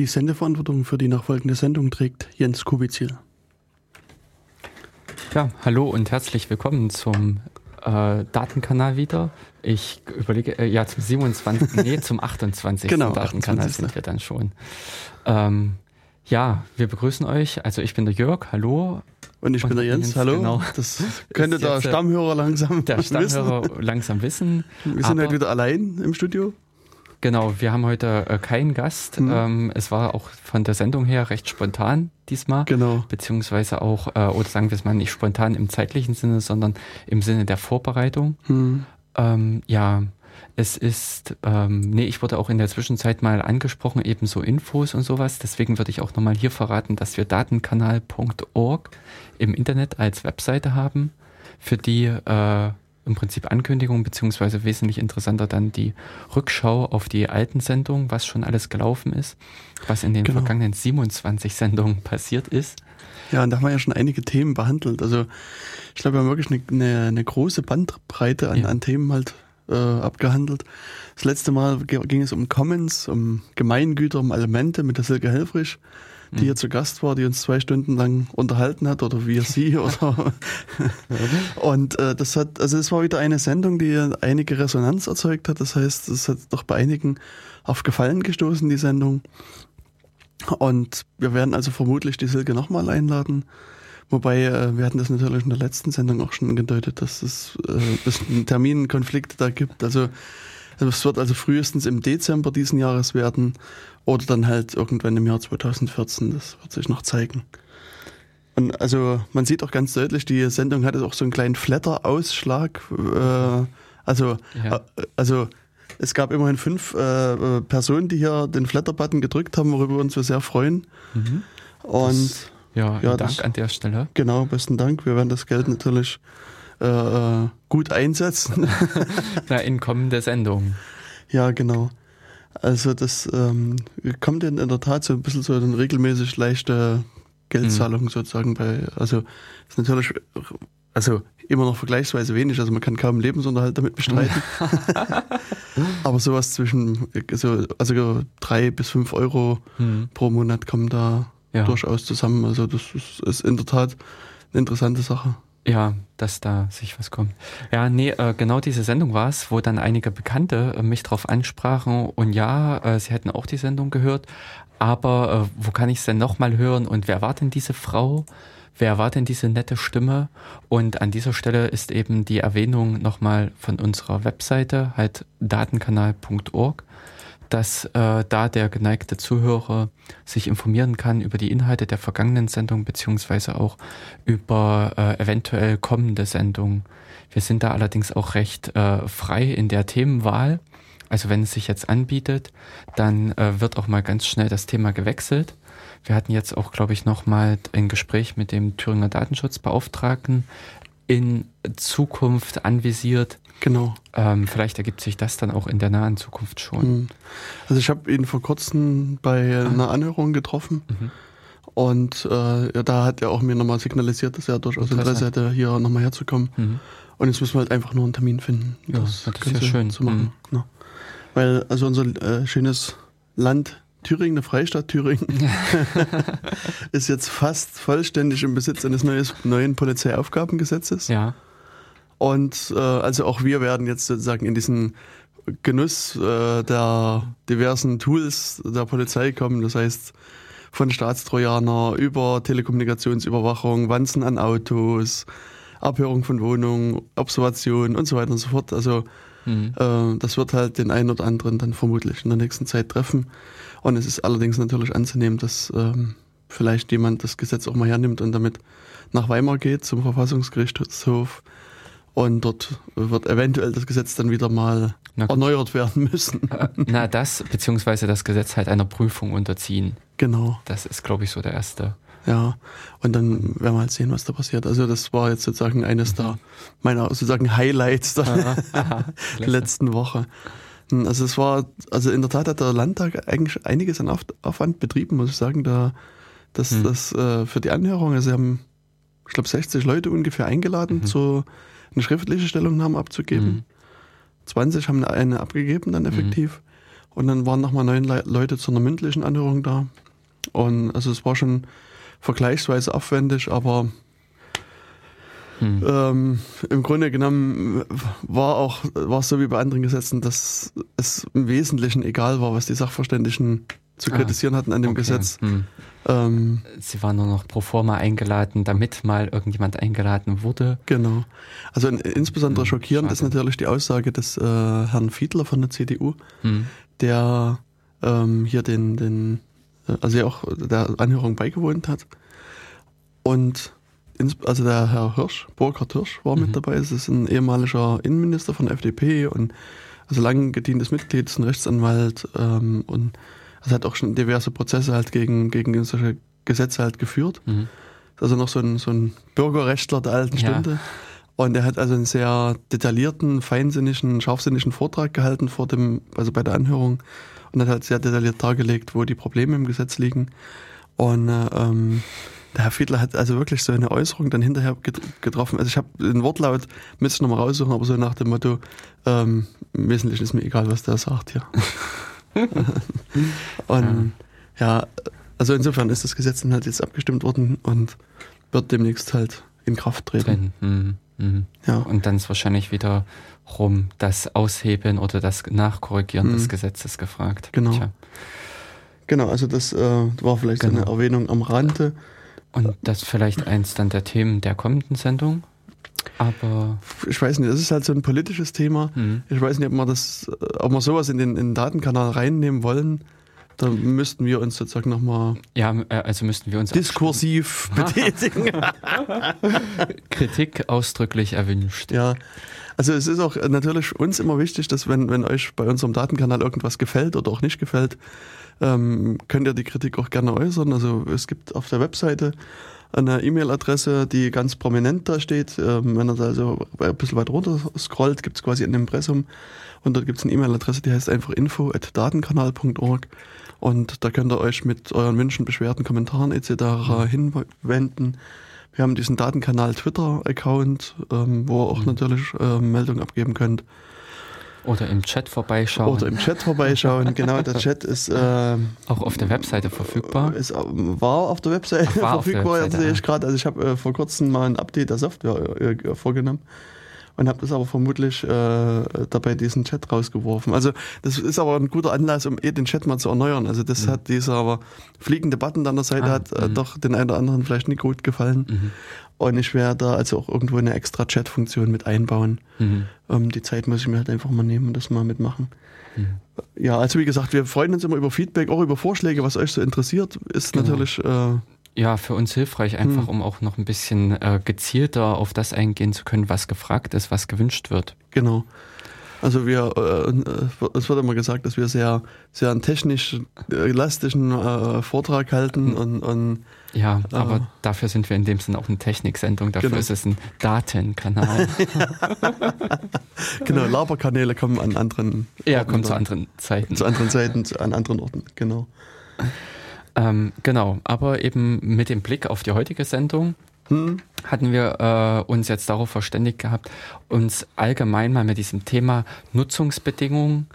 Die Sendeverantwortung für die nachfolgende Sendung trägt Jens Kubizil. Ja, hallo und herzlich willkommen zum äh, Datenkanal wieder. Ich überlege, äh, ja, zum 27., nee, zum 28. genau, Datenkanal 28. sind wir dann schon. Ähm, ja, wir begrüßen euch. Also ich bin der Jörg, hallo. Und ich bin der Jens, Jens, hallo. genau. Das könnte der Stammhörer langsam Der Stammhörer wissen. langsam wissen. Wir sind heute wieder allein im Studio. Genau, wir haben heute äh, keinen Gast. Mhm. Ähm, es war auch von der Sendung her recht spontan diesmal. Genau. Beziehungsweise auch, äh, oder sagen wir es mal nicht spontan im zeitlichen Sinne, sondern im Sinne der Vorbereitung. Hm. Ähm, ja, es ist, ähm, nee, ich wurde auch in der Zwischenzeit mal angesprochen, eben so Infos und sowas. Deswegen würde ich auch nochmal hier verraten, dass wir datenkanal.org im Internet als Webseite haben, für die äh, im Prinzip Ankündigungen, beziehungsweise wesentlich interessanter dann die Rückschau auf die alten Sendungen, was schon alles gelaufen ist, was in den Genau. vergangenen 27 Sendungen passiert ist. Ja, und da haben wir ja schon einige Themen behandelt. Also ich glaube, wir haben wirklich eine, eine, eine große Bandbreite an, Ja. an Themen halt äh, abgehandelt. Das letzte Mal ging es um Commons, um Gemeingüter, um Elemente mit der Silke Helfrich, die Mhm. hier zu Gast war, die uns zwei Stunden lang unterhalten hat oder wir sie oder und äh, das hat, also es war wieder eine Sendung, die einige Resonanz erzeugt hat. Das heißt, es hat doch bei einigen auf Gefallen gestoßen, die Sendung. Und wir werden also vermutlich die Silke nochmal einladen. Wobei, äh, wir hatten das natürlich in der letzten Sendung auch schon angedeutet, dass es äh, dass einen Terminkonflikt da gibt. Also es wird also frühestens im Dezember diesen Jahres werden oder dann halt irgendwann im Jahr 2014. Das wird sich noch zeigen. Und also man sieht auch ganz deutlich, die Sendung hatte auch so einen kleinen Flatter-Ausschlag. Äh, also, Ja. äh, also es gab immerhin fünf äh, Personen, die hier den Flatter-Button gedrückt haben, worüber wir uns sehr freuen. Mhm. Und Das- Ja, Ja, Dank das- an der Stelle. genau, besten Dank. Wir werden das Geld natürlich äh, äh, gut einsetzen. Na, in kommende Sendungen. ja, genau. Also das ähm, kommt in, in der Tat so ein bisschen so eine regelmäßig leichte Geldzahlung sozusagen bei, also ist natürlich also immer noch vergleichsweise wenig, also man kann kaum Lebensunterhalt damit bestreiten. Aber sowas zwischen so, also drei bis fünf Euro Hm. pro Monat kommen da Ja. durchaus zusammen. Also das ist, ist in der Tat eine interessante Sache. Ja, dass da sich was kommt. Ja, nee, äh, genau diese Sendung war es, wo dann einige Bekannte äh, mich drauf ansprachen und ja, äh, sie hätten auch die Sendung gehört, aber äh, wo kann ich es denn nochmal hören und wer war denn diese Frau? Wer war denn diese nette Stimme? Und an dieser Stelle ist eben die Erwähnung nochmal von unserer Webseite, halt datenkanal.org, dass äh, da der geneigte Zuhörer sich informieren kann über die Inhalte der vergangenen Sendung beziehungsweise auch über äh, eventuell kommende Sendungen. Wir sind da allerdings auch recht äh, frei in der Themenwahl. Also wenn es sich jetzt anbietet, dann äh, wird auch mal ganz schnell das Thema gewechselt. Wir hatten jetzt auch, glaube ich, noch mal ein Gespräch mit dem Thüringer Datenschutzbeauftragten in Zukunft anvisiert. Genau. Ähm, vielleicht ergibt sich das dann auch in der nahen Zukunft schon. Mhm. Also ich habe ihn vor kurzem bei einer Anhörung getroffen Mhm. und äh, ja, da hat er auch mir nochmal signalisiert, dass er durchaus Interesse hätte, hier nochmal herzukommen. Mhm. Und jetzt müssen wir halt einfach nur einen Termin finden, Ja, das ist ja schön. zu machen. Mhm. Genau. Weil also unser äh, schönes Land Thüringen, eine Freistadt Thüringen, ist jetzt fast vollständig im Besitz eines neues, neuen Polizeiaufgabengesetzes. Ja. Und äh, also auch wir werden jetzt sozusagen in diesen Genuss äh, der diversen Tools der Polizei kommen. Das heißt, von Staatstrojaner über Telekommunikationsüberwachung, Wanzen an Autos, Abhörung von Wohnungen, Observation und so weiter und so fort. Also Mhm. äh, das wird halt den einen oder anderen dann vermutlich in der nächsten Zeit treffen. Und es ist allerdings natürlich anzunehmen, dass ähm, vielleicht jemand das Gesetz auch mal hernimmt und damit nach Weimar geht zum Verfassungsgerichtshof. Und dort wird eventuell das Gesetz dann wieder mal erneuert werden müssen. Na, das, beziehungsweise das Gesetz halt einer Prüfung unterziehen. Genau, Das ist, glaube ich, so der erste. ja. Und dann werden wir halt sehen, was da passiert. Also das war jetzt sozusagen eines der meiner sozusagen Highlights der Aha, aha, letzten Woche. Hm, Also es war, also in der Tat hat der Landtag eigentlich einiges an Auf- Aufwand betrieben, muss ich sagen, da das, Hm. das äh, für die Anhörung, also sie haben, ich glaube, 60 Leute ungefähr eingeladen, Mhm. so eine schriftliche Stellungnahme abzugeben. Mhm. 20 haben eine abgegeben dann effektiv. Und dann waren nochmal neun Le Leute zu einer mündlichen Anhörung da. Und also es war schon vergleichsweise aufwendig, aber hm. ähm, im Grunde genommen war auch war es so wie bei anderen Gesetzen, dass es im Wesentlichen egal war, was die Sachverständigen zu ah, kritisieren ah, hatten an dem okay. Gesetz. Hm. Ähm, Sie waren nur noch pro forma eingeladen, damit mal irgendjemand eingeladen wurde. Genau. Also in, insbesondere hm, schockierend schade. ist natürlich die Aussage des äh, Herrn Fiedler von der CDU, hm. der ähm, hier den, den, äh, also ja auch der Anhörung beigewohnt hat. Und also der Herr Hirsch, Burkhard Hirsch war mhm. mit dabei. Es ist ein ehemaliger Innenminister von der FDP und also lang gedientes Mitglied, ist ein Rechtsanwalt ähm, und also hat auch schon diverse Prozesse halt gegen, gegen solche Gesetze halt geführt. Mhm. Also noch so ein, so ein Bürgerrechtler der alten Stunde. Ja. Und er hat also einen sehr detaillierten, feinsinnigen, scharfsinnigen Vortrag gehalten vor dem, also bei der Anhörung und hat halt sehr detailliert dargelegt, wo die Probleme im Gesetz liegen. Und äh, ähm, der Herr Fiedler hat also wirklich so eine Äußerung dann hinterher getroffen. Also ich habe den Wortlaut, müsste ich nochmal raussuchen, aber so nach dem Motto, ähm, im Wesentlichen ist mir egal, was der sagt hier. und ja. ja, also insofern ist das Gesetz dann halt jetzt abgestimmt worden und wird demnächst halt in Kraft treten. Mhm. Mhm. Ja. Und dann ist wahrscheinlich wieder rum das Aushebeln oder das Nachkorrigieren mhm. des Gesetzes gefragt. Genau. Tja. Genau, also das äh, war vielleicht genau. eine Erwähnung am Rande. Und das vielleicht eins dann der Themen der kommenden Sendung? Aber ich weiß nicht, das ist halt so ein politisches Thema. Mhm. Ich weiß nicht, ob wir das, ob wir sowas in den, in den Datenkanal reinnehmen wollen. Da müssten wir uns sozusagen nochmal ja, äh, also müssten wir uns diskursiv betätigen. Kritik ausdrücklich erwünscht. Ja, also es ist auch natürlich uns immer wichtig, dass wenn, wenn euch bei unserem Datenkanal irgendwas gefällt oder auch nicht gefällt, ähm, könnt ihr die Kritik auch gerne äußern. Also es gibt auf der Webseite eine E-Mail-Adresse, die ganz prominent da steht. Ähm, wenn ihr da also ein bisschen weiter runter scrollt, gibt es quasi ein Impressum und dort gibt es eine E-Mail-Adresse, die heißt einfach info.datenkanal.org und da könnt ihr euch mit euren Wünschen, Beschwerden, Kommentaren etc. Hinwenden. Wir haben diesen Datenkanal Twitter-Account, ähm, wo ihr auch mhm. natürlich äh, Meldungen abgeben könnt. Oder im Chat vorbeischauen. Oder im Chat vorbeischauen, genau. Der Chat ist äh, auch auf der Webseite verfügbar. Ist, war auf der Webseite Ach, verfügbar, der Webseite, sehe ich gerade. Also ich habe äh, vor kurzem mal ein Update der Software äh, vorgenommen und habe das aber vermutlich äh, dabei diesen Chat rausgeworfen. Also das ist aber ein guter Anlass, um eh den Chat mal zu erneuern. Also das mhm. hat dieser aber fliegende Button an der Seite ah, hat äh, mhm. doch den einen oder anderen vielleicht nicht gut gefallen. Mhm. Und ich werde da also auch irgendwo eine extra Chat-Funktion mit einbauen. Mhm. Ähm, die Zeit muss ich mir halt einfach mal nehmen und das mal mitmachen. Mhm. Ja, also wie gesagt, wir freuen uns immer über Feedback, auch über Vorschläge, was euch so interessiert. Ist genau. natürlich äh, ja, für uns hilfreich, einfach hm. um auch noch ein bisschen äh, gezielter auf das eingehen zu können, was gefragt ist, was gewünscht wird. Genau. Also wir, äh, äh es wird immer gesagt, dass wir sehr, sehr einen technisch elastischen äh, Vortrag halten hm. und, und ja, äh, aber dafür sind wir in dem Sinne auch eine Techniksendung, dafür genau. ist es ein Datenkanal. genau, Laberkanäle kommen an anderen Ja, kommen zu anderen Zeiten. Zu anderen Zeiten, an anderen Orten, genau. Ähm, genau, aber eben mit dem Blick auf die heutige Sendung hm. hatten wir äh, uns jetzt darauf verständigt gehabt, uns allgemein mal mit diesem Thema Nutzungsbedingungen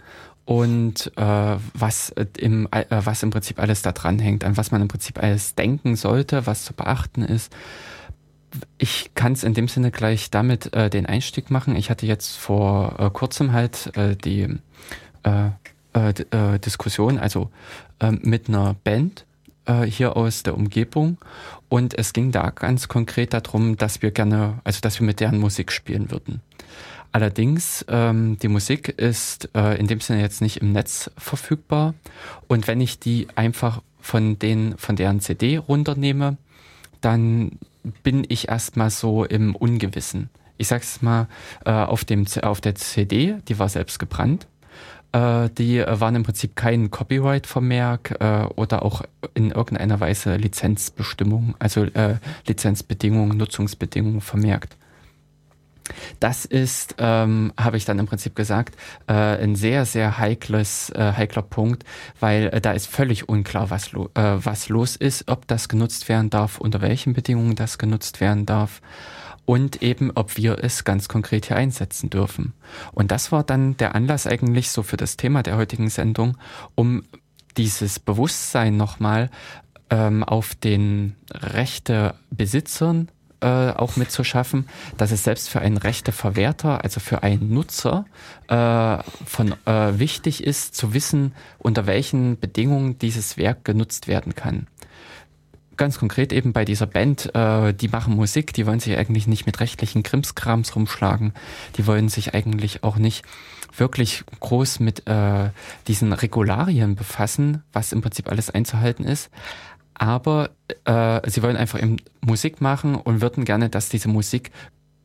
und äh, was, im, äh, was im Prinzip alles da dran hängt, an was man im Prinzip alles denken sollte, was zu beachten ist. Ich kann es in dem Sinne gleich damit äh, den Einstieg machen. Ich hatte jetzt vor äh, kurzem halt äh, die äh, äh, äh, Diskussion, also äh, mit einer Band äh, hier aus der Umgebung. Und es ging da ganz konkret darum, dass wir gerne, also dass wir mit deren Musik spielen würden. Allerdings, ähm, die Musik ist äh, in dem Sinne jetzt nicht im Netz verfügbar. Und wenn ich die einfach von den, von deren CD runternehme, dann bin ich erstmal so im Ungewissen. Ich sag's mal, äh, auf, dem, auf der CD, die war selbst gebrannt. Äh, die waren im Prinzip kein Copyright-Vermerk äh, oder auch in irgendeiner Weise Lizenzbestimmung, also äh, Lizenzbedingungen, Nutzungsbedingungen vermerkt. Das ist, ähm, habe ich dann im Prinzip gesagt, äh, ein sehr, sehr heikles, äh, heikler Punkt, weil äh, da ist völlig unklar, was, lo was los ist, ob das genutzt werden darf, unter welchen Bedingungen das genutzt werden darf. Und eben, ob wir es ganz konkret hier einsetzen dürfen. Und das war dann der Anlass eigentlich so für das Thema der heutigen Sendung, um dieses Bewusstsein nochmal ähm, auf den Rechte Besitzern äh, auch mitzuschaffen, dass es selbst für einen Rechteverwerter, also für einen Nutzer, äh, von äh, wichtig ist zu wissen, unter welchen Bedingungen dieses Werk genutzt werden kann ganz konkret eben bei dieser Band, äh, die machen Musik, die wollen sich eigentlich nicht mit rechtlichen Krimskrams rumschlagen, die wollen sich eigentlich auch nicht wirklich groß mit äh, diesen Regularien befassen, was im Prinzip alles einzuhalten ist. Aber äh, sie wollen einfach eben Musik machen und würden gerne, dass diese Musik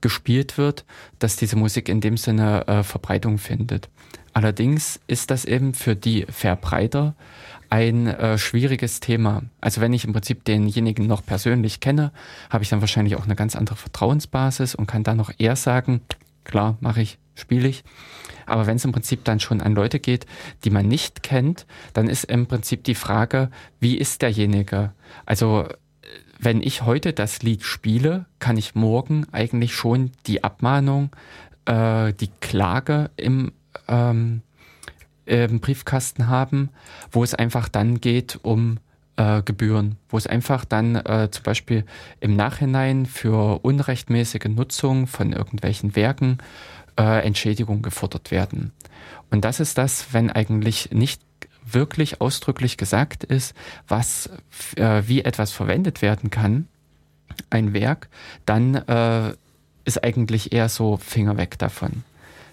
gespielt wird, dass diese Musik in dem Sinne äh, Verbreitung findet. Allerdings ist das eben für die Verbreiter ein äh, schwieriges Thema. Also wenn ich im Prinzip denjenigen noch persönlich kenne, habe ich dann wahrscheinlich auch eine ganz andere Vertrauensbasis und kann dann noch eher sagen, klar, mache ich, spiele ich. Aber wenn es im Prinzip dann schon an Leute geht, die man nicht kennt, dann ist im Prinzip die Frage, wie ist derjenige? Also wenn ich heute das Lied spiele, kann ich morgen eigentlich schon die Abmahnung, äh, die Klage im ähm, ähm, Briefkasten haben, wo es einfach dann geht um äh, Gebühren, wo es einfach dann äh, zum Beispiel im Nachhinein für unrechtmäßige Nutzung von irgendwelchen Werken äh, Entschädigungen gefordert werden. Und das ist das, wenn eigentlich nicht wirklich ausdrücklich gesagt ist, was, äh, wie etwas verwendet werden kann, ein Werk, dann äh, ist eigentlich eher so Finger weg davon.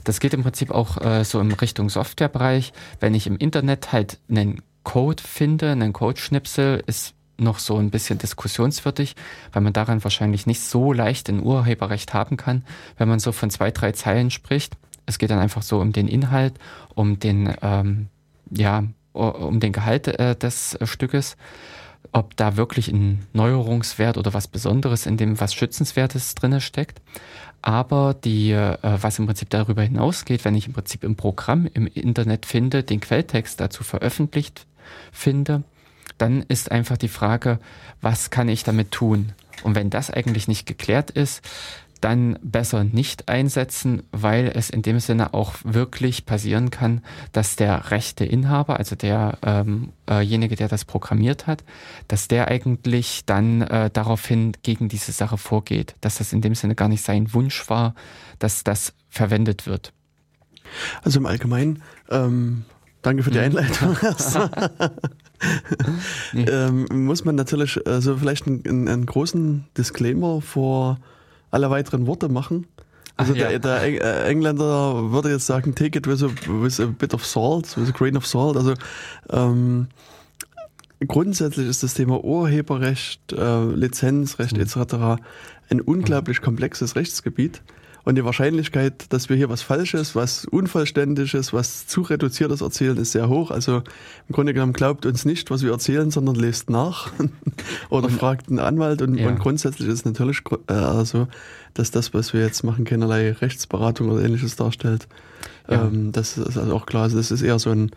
Das geht im Prinzip auch äh, so in Richtung Softwarebereich. Wenn ich im Internet halt einen Code finde, einen Code-Schnipsel, ist noch so ein bisschen diskussionswürdig, weil man daran wahrscheinlich nicht so leicht ein Urheberrecht haben kann, wenn man so von zwei, drei Zeilen spricht. Es geht dann einfach so um den Inhalt, um den, ähm, ja, um den Gehalt äh, des Stückes ob da wirklich ein Neuerungswert oder was Besonderes in dem was Schützenswertes drinne steckt. Aber die, äh, was im Prinzip darüber hinausgeht, wenn ich im Prinzip im Programm im Internet finde, den Quelltext dazu veröffentlicht finde, dann ist einfach die Frage, was kann ich damit tun? Und wenn das eigentlich nicht geklärt ist, dann besser nicht einsetzen, weil es in dem Sinne auch wirklich passieren kann, dass der rechte Inhaber, also derjenige, ähm, der das programmiert hat, dass der eigentlich dann äh, daraufhin gegen diese Sache vorgeht, dass das in dem Sinne gar nicht sein Wunsch war, dass das verwendet wird. Also im Allgemeinen, ähm, danke für die mhm. Einleitung. ähm, muss man natürlich also vielleicht einen, einen großen Disclaimer vor alle weiteren Worte machen. Also Ach, der, ja. der äh, Engländer würde jetzt sagen, take it with a, with a bit of salt, with a grain of salt. Also ähm, grundsätzlich ist das Thema Urheberrecht, äh, Lizenzrecht mhm. etc. ein unglaublich komplexes Rechtsgebiet. Und die Wahrscheinlichkeit, dass wir hier was Falsches, was Unvollständiges, was zu Reduziertes erzählen, ist sehr hoch. Also im Grunde genommen glaubt uns nicht, was wir erzählen, sondern lest nach oder und, fragt einen Anwalt. Und, ja. und grundsätzlich ist natürlich äh, also, dass das, was wir jetzt machen, keinerlei Rechtsberatung oder ähnliches darstellt. Ja. Ähm, das ist also auch klar. Also das ist eher so ein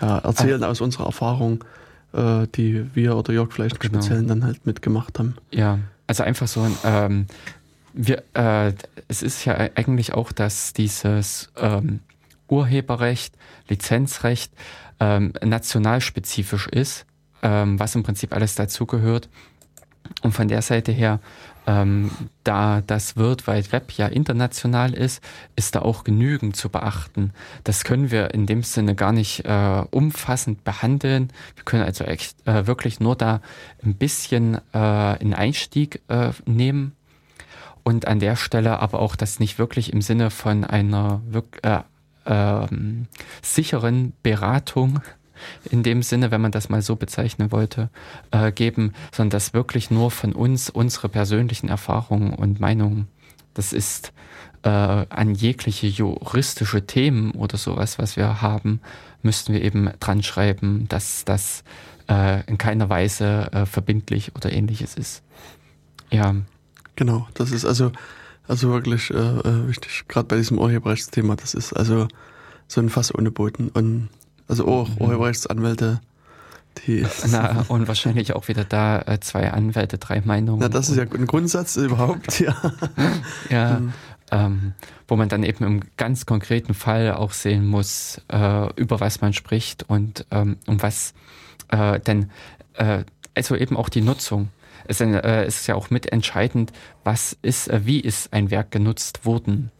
ja, Erzählen ah. aus unserer Erfahrung, äh, die wir oder Jörg vielleicht genau. speziell dann halt mitgemacht haben. Ja, also einfach so ein ähm, wir, äh, es ist ja eigentlich auch, dass dieses ähm, Urheberrecht, Lizenzrecht ähm, nationalspezifisch ist, ähm, was im Prinzip alles dazugehört. Und von der Seite her, ähm, da das World Wide Web ja international ist, ist da auch genügend zu beachten. Das können wir in dem Sinne gar nicht äh, umfassend behandeln. Wir können also echt äh, wirklich nur da ein bisschen äh, einen Einstieg äh, nehmen und an der Stelle aber auch das nicht wirklich im Sinne von einer äh, äh, sicheren Beratung in dem Sinne, wenn man das mal so bezeichnen wollte, äh, geben, sondern das wirklich nur von uns, unsere persönlichen Erfahrungen und Meinungen. Das ist äh, an jegliche juristische Themen oder sowas, was wir haben, müssten wir eben dran schreiben, dass das äh, in keiner Weise äh, verbindlich oder ähnliches ist. Ja. Genau, das ist also, also wirklich äh, äh wichtig, gerade bei diesem Urheberrechtsthema. Das ist also so ein Fass ohne Boden. Und also auch mhm. Urheberrechtsanwälte Die Na, und wahrscheinlich auch wieder da äh, zwei Anwälte, drei Meinungen. Na, das ist ja ein Grundsatz überhaupt, ja. ja. Mhm. Ähm, wo man dann eben im ganz konkreten Fall auch sehen muss, äh, über was man spricht und ähm, um was äh, denn, äh, also eben auch die Nutzung. Es, äh, ist ja auch mitentscheidend, was ist, äh, wie ist ein Werk genutzt worden.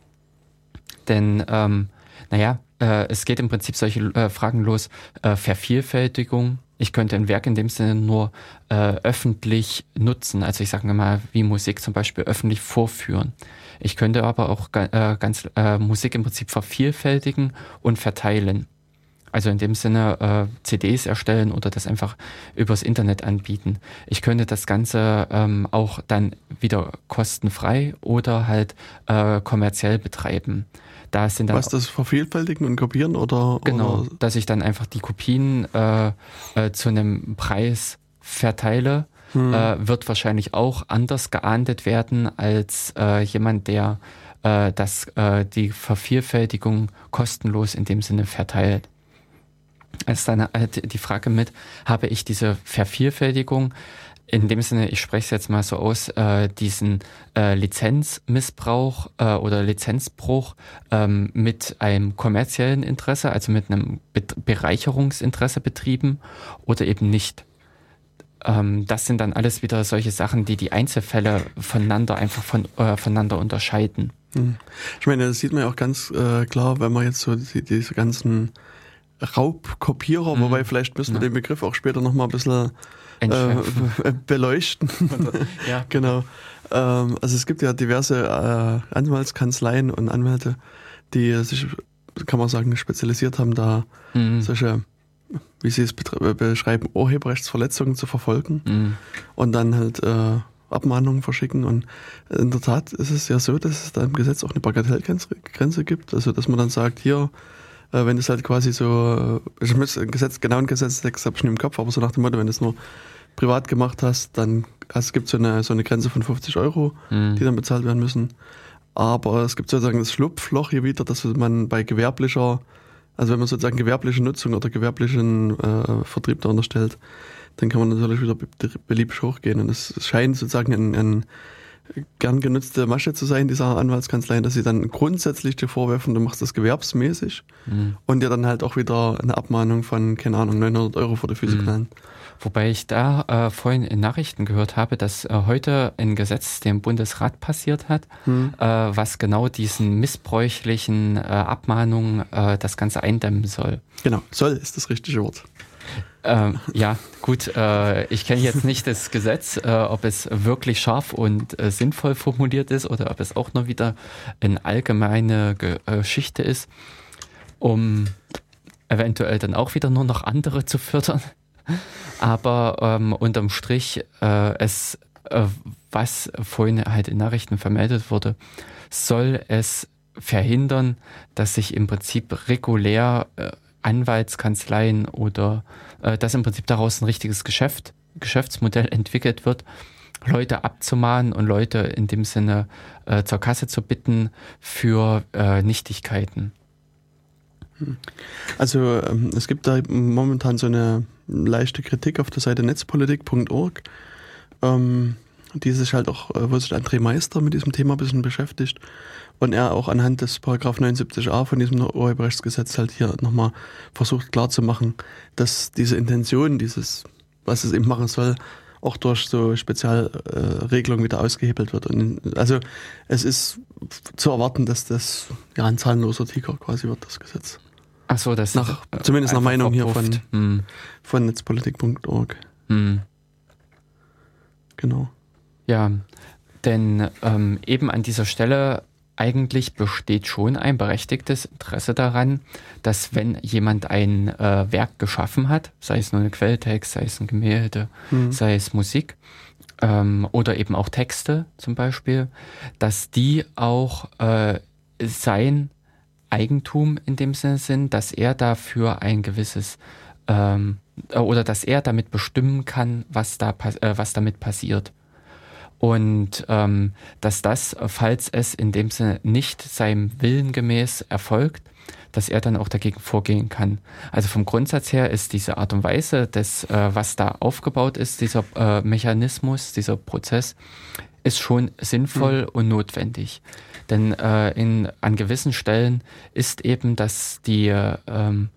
Denn, ähm, naja, äh, es geht im Prinzip solche äh, Fragen los, äh, Vervielfältigung, ich könnte ein Werk in dem Sinne nur äh, öffentlich nutzen. Also ich sage mal, wie Musik zum Beispiel öffentlich vorführen. Ich könnte aber auch ganz äh, Musik im Prinzip vervielfältigen und verteilen. Also in dem Sinne äh, CDs erstellen oder das einfach übers Internet anbieten. Ich könnte das Ganze ähm, auch dann wieder kostenfrei oder halt äh, kommerziell betreiben. Da sind dann Was das vervielfältigen und kopieren oder? Genau, oder? dass ich dann einfach die Kopien äh, äh, zu einem Preis verteile hm. äh, wird wahrscheinlich auch anders geahndet werden als äh, jemand, der äh, das, äh, die Vervielfältigung kostenlos in dem Sinne verteilt. Es ist dann die Frage mit, habe ich diese Vervielfältigung in dem Sinne, ich spreche es jetzt mal so aus, äh, diesen äh, Lizenzmissbrauch äh, oder Lizenzbruch ähm, mit einem kommerziellen Interesse, also mit einem Be Bereicherungsinteresse betrieben oder eben nicht. Ähm, das sind dann alles wieder solche Sachen, die die Einzelfälle voneinander einfach von, äh, voneinander unterscheiden. Hm. Ich meine, das sieht man ja auch ganz äh, klar, wenn man jetzt so die, diese ganzen Raubkopierer, mhm. wobei vielleicht müssen wir ja. den Begriff auch später nochmal ein bisschen äh, beleuchten. ja. genau. Ähm, also es gibt ja diverse äh, Anwaltskanzleien und Anwälte, die sich, kann man sagen, spezialisiert haben, da mhm. solche wie sie es beschreiben, Urheberrechtsverletzungen zu verfolgen mhm. und dann halt äh, Abmahnungen verschicken. Und in der Tat ist es ja so, dass es da im Gesetz auch eine Bagatellgrenze gibt. Also dass man dann sagt, hier, äh, wenn es halt quasi so, äh, ich muss ein Gesetz, genau ein Gesetzestext habe ich nicht im Kopf, aber so nach dem Motto, wenn du es nur privat gemacht hast, dann also es gibt so eine, so eine Grenze von 50 Euro, mhm. die dann bezahlt werden müssen. Aber es gibt sozusagen das Schlupfloch hier wieder, dass man bei gewerblicher also wenn man sozusagen gewerbliche Nutzung oder gewerblichen äh, Vertrieb da unterstellt, dann kann man natürlich wieder beliebig hochgehen. Und es scheint sozusagen ein, ein gern genutzte Masche zu sein, dieser Anwaltskanzleien, dass sie dann grundsätzlich dir vorwerfen, du machst das gewerbsmäßig mhm. und dir dann halt auch wieder eine Abmahnung von, keine Ahnung, 900 Euro vor der Füße mhm. knallen. Wobei ich da äh, vorhin in Nachrichten gehört habe, dass äh, heute ein Gesetz dem Bundesrat passiert hat, hm. äh, was genau diesen missbräuchlichen äh, Abmahnungen äh, das Ganze eindämmen soll. Genau, soll ist das richtige Wort. Ähm, ja, gut, äh, ich kenne jetzt nicht das Gesetz, äh, ob es wirklich scharf und äh, sinnvoll formuliert ist oder ob es auch nur wieder eine allgemeine Geschichte ist, um eventuell dann auch wieder nur noch andere zu fördern. Aber ähm, unterm Strich, äh, es, äh, was vorhin halt in Nachrichten vermeldet wurde, soll es verhindern, dass sich im Prinzip regulär äh, Anwaltskanzleien oder äh, dass im Prinzip daraus ein richtiges Geschäft, Geschäftsmodell entwickelt wird, Leute abzumahnen und Leute in dem Sinne äh, zur Kasse zu bitten für äh, Nichtigkeiten. Also ähm, es gibt da momentan so eine leichte Kritik auf der Seite netzpolitik.org, ähm, die sich halt auch, äh, wo sich André Meister mit diesem Thema ein bisschen beschäftigt und er auch anhand des Paragraph 79a von diesem Urheberrechtsgesetz halt hier nochmal versucht klarzumachen, dass diese Intention, dieses, was es eben machen soll, auch durch so Spezialregelungen äh, wieder ausgehebelt wird. Und also es ist zu erwarten, dass das ja ein zahnloser Tiger quasi wird, das Gesetz. Ach so, das nach, ist zumindest nach Meinung hier von, hm. von netzpolitik.org. Hm. Genau. Ja, denn ähm, eben an dieser Stelle eigentlich besteht schon ein berechtigtes Interesse daran, dass wenn jemand ein äh, Werk geschaffen hat, sei es nur ein Quelltext, sei es ein Gemälde, hm. sei es Musik ähm, oder eben auch Texte zum Beispiel, dass die auch äh, sein Eigentum in dem Sinne sind, dass er dafür ein gewisses ähm, oder dass er damit bestimmen kann, was da äh, was damit passiert. Und ähm, dass das, falls es in dem Sinne nicht seinem Willen gemäß erfolgt, dass er dann auch dagegen vorgehen kann. Also vom Grundsatz her ist diese Art und Weise, des, äh, was da aufgebaut ist, dieser äh, Mechanismus, dieser Prozess, ist schon sinnvoll mhm. und notwendig. Denn äh, in, an gewissen Stellen ist eben, dass die ähm,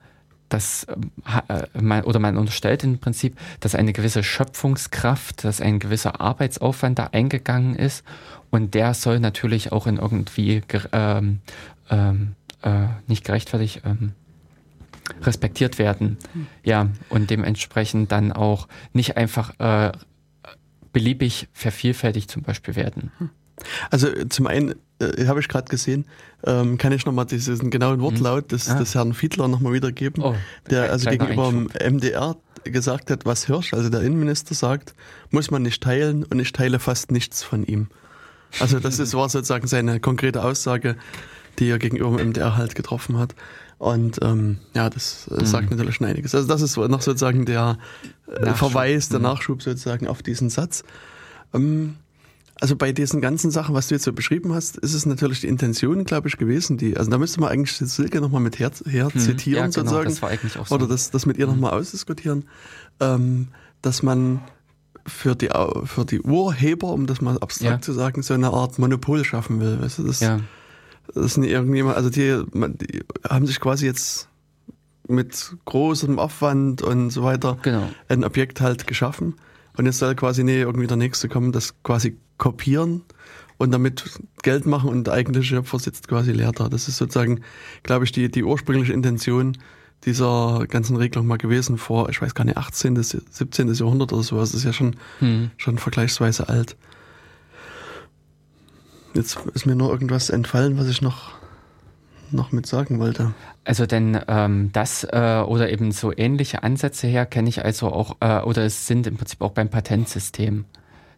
dass äh, man oder man unterstellt im Prinzip, dass eine gewisse Schöpfungskraft, dass ein gewisser Arbeitsaufwand da eingegangen ist und der soll natürlich auch in irgendwie ähm, ähm, äh, nicht gerechtfertigt ähm, respektiert werden. Ja, und dementsprechend dann auch nicht einfach äh, beliebig vervielfältigt zum Beispiel werden. Also zum einen äh, habe ich gerade gesehen, ähm, kann ich nochmal diesen genauen Wortlaut des, ah. des Herrn Fiedler nochmal wiedergeben, oh, der also gegenüber dem MDR gesagt hat, was Hirsch, also der Innenminister sagt, muss man nicht teilen und ich teile fast nichts von ihm. Also das ist, war sozusagen seine konkrete Aussage, die er gegenüber dem MDR halt getroffen hat. Und ähm, ja, das äh, sagt mhm. natürlich schon einiges. Also das ist noch sozusagen der äh, Verweis, der mhm. Nachschub sozusagen auf diesen Satz. Ähm, also bei diesen ganzen Sachen, was du jetzt so beschrieben hast, ist es natürlich die Intention, glaube ich, gewesen, die, also da müsste man eigentlich Silke nochmal mit her, her hm, zitieren ja, genau, sozusagen. Das war eigentlich auch so. Oder das, das mit ihr hm. nochmal ausdiskutieren, ähm, dass man für die, für die Urheber, um das mal abstrakt ja. zu sagen, so eine Art Monopol schaffen will. Weißt du, das, ja. das sind irgendjemand, also die, die haben sich quasi jetzt mit großem Aufwand und so weiter genau. ein Objekt halt geschaffen. Und jetzt soll quasi nee, irgendwie der Nächste kommen, das quasi kopieren und damit Geld machen und der eigentliche Schöpfer sitzt quasi leer da. Das ist sozusagen, glaube ich, die, die ursprüngliche Intention dieser ganzen Regelung mal gewesen vor, ich weiß gar nicht, 18., 17. Jahrhundert oder sowas. Das ist ja schon, hm. schon vergleichsweise alt. Jetzt ist mir nur irgendwas entfallen, was ich noch, noch mit sagen wollte. Also denn ähm, das äh, oder eben so ähnliche Ansätze her kenne ich also auch, äh, oder es sind im Prinzip auch beim Patentsystem.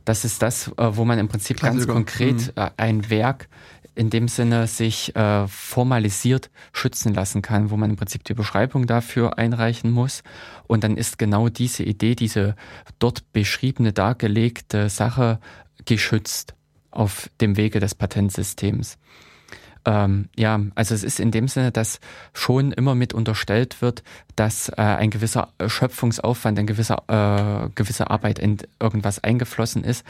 Das ist das, äh, wo man im Prinzip Klassiker. ganz konkret mhm. äh, ein Werk in dem Sinne sich äh, formalisiert schützen lassen kann, wo man im Prinzip die Beschreibung dafür einreichen muss. Und dann ist genau diese Idee, diese dort beschriebene, dargelegte Sache geschützt auf dem Wege des Patentsystems. Ähm, ja, also es ist in dem Sinne, dass schon immer mit unterstellt wird, dass äh, ein gewisser Schöpfungsaufwand, ein gewisser, äh, gewisse Arbeit in irgendwas eingeflossen ist.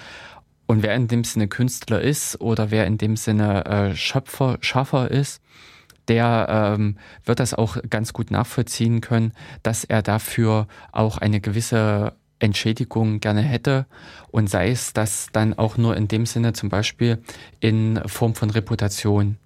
Und wer in dem Sinne Künstler ist oder wer in dem Sinne äh, Schöpfer, Schaffer ist, der ähm, wird das auch ganz gut nachvollziehen können, dass er dafür auch eine gewisse Entschädigung gerne hätte und sei es das dann auch nur in dem Sinne zum Beispiel in Form von Reputation.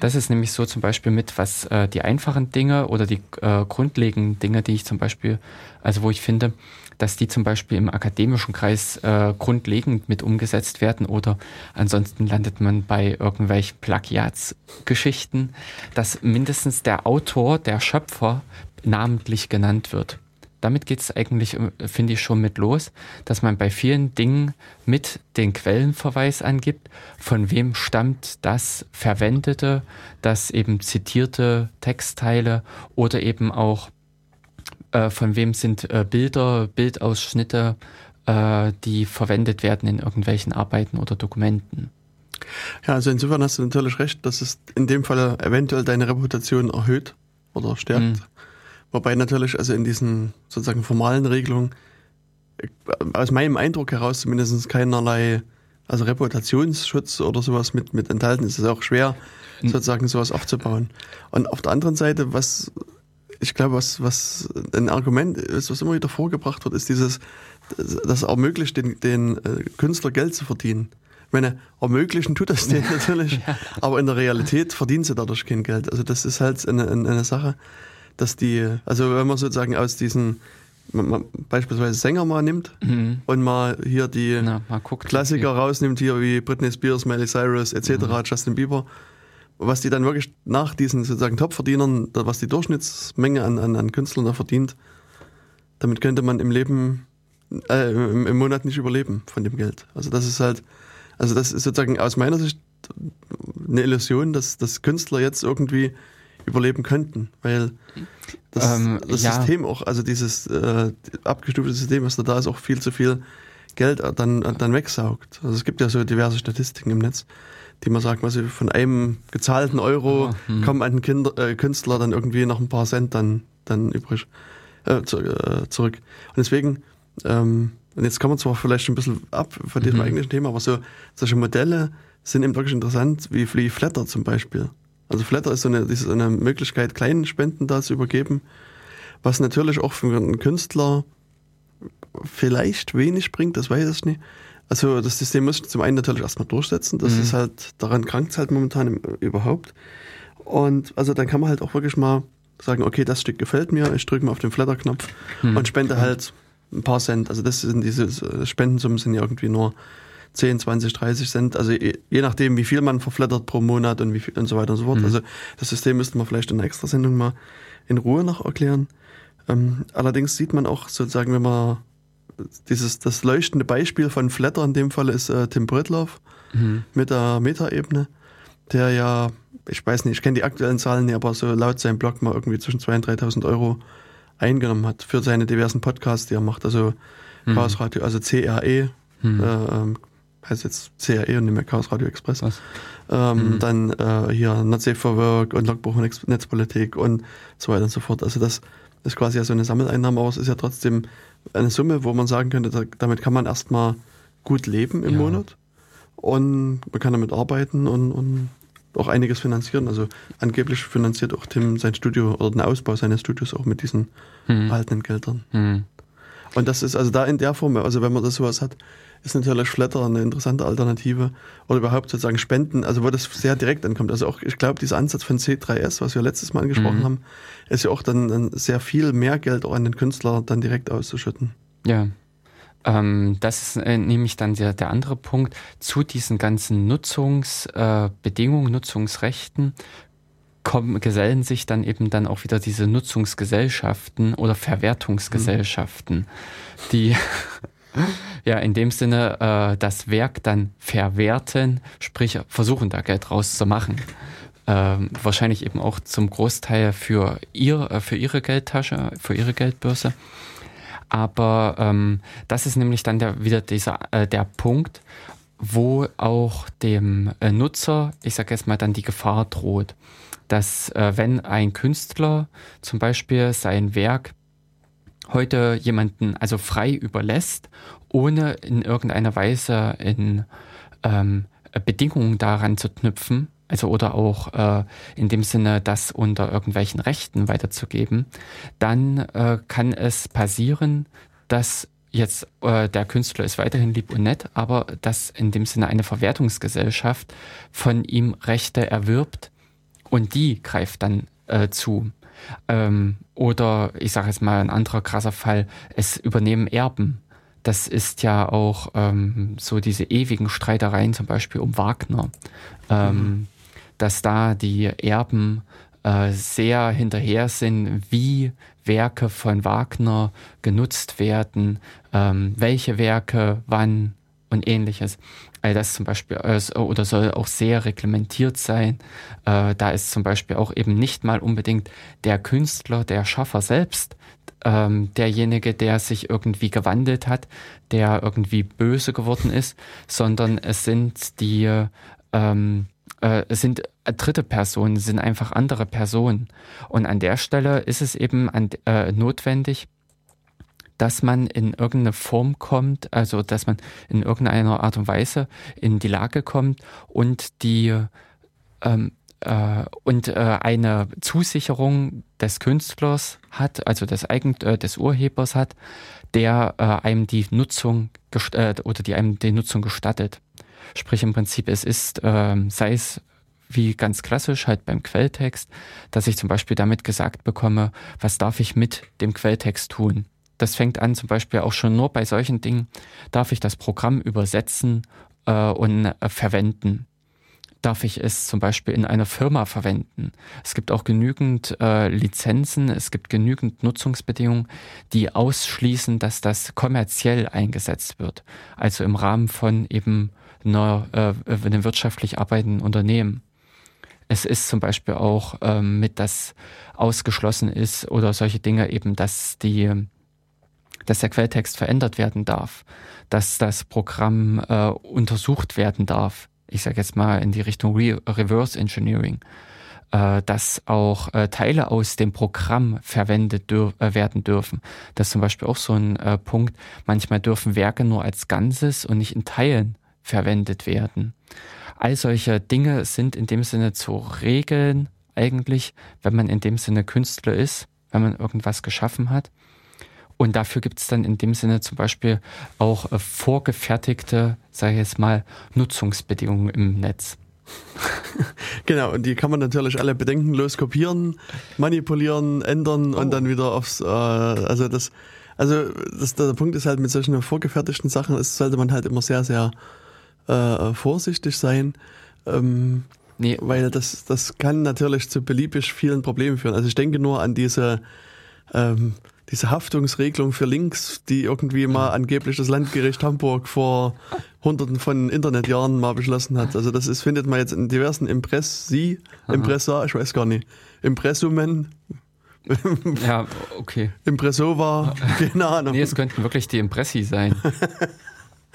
Das ist nämlich so zum Beispiel mit, was äh, die einfachen Dinge oder die äh, grundlegenden Dinge, die ich zum Beispiel, also wo ich finde, dass die zum Beispiel im akademischen Kreis äh, grundlegend mit umgesetzt werden oder ansonsten landet man bei irgendwelchen Plagiatsgeschichten, dass mindestens der Autor, der Schöpfer namentlich genannt wird damit geht es eigentlich, äh, finde ich, schon mit los, dass man bei vielen Dingen mit den Quellenverweis angibt, von wem stammt das Verwendete, das eben zitierte Textteile oder eben auch äh, von wem sind äh, Bilder, Bildausschnitte, äh, die verwendet werden in irgendwelchen Arbeiten oder Dokumenten. Ja, also insofern hast du natürlich recht, dass es in dem Fall eventuell deine Reputation erhöht oder stärkt. Mhm. Wobei natürlich, also in diesen sozusagen formalen Regelungen, aus meinem Eindruck heraus zumindest keinerlei, also Reputationsschutz oder sowas mit, mit enthalten ist. Es auch schwer, hm. sozusagen sowas aufzubauen. Und auf der anderen Seite, was ich glaube, was, was ein Argument ist, was immer wieder vorgebracht wird, ist dieses, das ermöglicht den, den äh, Künstler Geld zu verdienen. Ich meine, ermöglichen tut das denen natürlich, ja. aber in der Realität verdienen sie dadurch kein Geld. Also das ist halt eine, eine Sache dass die, also wenn man sozusagen aus diesen man, man beispielsweise Sänger mal nimmt mhm. und mal hier die Na, mal guckt, Klassiker rausnimmt, hier wie Britney Spears, Miley Cyrus etc., mhm. Justin Bieber, was die dann wirklich nach diesen sozusagen Topverdienern, was die Durchschnittsmenge an, an, an Künstlern da verdient, damit könnte man im Leben, äh, im, im Monat nicht überleben von dem Geld. Also das ist halt, also das ist sozusagen aus meiner Sicht eine Illusion, dass, dass Künstler jetzt irgendwie überleben könnten, weil das, ähm, das ja. System auch, also dieses äh, abgestufte System, was da da ist, auch viel zu viel Geld dann, dann wegsaugt. Also es gibt ja so diverse Statistiken im Netz, die man sagt, was von einem gezahlten Euro Ah, hm. kommen an den Kinder, äh, Künstler dann irgendwie noch ein paar Cent dann, dann übrig äh, zu, äh, zurück. Und deswegen, ähm, und jetzt kommen wir zwar vielleicht ein bisschen ab von diesem Mhm. eigentlichen Thema, aber so solche Modelle sind eben wirklich interessant, wie, wie Flatter zum Beispiel. Also Flatter ist so eine, ist eine Möglichkeit, kleinen Spenden da zu übergeben, was natürlich auch für einen Künstler vielleicht wenig bringt, das weiß ich nicht. Also das System muss sich zum einen natürlich erstmal durchsetzen, das Mhm. ist halt, daran krankt es halt momentan überhaupt. Und also dann kann man halt auch wirklich mal sagen, okay, das Stück gefällt mir, ich drücke mal auf den Flatter-Knopf Mhm. und spende halt ein paar Cent. Also das sind diese Spendensummen sind ja irgendwie nur 10, 20, 30 Cent. Also je, je nachdem, wie viel man verflattert pro Monat und wie viel und so weiter und so fort. Mhm. Also das System müsste man vielleicht in einer extra Sendung mal in Ruhe noch erklären. Ähm, allerdings sieht man auch sozusagen, wenn man dieses das leuchtende Beispiel von Flatter in dem Fall ist äh, Tim Britloff Mhm. mit der Metaebene, der ja, ich weiß nicht, ich kenne die aktuellen Zahlen nicht, aber so laut seinem Blog mal irgendwie zwischen 2.000 und 3.000 Euro eingenommen hat für seine diversen Podcasts, die er macht. Also Mhm. Chaos Radio, also CRE, Mhm. äh, ähm, heißt jetzt CRE und nicht mehr Chaos Radio Express. Ähm, Mhm. Dann äh, hier Not Safe for Work und Logbuch und Netz- Netzpolitik und so weiter und so fort. Also das ist quasi ja so eine Sammeleinnahme, aber es ist ja trotzdem eine Summe, wo man sagen könnte, da, damit kann man erstmal gut leben im Ja. Monat und man kann damit arbeiten und, und auch einiges finanzieren. Also angeblich finanziert auch Tim sein Studio oder den Ausbau seines Studios auch mit diesen Mhm. erhaltenen Geldern. Mhm. Und das ist also da in der Form, also wenn man das sowas hat, ist natürlich Flatter eine interessante Alternative oder überhaupt sozusagen Spenden, also wo das sehr direkt ankommt. Also auch, ich glaube, dieser Ansatz von C3S, was wir letztes Mal angesprochen Mhm. haben, ist ja auch dann, dann sehr viel mehr Geld auch an den Künstler dann direkt auszuschütten. Ja. Ähm, das ist äh, nämlich dann der, der andere Punkt. Zu diesen ganzen Nutzungsbedingungen, äh, Nutzungsrechten kommen, gesellen sich dann eben dann auch wieder diese Nutzungsgesellschaften oder Verwertungsgesellschaften, die ja in dem Sinne äh, das Werk dann verwerten, sprich versuchen da Geld rauszumachen. Ähm, wahrscheinlich eben auch zum Großteil für ihr, äh, für ihre Geldtasche, für ihre Geldbörse. Aber ähm, das ist nämlich dann der, wieder dieser, äh, der Punkt, wo auch dem äh, Nutzer, ich sage jetzt mal, dann die Gefahr droht, dass äh, wenn ein Künstler zum Beispiel sein Werk heute jemanden also frei überlässt, ohne in irgendeiner Weise in ähm, Bedingungen daran zu knüpfen, also oder auch äh, in dem Sinne, das unter irgendwelchen Rechten weiterzugeben, dann äh, kann es passieren, dass jetzt äh, der Künstler ist weiterhin lieb und nett, aber dass in dem Sinne eine Verwertungsgesellschaft von ihm Rechte erwirbt und die greift dann äh, zu. Ähm, oder ich sage jetzt mal ein anderer krasser Fall, es übernehmen Erben. Das ist ja auch ähm, so diese ewigen Streitereien zum Beispiel um Wagner, ähm, dass da die Erben äh, sehr hinterher sind, wie Werke von Wagner genutzt werden, ähm, welche Werke wann und ähnliches. All das zum Beispiel äh, oder soll auch sehr reglementiert sein. Äh, da ist zum Beispiel auch eben nicht mal unbedingt der Künstler, der Schaffer selbst, ähm, derjenige, der sich irgendwie gewandelt hat, der irgendwie böse geworden ist, sondern es sind die ähm, äh, es sind dritte Personen, es sind einfach andere Personen. Und an der Stelle ist es eben an, äh, notwendig, dass man in irgendeine Form kommt, also dass man in irgendeiner Art und Weise in die Lage kommt und die ähm, äh, und äh, eine Zusicherung des Künstlers hat, also des Eigen äh, des Urhebers hat, der äh, einem die Nutzung äh, oder die einem die Nutzung gestattet. Sprich im Prinzip, es ist, ähm, sei es wie ganz klassisch halt beim Quelltext, dass ich zum Beispiel damit gesagt bekomme, was darf ich mit dem Quelltext tun. Das fängt an zum Beispiel auch schon nur bei solchen Dingen, darf ich das Programm übersetzen äh, und äh, verwenden. Darf ich es zum Beispiel in einer Firma verwenden? Es gibt auch genügend äh, Lizenzen, es gibt genügend Nutzungsbedingungen, die ausschließen, dass das kommerziell eingesetzt wird. Also im Rahmen von eben einer, äh, einem wirtschaftlich arbeitenden Unternehmen. Es ist zum Beispiel auch ähm, mit, dass ausgeschlossen ist oder solche Dinge eben, dass die, dass der Quelltext verändert werden darf, dass das Programm äh, untersucht werden darf ich sage jetzt mal in die Richtung Re Reverse Engineering, äh, dass auch äh, Teile aus dem Programm verwendet dür äh, werden dürfen. Das ist zum Beispiel auch so ein äh, Punkt. Manchmal dürfen Werke nur als Ganzes und nicht in Teilen verwendet werden. All solche Dinge sind in dem Sinne zu regeln eigentlich, wenn man in dem Sinne Künstler ist, wenn man irgendwas geschaffen hat. Und dafür gibt es dann in dem Sinne zum Beispiel auch äh, vorgefertigte, sage ich jetzt mal, Nutzungsbedingungen im Netz. genau, und die kann man natürlich alle bedenkenlos kopieren, manipulieren, ändern oh. und dann wieder aufs, äh, also das, also das, der Punkt ist halt mit solchen vorgefertigten Sachen, ist, sollte man halt immer sehr, sehr äh, vorsichtig sein. Ähm, nee. Weil das, das kann natürlich zu beliebig vielen Problemen führen. Also ich denke nur an diese ähm, diese Haftungsregelung für Links, die irgendwie mal angeblich das Landgericht Hamburg vor hunderten von Internetjahren mal beschlossen hat. Also das ist, findet man jetzt in diversen Impressi, Impressa, ich weiß gar nicht, Impressumen. Ja, okay. Impressova, keine Ahnung. Nee, es könnten wirklich die Impressi sein.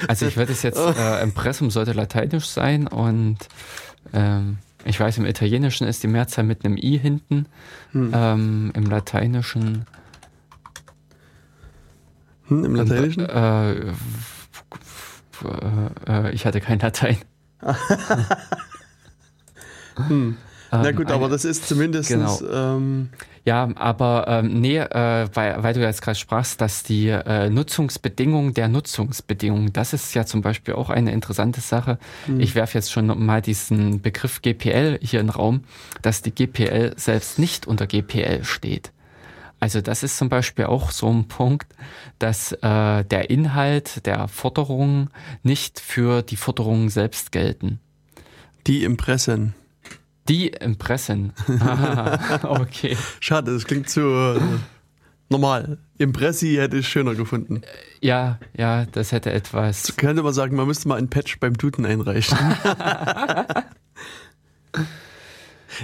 Also ich würde es jetzt, äh, Impressum sollte lateinisch sein und ähm, ich weiß, im Italienischen ist die Mehrzahl mit einem I hinten, hm. ähm, im Lateinischen hm, Im Lateinischen? Und, äh, äh, äh, ich hatte kein Latein. hm. Na gut, ähm, aber das ist zumindest. Genau. Ähm, ja, aber ähm, nee, äh, weil, weil du jetzt gerade sprachst, dass die äh, Nutzungsbedingungen der Nutzungsbedingungen, das ist ja zum Beispiel auch eine interessante Sache. Hm. Ich werfe jetzt schon mal diesen Begriff GPL hier in den Raum, dass die GPL selbst nicht unter GPL steht. Also das ist zum Beispiel auch so ein Punkt, dass äh, der Inhalt der Forderungen nicht für die Forderungen selbst gelten. Die Impressen. Die Impressen. okay. Schade, das klingt zu äh, normal. Impressi hätte ich schöner gefunden. Ja, ja, das hätte etwas. Das könnte man sagen, man müsste mal ein Patch beim Duden einreichen.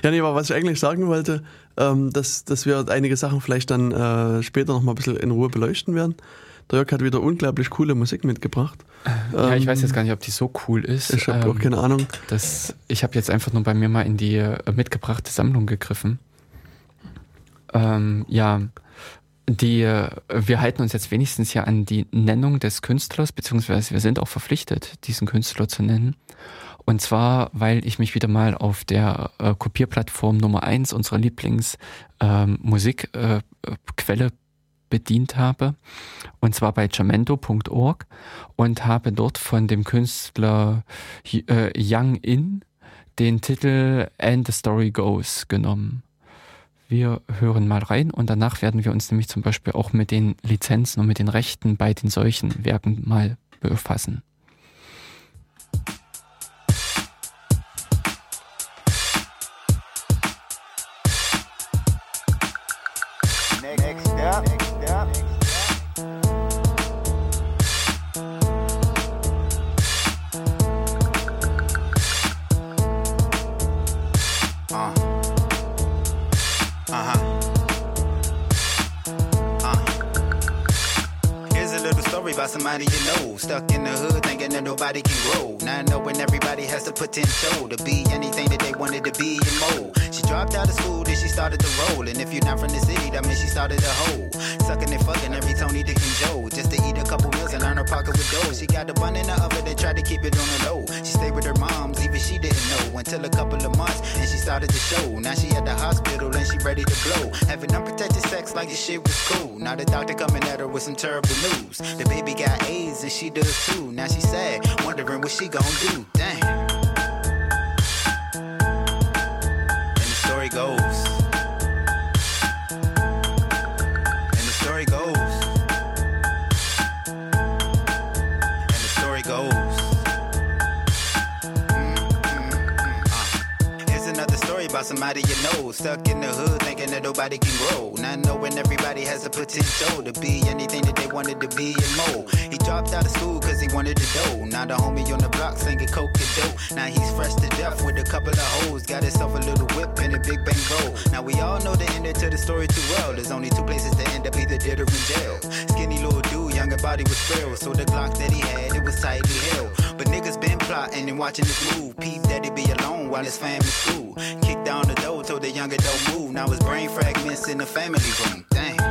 Ja, nee, aber was ich eigentlich sagen wollte, ähm, dass, dass wir einige Sachen vielleicht dann äh, später noch mal ein bisschen in Ruhe beleuchten werden. Der Jörg hat wieder unglaublich coole Musik mitgebracht. Ja, ähm, ich weiß jetzt gar nicht, ob die so cool ist. Ich habe ähm, auch keine Ahnung. Das, ich habe jetzt einfach nur bei mir mal in die äh, mitgebrachte Sammlung gegriffen. Ähm, ja, die, äh, wir halten uns jetzt wenigstens ja an die Nennung des Künstlers, beziehungsweise wir sind auch verpflichtet, diesen Künstler zu nennen. Und zwar, weil ich mich wieder mal auf der äh, Kopierplattform Nummer eins unserer Lieblingsmusikquelle ähm, äh, bedient habe. Und zwar bei jamendo.org und habe dort von dem Künstler äh, Young In den Titel And the Story Goes genommen. Wir hören mal rein und danach werden wir uns nämlich zum Beispiel auch mit den Lizenzen und mit den Rechten bei den solchen Werken mal befassen. Somebody you know. Stuck in the hood thinking that nobody can grow. Not knowing everybody has the potential to be anything that they wanted to be and more. She dropped out of school, then she started to roll. And if you're not from the city, that means she started to hoe. Sucking and fucking every Tony, Dick, and Joe. Just to eat a couple with. She got the bun in the oven and tried to keep it on the low. She stayed with her moms, even she didn't know. Until a couple of months, and she started to show. Now she at the hospital and she ready to blow. Having unprotected sex like this shit was cool. Now the doctor coming at her with some terrible news. The baby got AIDS and she does too. Now she sad, wondering what she gon' do. Damn. About somebody you know. Stuck in the hood thinking that nobody can grow. Not knowing everybody has the potential to be anything that they wanted to be and more. He dropped out of school cause he wanted to dough. Now the homie on the block singing coke and dope. Now he's fresh to death with a couple of hoes. Got himself a little whip and a big bang roll. Now we all know the end to the story too well. There's only two places to end up, either dead or in jail. Skinny little younger body was frail, so the Glock that he had, it was tightly held. But niggas been plotting and watching this move. Peep that he be alone while his family school. Kicked down the door, told the younger don't move. Now his brain fragments in the family room. Dang.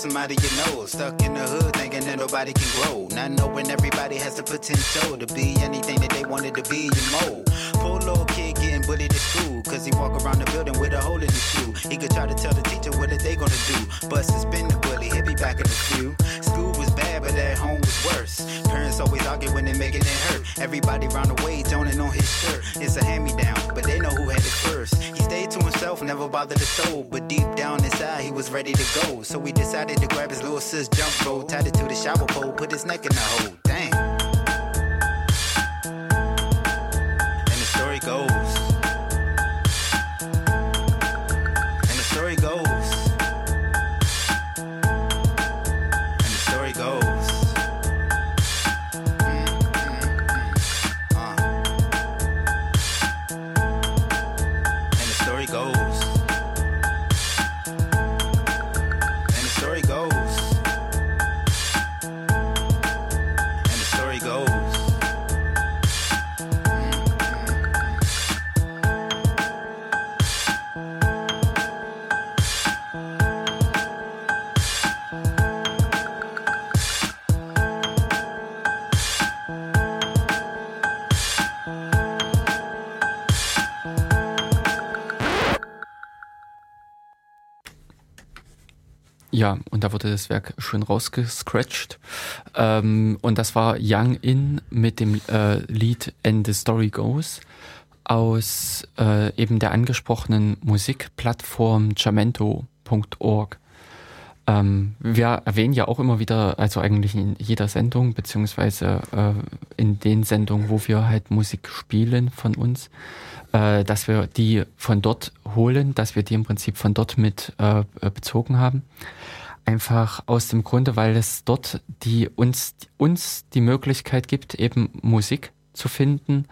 Somebody you know. Stuck in the hood thinking that nobody can grow. Not knowing everybody has the potential to be anything that they wanted to be, you know. Poor little kid getting bullied at school. Cause he walk around the building with a hole in his shoe. He could try to tell the teacher what are they gonna do. But suspend the bully, he'll be back in a few. School was but at home was worse. Parents always argue when they're making it hurt. Everybody round the way joning on his shirt. It's a hand me down, but they know who had it first. He stayed to himself, never bothered the soul. But deep down inside, he was ready to go. So he decided to grab his little sis jump rope, tied it to the shower pole, put his neck in the hole. Damn. Ja, und da wurde das Werk schön rausgescratcht. Ähm, und das war Young In mit dem äh, Lied And the Story Goes aus äh, eben der angesprochenen Musikplattform jamento.org. Ähm, wir erwähnen ja auch immer wieder, also eigentlich in jeder Sendung, beziehungsweise äh, in den Sendungen, wo wir halt Musik spielen von uns, äh, dass wir die von dort holen, dass wir die im Prinzip von dort mit äh, bezogen haben. Einfach aus dem Grunde, weil es dort die uns, uns die Möglichkeit gibt, eben Musik zu finden,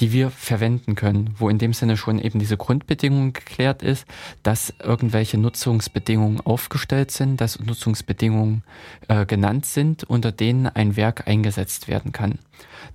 die wir verwenden können, wo in dem Sinne schon eben diese Grundbedingung geklärt ist, dass irgendwelche Nutzungsbedingungen aufgestellt sind, dass Nutzungsbedingungen äh, genannt sind, unter denen ein Werk eingesetzt werden kann.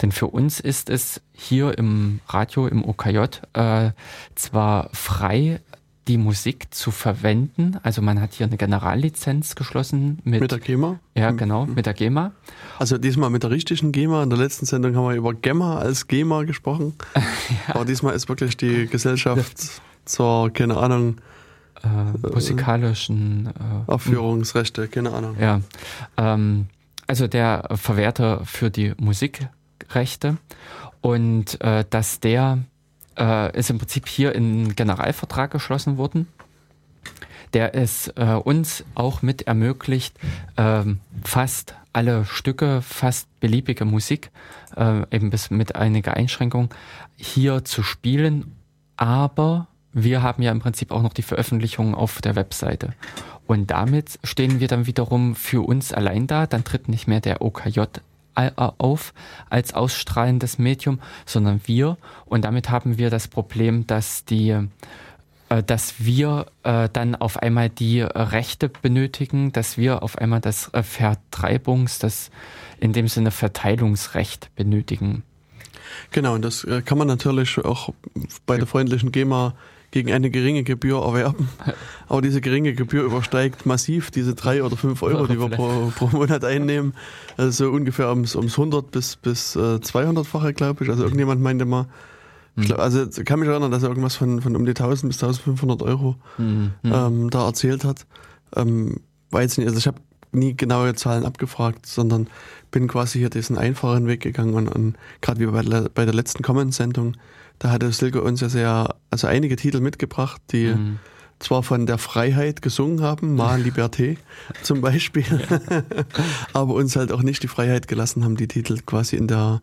Denn für uns ist es hier im Radio, im OKJ, äh, zwar frei, die Musik zu verwenden. Also man hat hier eine Generallizenz geschlossen mit, mit der GEMA. Ja, mhm. genau, mhm. mit der GEMA. Also diesmal mit der richtigen GEMA. In der letzten Sendung haben wir über GEMA als GEMA gesprochen. ja. Aber diesmal ist wirklich die Gesellschaft zur, keine Ahnung, äh, musikalischen äh, Aufführungsrechte, keine Ahnung. Ja. Ähm, also der Verwerter für die Musikrechte und äh, dass der äh, ist im Prinzip hier in Generalvertrag geschlossen worden, der es äh, uns auch mit ermöglicht, äh, fast alle Stücke, fast beliebige Musik, äh, eben bis mit einiger Einschränkung, hier zu spielen. Aber wir haben ja im Prinzip auch noch die Veröffentlichungen auf der Webseite. Und damit stehen wir dann wiederum für uns allein da. Dann tritt nicht mehr der OKJ auf als ausstrahlendes Medium, sondern wir. Und damit haben wir das Problem, dass die äh, dass wir äh, dann auf einmal die Rechte benötigen, dass wir auf einmal das äh, Vertreibungs-, das in dem Sinne Verteilungsrecht benötigen. Genau, und das äh, kann man natürlich auch bei der freundlichen GEMA gegen eine geringe Gebühr erwerben. Aber diese geringe Gebühr übersteigt massiv diese drei oder fünf Euro, die wir pro, pro Monat einnehmen. Also so ungefähr ums, ums 100 bis, bis äh, 200-fache, glaube ich. Also irgendjemand meinte mal, ich glaub, also ich kann mich erinnern, dass er irgendwas von, von um die 1000 bis 1500 Euro mhm. ähm, da erzählt hat. Ähm, weiß nicht, also ich habe nie genaue Zahlen abgefragt, sondern bin quasi hier diesen einfachen Weg gegangen und, und gerade wie bei, bei der letzten Comment-Sendung da hatte Silke uns ja sehr, also einige Titel mitgebracht, die mhm. zwar von der Freiheit gesungen haben, Ma Liberté zum Beispiel, aber uns halt auch nicht die Freiheit gelassen haben, die Titel quasi in der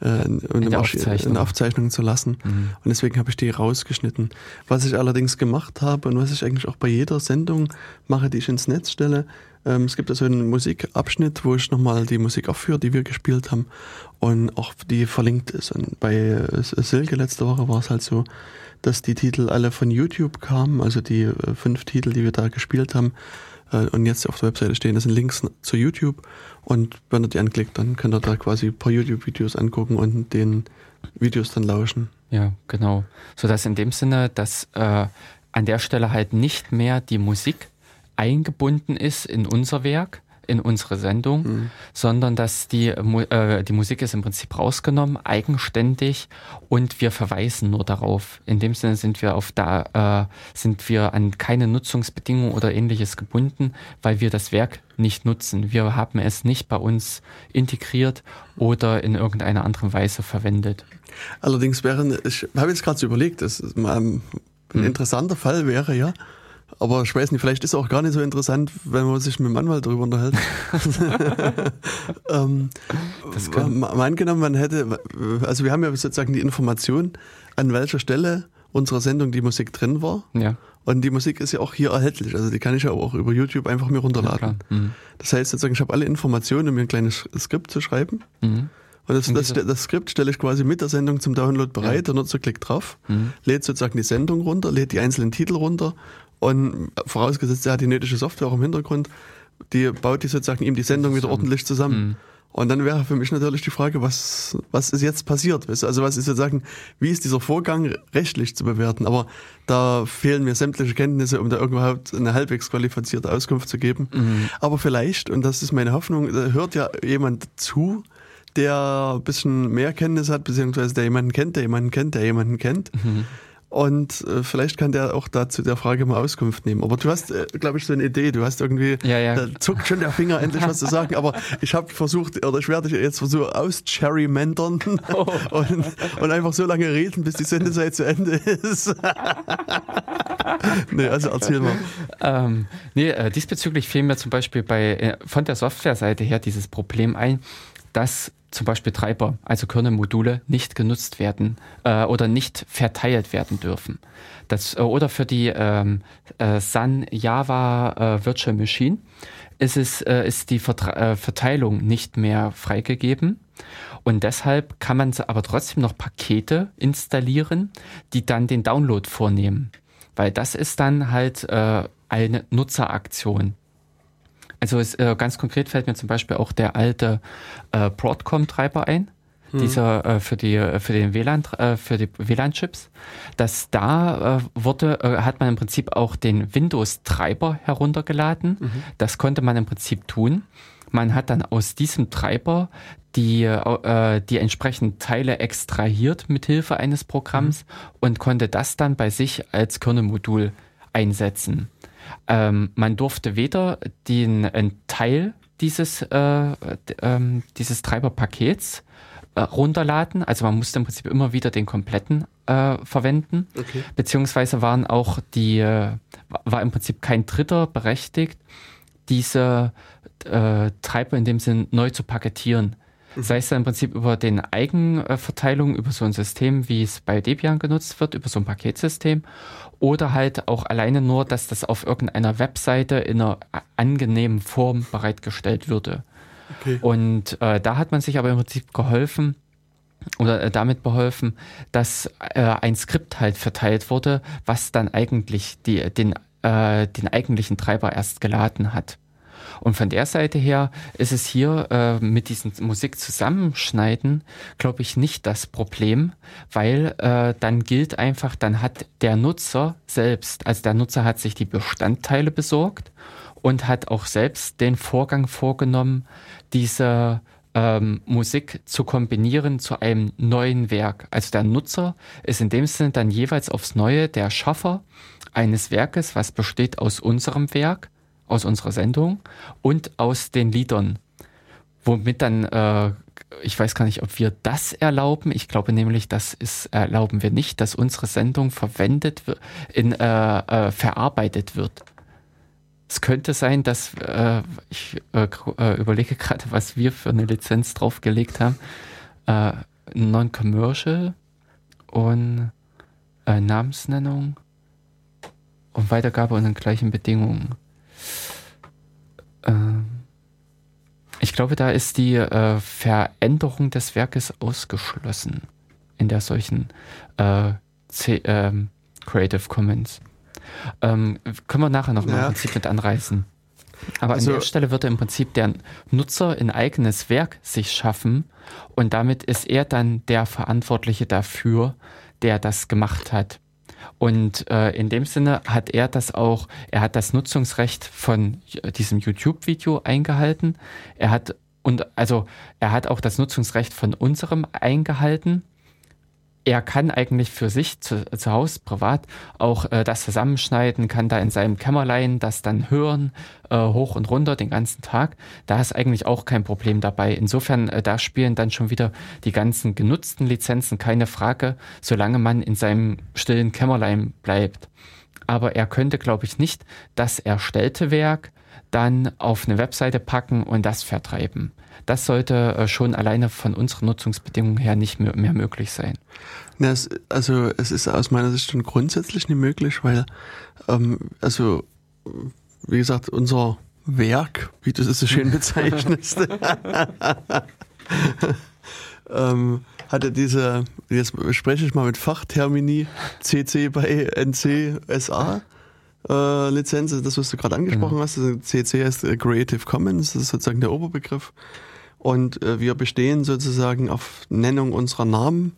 äh, in, in, Aufzeichnung. in Aufzeichnung zu lassen. Mhm. Und deswegen habe ich die rausgeschnitten. Was ich allerdings gemacht habe und was ich eigentlich auch bei jeder Sendung mache, die ich ins Netz stelle, ähm, es gibt also einen Musikabschnitt, wo ich nochmal die Musik aufführe, die wir gespielt haben und auch die verlinkt ist. Und bei Silke letzte Woche war es halt so, dass die Titel alle von YouTube kamen, also die äh, fünf Titel, die wir da gespielt haben äh, und jetzt auf der Webseite stehen, das sind Links zu YouTube und wenn ihr die anklickt, dann könnt ihr da quasi ein paar YouTube-Videos angucken und den Videos dann lauschen. Ja, genau. So dass in dem Sinne, dass äh, an der Stelle halt nicht mehr die Musik eingebunden ist in unser Werk, in unsere Sendung, mhm. sondern dass die, äh, die Musik ist im Prinzip rausgenommen, eigenständig und wir verweisen nur darauf. In dem Sinne sind wir auf da, äh, sind wir an keine Nutzungsbedingungen oder ähnliches gebunden, weil wir das Werk nicht nutzen. Wir haben es nicht bei uns integriert oder in irgendeiner anderen Weise verwendet. Allerdings wäre, ich habe jetzt gerade so überlegt, das ist mal ein, ein hm. interessanter Fall wäre ja, aber ich weiß nicht, vielleicht ist es auch gar nicht so interessant, wenn man sich mit dem Anwalt darüber unterhält. ähm, das kann. Mein genommen, man hätte, also wir haben ja sozusagen die Information, an welcher Stelle unserer Sendung die Musik drin war. Ja. Und die Musik ist ja auch hier erhältlich. Also die kann ich ja auch über YouTube einfach mir runterladen. Ja, mhm. Das heißt sozusagen, ich habe alle Informationen, um mir ein kleines Skript zu schreiben. Mhm. Und das, das, das, Skript stelle ich quasi mit der Sendung zum Download bereit. Ja. Der Nutzer klickt drauf, mhm. lädt sozusagen die Sendung runter, lädt die einzelnen Titel runter und vorausgesetzt, er hat die nötige Software auch im Hintergrund, die baut die sozusagen ihm die Sendung wieder ordentlich zusammen. Mhm. Und dann wäre für mich natürlich die Frage, was, was ist jetzt passiert? Also was ist sozusagen, wie ist dieser Vorgang rechtlich zu bewerten? Aber da fehlen mir sämtliche Kenntnisse, um da überhaupt eine halbwegs qualifizierte Auskunft zu geben. Mhm. Aber vielleicht, und das ist meine Hoffnung, hört ja jemand zu, der ein bisschen mehr Kenntnis hat, beziehungsweise der jemanden kennt, der jemanden kennt, der jemanden kennt. Mhm. Und äh, vielleicht kann der auch dazu der Frage mal Auskunft nehmen. Aber du hast, äh, glaube ich, so eine Idee. Du hast irgendwie, ja, ja. da zuckt schon der Finger endlich was zu sagen. Aber ich habe versucht, oder ich werde jetzt versuchen auscherrymandern oh. und, und einfach so lange reden, bis die Sendezeit zu Ende ist. nee, also erzähl mal. Ähm, nee, äh, diesbezüglich fiel mir zum Beispiel bei, äh, von der Softwareseite her dieses Problem ein, dass zum Beispiel Treiber, also Kernel-Module, nicht genutzt werden äh, oder nicht verteilt werden dürfen. Das, äh, oder für die ähm, äh, Sun Java äh, Virtual Machine ist, es, äh, ist die Vertra äh, Verteilung nicht mehr freigegeben. Und deshalb kann man aber trotzdem noch Pakete installieren, die dann den Download vornehmen. Weil das ist dann halt äh, eine Nutzeraktion. Also es, äh, ganz konkret fällt mir zum Beispiel auch der alte äh, Broadcom-Treiber ein. Mhm. Dieser äh, für die äh, für den WLAN äh, für die WLAN-Chips, dass da äh, wurde äh, hat man im Prinzip auch den Windows-Treiber heruntergeladen. Mhm. Das konnte man im Prinzip tun. Man hat dann aus diesem Treiber die, äh, die entsprechenden Teile extrahiert mit Hilfe eines Programms mhm. und konnte das dann bei sich als Kernel-Modul einsetzen. Ähm, man durfte weder den einen Teil dieses, äh, äh, dieses Treiberpakets äh, runterladen, also man musste im Prinzip immer wieder den kompletten äh, verwenden, okay. beziehungsweise waren auch die, äh, war im Prinzip kein Dritter berechtigt, diese äh, Treiber in dem Sinn neu zu paketieren. Mhm. Sei es dann im Prinzip über den Eigenverteilung, über so ein System, wie es bei Debian genutzt wird, über so ein Paketsystem oder halt auch alleine nur, dass das auf irgendeiner Webseite in einer angenehmen Form bereitgestellt würde. Okay. Und äh, da hat man sich aber im Prinzip geholfen oder äh, damit beholfen, dass äh, ein Skript halt verteilt wurde, was dann eigentlich die, den, äh, den eigentlichen Treiber erst geladen hat. Und von der Seite her ist es hier äh, mit diesem Musik zusammenschneiden, glaube ich, nicht das Problem, weil äh, dann gilt einfach, dann hat der Nutzer selbst, also der Nutzer hat sich die Bestandteile besorgt und hat auch selbst den Vorgang vorgenommen, diese ähm, Musik zu kombinieren zu einem neuen Werk. Also der Nutzer ist in dem Sinne dann jeweils aufs Neue der Schaffer eines Werkes, was besteht aus unserem Werk aus unserer Sendung und aus den Liedern. Womit dann, äh, ich weiß gar nicht, ob wir das erlauben. Ich glaube nämlich, das ist, erlauben wir nicht, dass unsere Sendung verwendet wird, in, äh, äh, verarbeitet wird. Es könnte sein, dass äh, ich äh, äh überlege gerade, was wir für eine Lizenz draufgelegt haben. Äh, Non-Commercial und äh, Namensnennung und Weitergabe unter gleichen Bedingungen. Ähm, ich glaube, da ist die äh, Veränderung des Werkes ausgeschlossen in der solchen äh, C ähm, Creative Commons. Ähm, können wir nachher noch mal Ja. im Prinzip mit anreißen. Aber Also- an der Stelle würde im Prinzip der Nutzer ein eigenes Werk sich schaffen und damit ist er dann der Verantwortliche dafür, der das gemacht hat. Und äh, in dem Sinne hat er das auch, er hat das Nutzungsrecht von äh, diesem YouTube-Video eingehalten. Er hat und also er hat auch das Nutzungsrecht von unserem eingehalten. Er kann eigentlich für sich zu, zu Hause privat auch äh, das zusammenschneiden, kann da in seinem Kämmerlein das dann hören, äh, hoch und runter den ganzen Tag. Da ist eigentlich auch kein Problem dabei. Insofern, äh, da spielen dann schon wieder die ganzen genutzten Lizenzen keine Frage, solange man in seinem stillen Kämmerlein bleibt. Aber er könnte, glaube ich, nicht das erstellte Werk dann auf eine Webseite packen und das vertreiben. Das sollte äh, schon alleine von unseren Nutzungsbedingungen her nicht mehr, möglich sein. Na, es, also es ist aus meiner Sicht schon grundsätzlich nicht möglich, weil ähm, also wie gesagt unser Werk, wie du es so schön bezeichnest, ähm, hatte diese, jetzt spreche ich mal mit Fachtermini, CC bei NC SA äh, Lizenz, also das was du gerade angesprochen Genau. hast, also CC heißt äh, Creative Commons, das ist sozusagen der Oberbegriff. Und äh, wir bestehen sozusagen auf Nennung unserer Namen,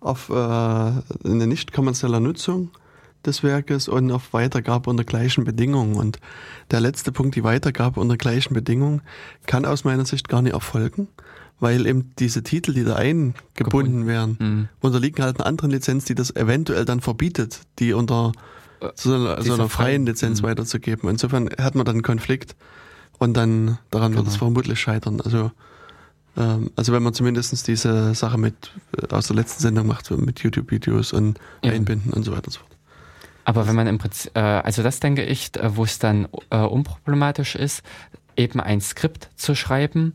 auf äh, eine nicht kommerzielle Nutzung des Werkes und auf Weitergabe unter gleichen Bedingungen. Und der letzte Punkt, die Weitergabe unter gleichen Bedingungen, kann aus meiner Sicht gar nicht erfolgen, weil eben diese Titel, die da eingebunden Gebunden. werden, Mhm. unterliegen halt einer anderen Lizenz, die das eventuell dann verbietet, die unter so einer, so einer freien Lizenz Mhm. weiterzugeben. Insofern hat man dann einen Konflikt und dann daran wird Genau. es vermutlich scheitern. Also ähm, also wenn man zumindest diese Sache mit äh, aus der letzten Sendung macht, mit YouTube-Videos und Ja. einbinden und so weiter und so fort. Aber wenn man im Prinzip, äh, also das denke ich, äh, wo es dann äh, unproblematisch ist, eben ein Skript zu schreiben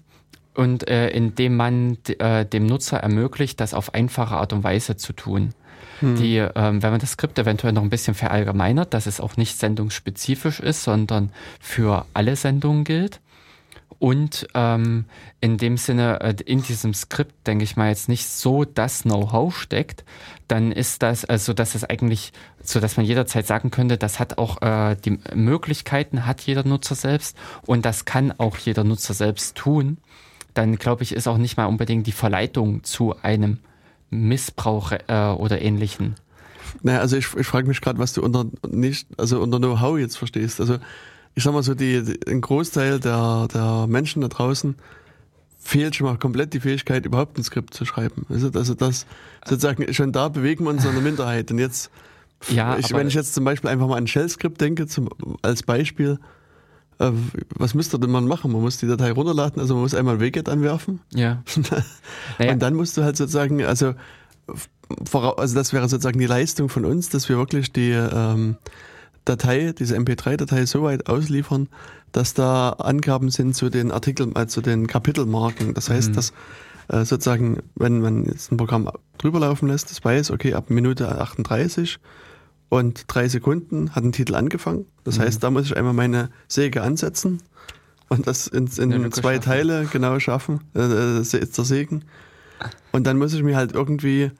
und äh, indem man äh, dem Nutzer ermöglicht, das auf einfache Art und Weise zu tun. Die, ähm, wenn man das Skript eventuell noch ein bisschen verallgemeinert, dass es auch nicht sendungsspezifisch ist, sondern für alle Sendungen gilt. Und ähm, in dem Sinne, äh, in diesem Skript, denke ich mal, jetzt nicht so das Know-how steckt, dann ist das, also dass es eigentlich, so dass man jederzeit sagen könnte, das hat auch äh, die Möglichkeiten, hat jeder Nutzer selbst und das kann auch jeder Nutzer selbst tun, dann glaube ich, ist auch nicht mal unbedingt die Verleitung zu einem Missbrauch äh, oder ähnlichen. Naja, also ich, ich frage mich gerade, was du unter nicht, also unter Know-how jetzt verstehst. Also ich sag mal so, die, die, ein Großteil der, der Menschen da draußen fehlt schon mal komplett die Fähigkeit, überhaupt ein Skript zu schreiben. Also, also das sozusagen schon da bewegen wir uns in einer Minderheit. Und jetzt, Ja, ich, wenn ich jetzt zum Beispiel einfach mal an ein Shell-Skript denke, zum, als Beispiel, was müsste denn man machen? Man muss die Datei runterladen, also man muss einmal Wget anwerfen. Ja. Naja. Und dann musst du halt sozusagen, also, also das wäre sozusagen die Leistung von uns, dass wir wirklich die ähm, Datei, diese MP3-Datei so weit ausliefern, dass da Angaben sind zu den Artikeln, also zu den Kapitelmarken. Das heißt, Mhm. dass äh, sozusagen, wenn man jetzt ein Programm drüber laufen lässt, das weiß, okay, ab Minute 38 und drei Sekunden hat ein Titel angefangen. Das Mhm. heißt, da muss ich einmal meine Säge ansetzen und das in, in Lücke zwei schaffen. Teile genau schaffen, äh, zersägen. Und dann muss ich mir halt irgendwie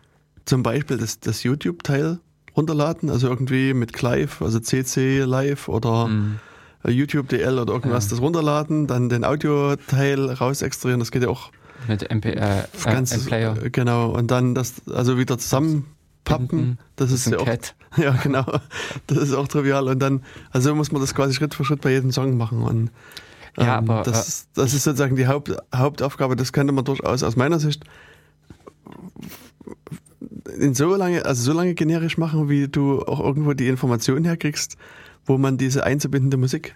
zum Beispiel das, das YouTube-Teil runterladen, also irgendwie mit Clive, also CC Live oder Mhm. äh, YouTube DL oder irgendwas Ja. das runterladen, dann den Audio-Teil raus extrahieren, das geht ja auch Mit MP, äh, ganz äh, genau und dann das also wieder zusammenpappen, Binden. das Das ist ist ja ein auch Cat. ja genau, das ist auch trivial und dann also so muss man das quasi Schritt für Schritt bei jedem Song machen und Ja, ähm, aber, das, das ist sozusagen die Haupt, Hauptaufgabe. Das könnte man durchaus aus meiner Sicht in so lange, also so lange generisch machen, wie du auch irgendwo die Information herkriegst, wo man diese einzubindende Musik.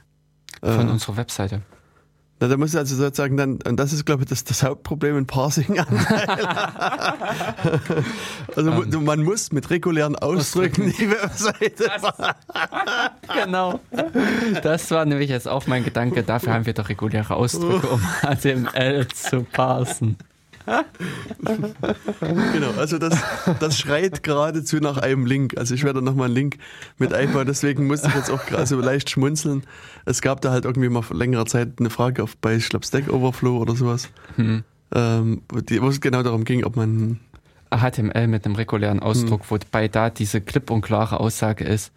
Von äh, unserer Webseite. Na, da muss also sozusagen dann, und das ist, glaube ich, das, das Hauptproblem in Parsing. also Ähm. du, man muss mit regulären Ausdrücken die Webseite. Genau. Das war nämlich jetzt auch mein Gedanke. Dafür haben wir doch reguläre Ausdrücke, um HTML zu parsen. genau, also das, das schreit geradezu nach einem Link. Also ich werde nochmal einen Link mit einbauen, deswegen musste ich jetzt auch gerade so leicht schmunzeln. Es gab da halt irgendwie mal vor längerer Zeit eine Frage auf, bei, ich glaube, Stack Overflow oder sowas, hm. ähm, wo es genau darum ging, ob man HTML mit einem regulären Ausdruck, hm. wobei da diese klipp und klare Aussage ist,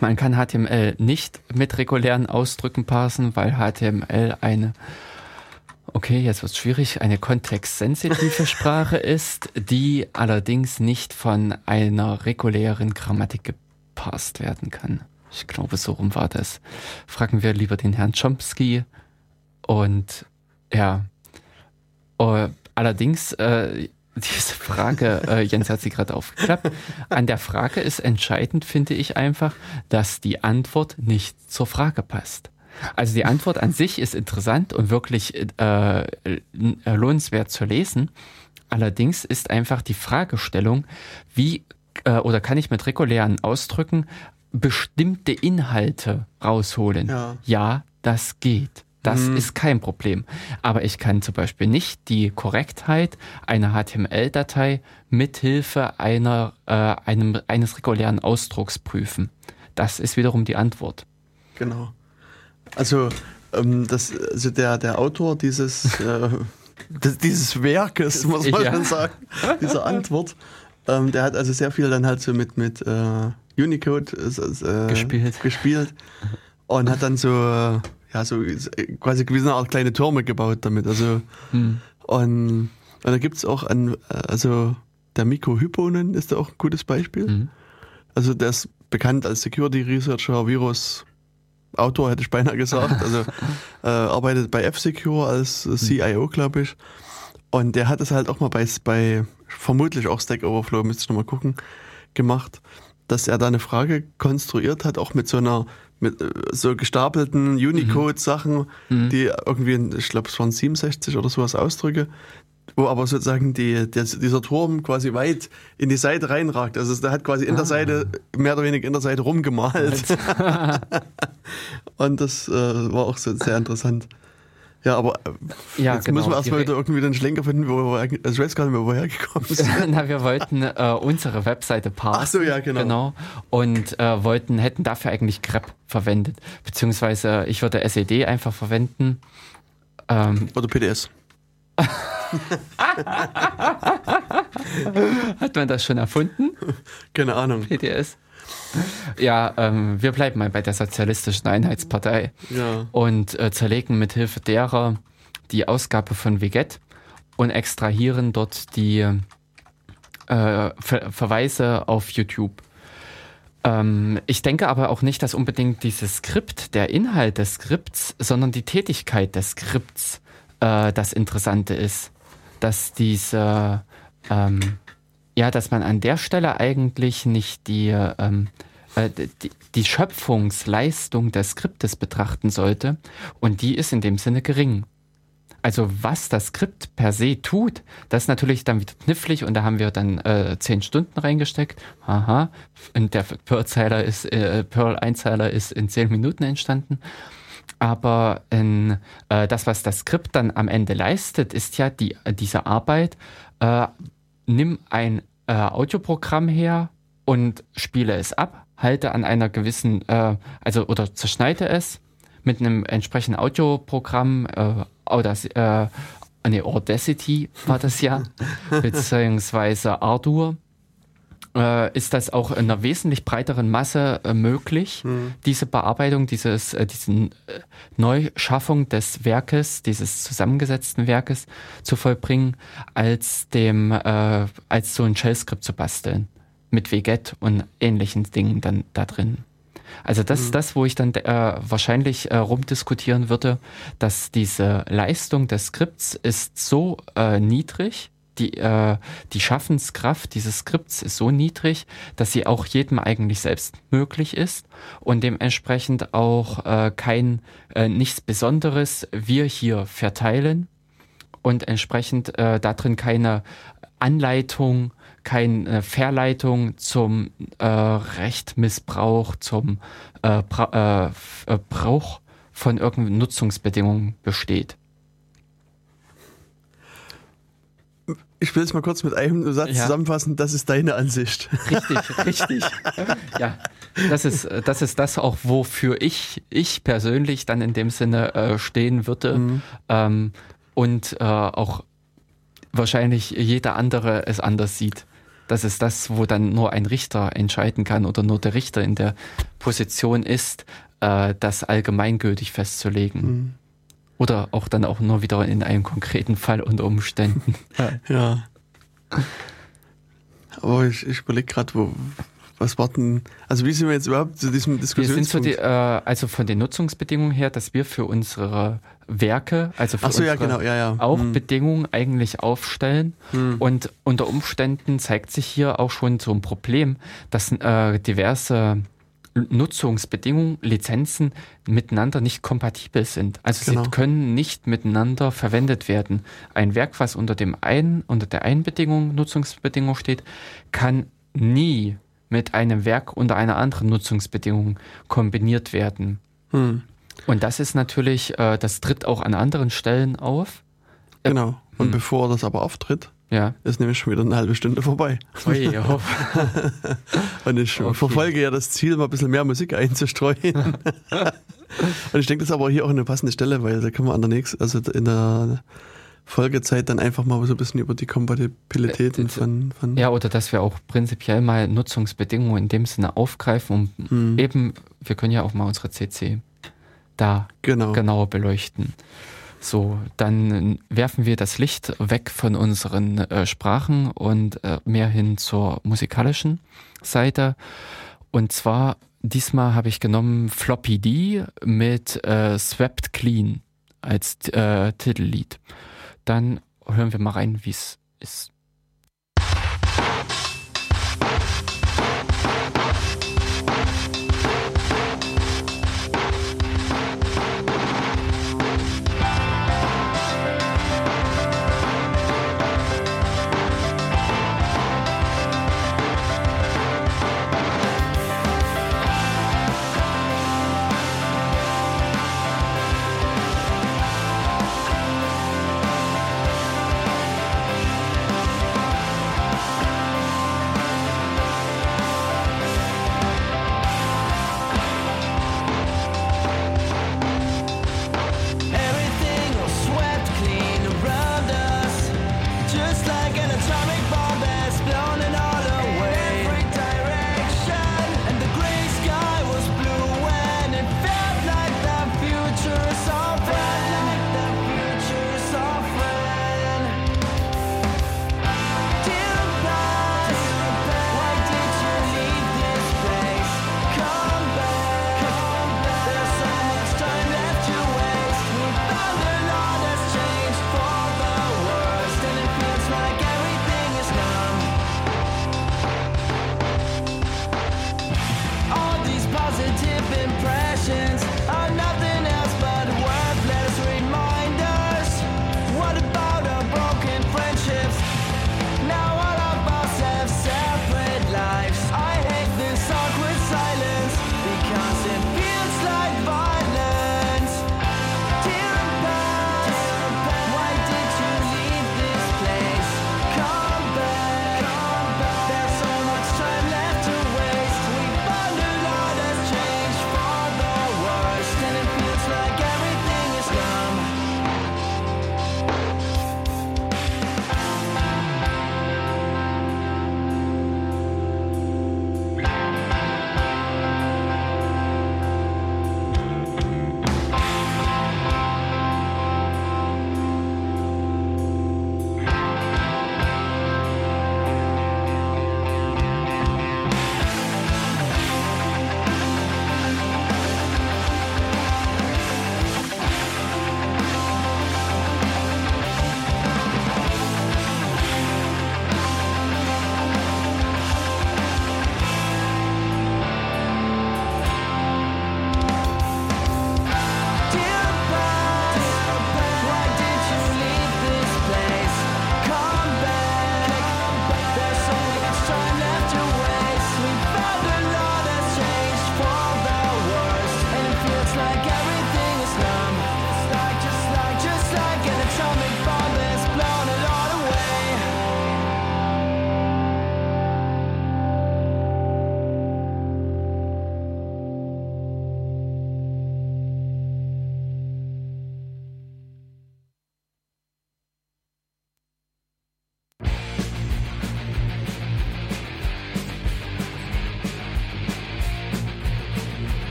man kann HTML nicht mit regulären Ausdrücken parsen, weil HTML eine Okay, jetzt wird es schwierig. Eine kontextsensitive Sprache ist, die allerdings nicht von einer regulären Grammatik gepasst werden kann. Ich glaube, so rum war das. Fragen wir lieber den Herrn Chomsky. Und ja, uh, allerdings, äh, diese Frage, äh, Jens hat sie gerade aufgeklappt. An der Frage ist entscheidend, finde ich einfach, dass die Antwort nicht zur Frage passt. Also die Antwort an sich ist interessant und wirklich äh, lohnenswert zu lesen. Allerdings ist einfach die Fragestellung, wie äh, oder kann ich mit regulären Ausdrücken bestimmte Inhalte rausholen? Ja, ja das geht. Das mhm. ist kein Problem. Aber ich kann zum Beispiel nicht die Korrektheit einer HTML-Datei mithilfe einer, äh, einem, eines regulären Ausdrucks prüfen. Das ist wiederum die Antwort. Genau. Also, ähm, das, also der, der Autor dieses, äh, des, dieses Werkes, muss man ja. schon sagen, dieser Antwort, ähm, der hat also sehr viel dann halt so mit, mit äh, Unicode äh, gespielt. gespielt und hat dann so, ja, so quasi gewisse Art kleine Türme gebaut damit. Also, hm. und, und da gibt es auch an, also der Mikro Hyponen ist da auch ein gutes Beispiel. Hm. Also der ist bekannt als Security Researcher, Virus Autor, hätte ich beinahe gesagt. Also äh, arbeitet bei F-Secure als CIO, glaube ich. Und der hat es halt auch mal bei, bei vermutlich auch Stack Overflow, müsste ich nochmal gucken, gemacht, dass er da eine Frage konstruiert hat, auch mit so einer mit äh, so gestapelten Unicode-Sachen, mhm. die irgendwie, ich glaube, es waren 67 oder sowas Ausdrücke, wo aber sozusagen die, der, dieser Turm quasi weit in die Seite reinragt. Also der hat quasi in der ah. Seite, mehr oder weniger in der Seite rumgemalt. Und das äh, war auch so sehr interessant. Ja, aber äh, ja, jetzt genau. müssen wir erstmal wieder irgendwie den Schlenker finden, wo wir, also ich weiß gar nicht mehr, woher gekommen sind. Na, wir wollten äh, unsere Webseite parsen. Ach so, ja, genau. genau und äh, wollten, hätten dafür eigentlich grep verwendet. Beziehungsweise ich würde SED einfach verwenden. Ähm, Oder PDS. Hat man das schon erfunden? Keine Ahnung. PDS. Ja, ähm, wir bleiben mal bei der Sozialistischen Einheitspartei ja. und äh, zerlegen mithilfe derer die Ausgabe von Veget und extrahieren dort die äh, Ver Verweise auf YouTube. Ähm, ich denke aber auch nicht, dass unbedingt dieses Skript, der Inhalt des Skripts, sondern die Tätigkeit des Skripts äh, das Interessante ist, dass diese, ähm, ja, dass man an der Stelle eigentlich nicht die, ähm, äh, die, die Schöpfungsleistung des Skriptes betrachten sollte und die ist in dem Sinne gering. Also was das Skript per se tut, das ist natürlich dann wieder knifflig und da haben wir dann äh, zehn Stunden reingesteckt. Aha, und der Perl-Zeiler ist, äh, Perl-Einzeiler ist in zehn Minuten entstanden. Aber in, äh, das, was das Skript dann am Ende leistet, ist ja die, diese Arbeit, äh, nimm ein äh, Audioprogramm her und spiele es ab, halte an einer gewissen, äh, also oder zerschneide es mit einem entsprechenden Audioprogramm, äh, Audac äh, nee, Audacity war das ja, beziehungsweise Ardour äh, ist das auch in einer wesentlich breiteren Masse äh, möglich, mhm. diese Bearbeitung, dieses, äh, diesen äh, Neuschaffung des Werkes, dieses zusammengesetzten Werkes zu vollbringen, als dem, äh, als so ein Shell-Skript zu basteln. Mit Veget und ähnlichen Dingen dann da drin. Also das ist mhm. das, wo ich dann äh, wahrscheinlich äh, rumdiskutieren würde, dass diese Leistung des Skripts ist so äh, niedrig, die, äh, die Schaffenskraft dieses Skripts ist so niedrig, dass sie auch jedem eigentlich selbst möglich ist und dementsprechend auch äh, kein äh, nichts Besonderes wir hier verteilen und entsprechend äh, darin keine Anleitung, keine Verleitung zum äh, Rechtmissbrauch, zum äh, Bra äh, Brauch von irgendeinen Nutzungsbedingungen besteht. Ich will es mal kurz mit einem Satz Ja. zusammenfassen. Das ist deine Ansicht. Richtig, richtig. Ja, das ist, das ist das auch, wofür ich, ich persönlich dann in dem Sinne äh, stehen würde. Mhm. Ähm, und äh, auch wahrscheinlich jeder andere es anders sieht. Das ist das, wo dann nur ein Richter entscheiden kann oder nur der Richter in der Position ist, äh, das allgemeingültig festzulegen. Mhm. Oder auch dann auch nur wieder in einem konkreten Fall unter Umständen. Ja. Aber ich, ich überlege gerade, wo, was warten. Also wie sind wir jetzt überhaupt zu diesem Wir sind so Diskussionspunkt? die, äh, also von den Nutzungsbedingungen her, dass wir für unsere Werke, also für so, ja, unsere genau, ja, ja. auch Hm. Bedingungen eigentlich aufstellen. Und unter Umständen zeigt sich hier auch schon so ein Problem, dass äh, diverse Nutzungsbedingungen, Lizenzen miteinander nicht kompatibel sind. Also Genau. sie können nicht miteinander verwendet werden. Ein Werk, was unter dem einen, unter der einen Bedingung, Nutzungsbedingung steht, kann nie mit einem Werk unter einer anderen Nutzungsbedingung kombiniert werden. Hm. Und das ist natürlich, äh, das tritt auch an anderen Stellen auf. Genau. Und Hm. bevor das aber auftritt, Ja. ist nämlich schon wieder eine halbe Stunde vorbei. Ui, oh. Und ich Okay. verfolge ja das Ziel, mal ein bisschen mehr Musik einzustreuen. Und ich denke, das ist aber hier auch eine passende Stelle, weil da können wir an der nächsten, also in der Folgezeit dann einfach mal so ein bisschen über die Kompatibilitäten Äh, das- von, von ja, oder dass wir auch prinzipiell mal Nutzungsbedingungen in dem Sinne aufgreifen und Hm. eben, wir können ja auch mal unsere CC da genau. genauer beleuchten. So, dann werfen wir das Licht weg von unseren äh, Sprachen und äh, mehr hin zur musikalischen Seite. Und zwar, diesmal habe ich genommen Floppy D mit äh, Swept Clean als äh, Titellied. Dann hören wir mal rein, wie es ist.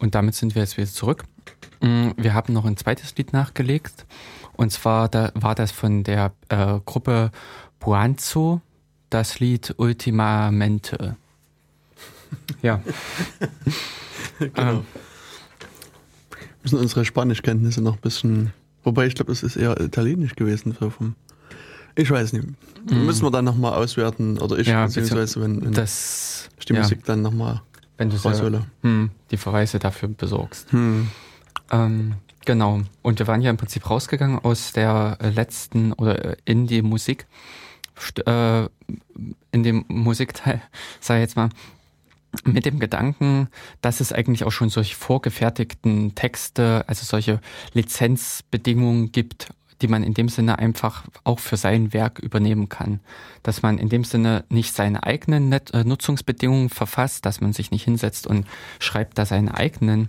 Und damit sind wir jetzt wieder zurück. Mm, wir haben noch ein zweites Lied nachgelegt. Und zwar da war das von der äh, Gruppe Buanzo, das Lied Ultimamente. Ja. genau. Ähm. Müssen unsere Spanischkenntnisse noch ein bisschen. Wobei ich glaube, es ist eher italienisch gewesen. So vom, ich weiß nicht. Mm. Müssen wir dann nochmal auswerten. Oder ich, ja, beziehungsweise wenn, wenn das, die ja. Musik dann nochmal wenn du raushole. Hm, die Verweise dafür besorgst. Hm. Ähm, genau. Und wir waren ja im Prinzip rausgegangen aus der äh, letzten oder äh, in die Musik, äh, in dem Musikteil, sag ich jetzt mal, mit dem Gedanken, dass es eigentlich auch schon solche vorgefertigten Texte, also solche Lizenzbedingungen gibt, die man in dem Sinne einfach auch für sein Werk übernehmen kann. Dass man in dem Sinne nicht seine eigenen Net äh, Nutzungsbedingungen verfasst, dass man sich nicht hinsetzt und schreibt da seine eigenen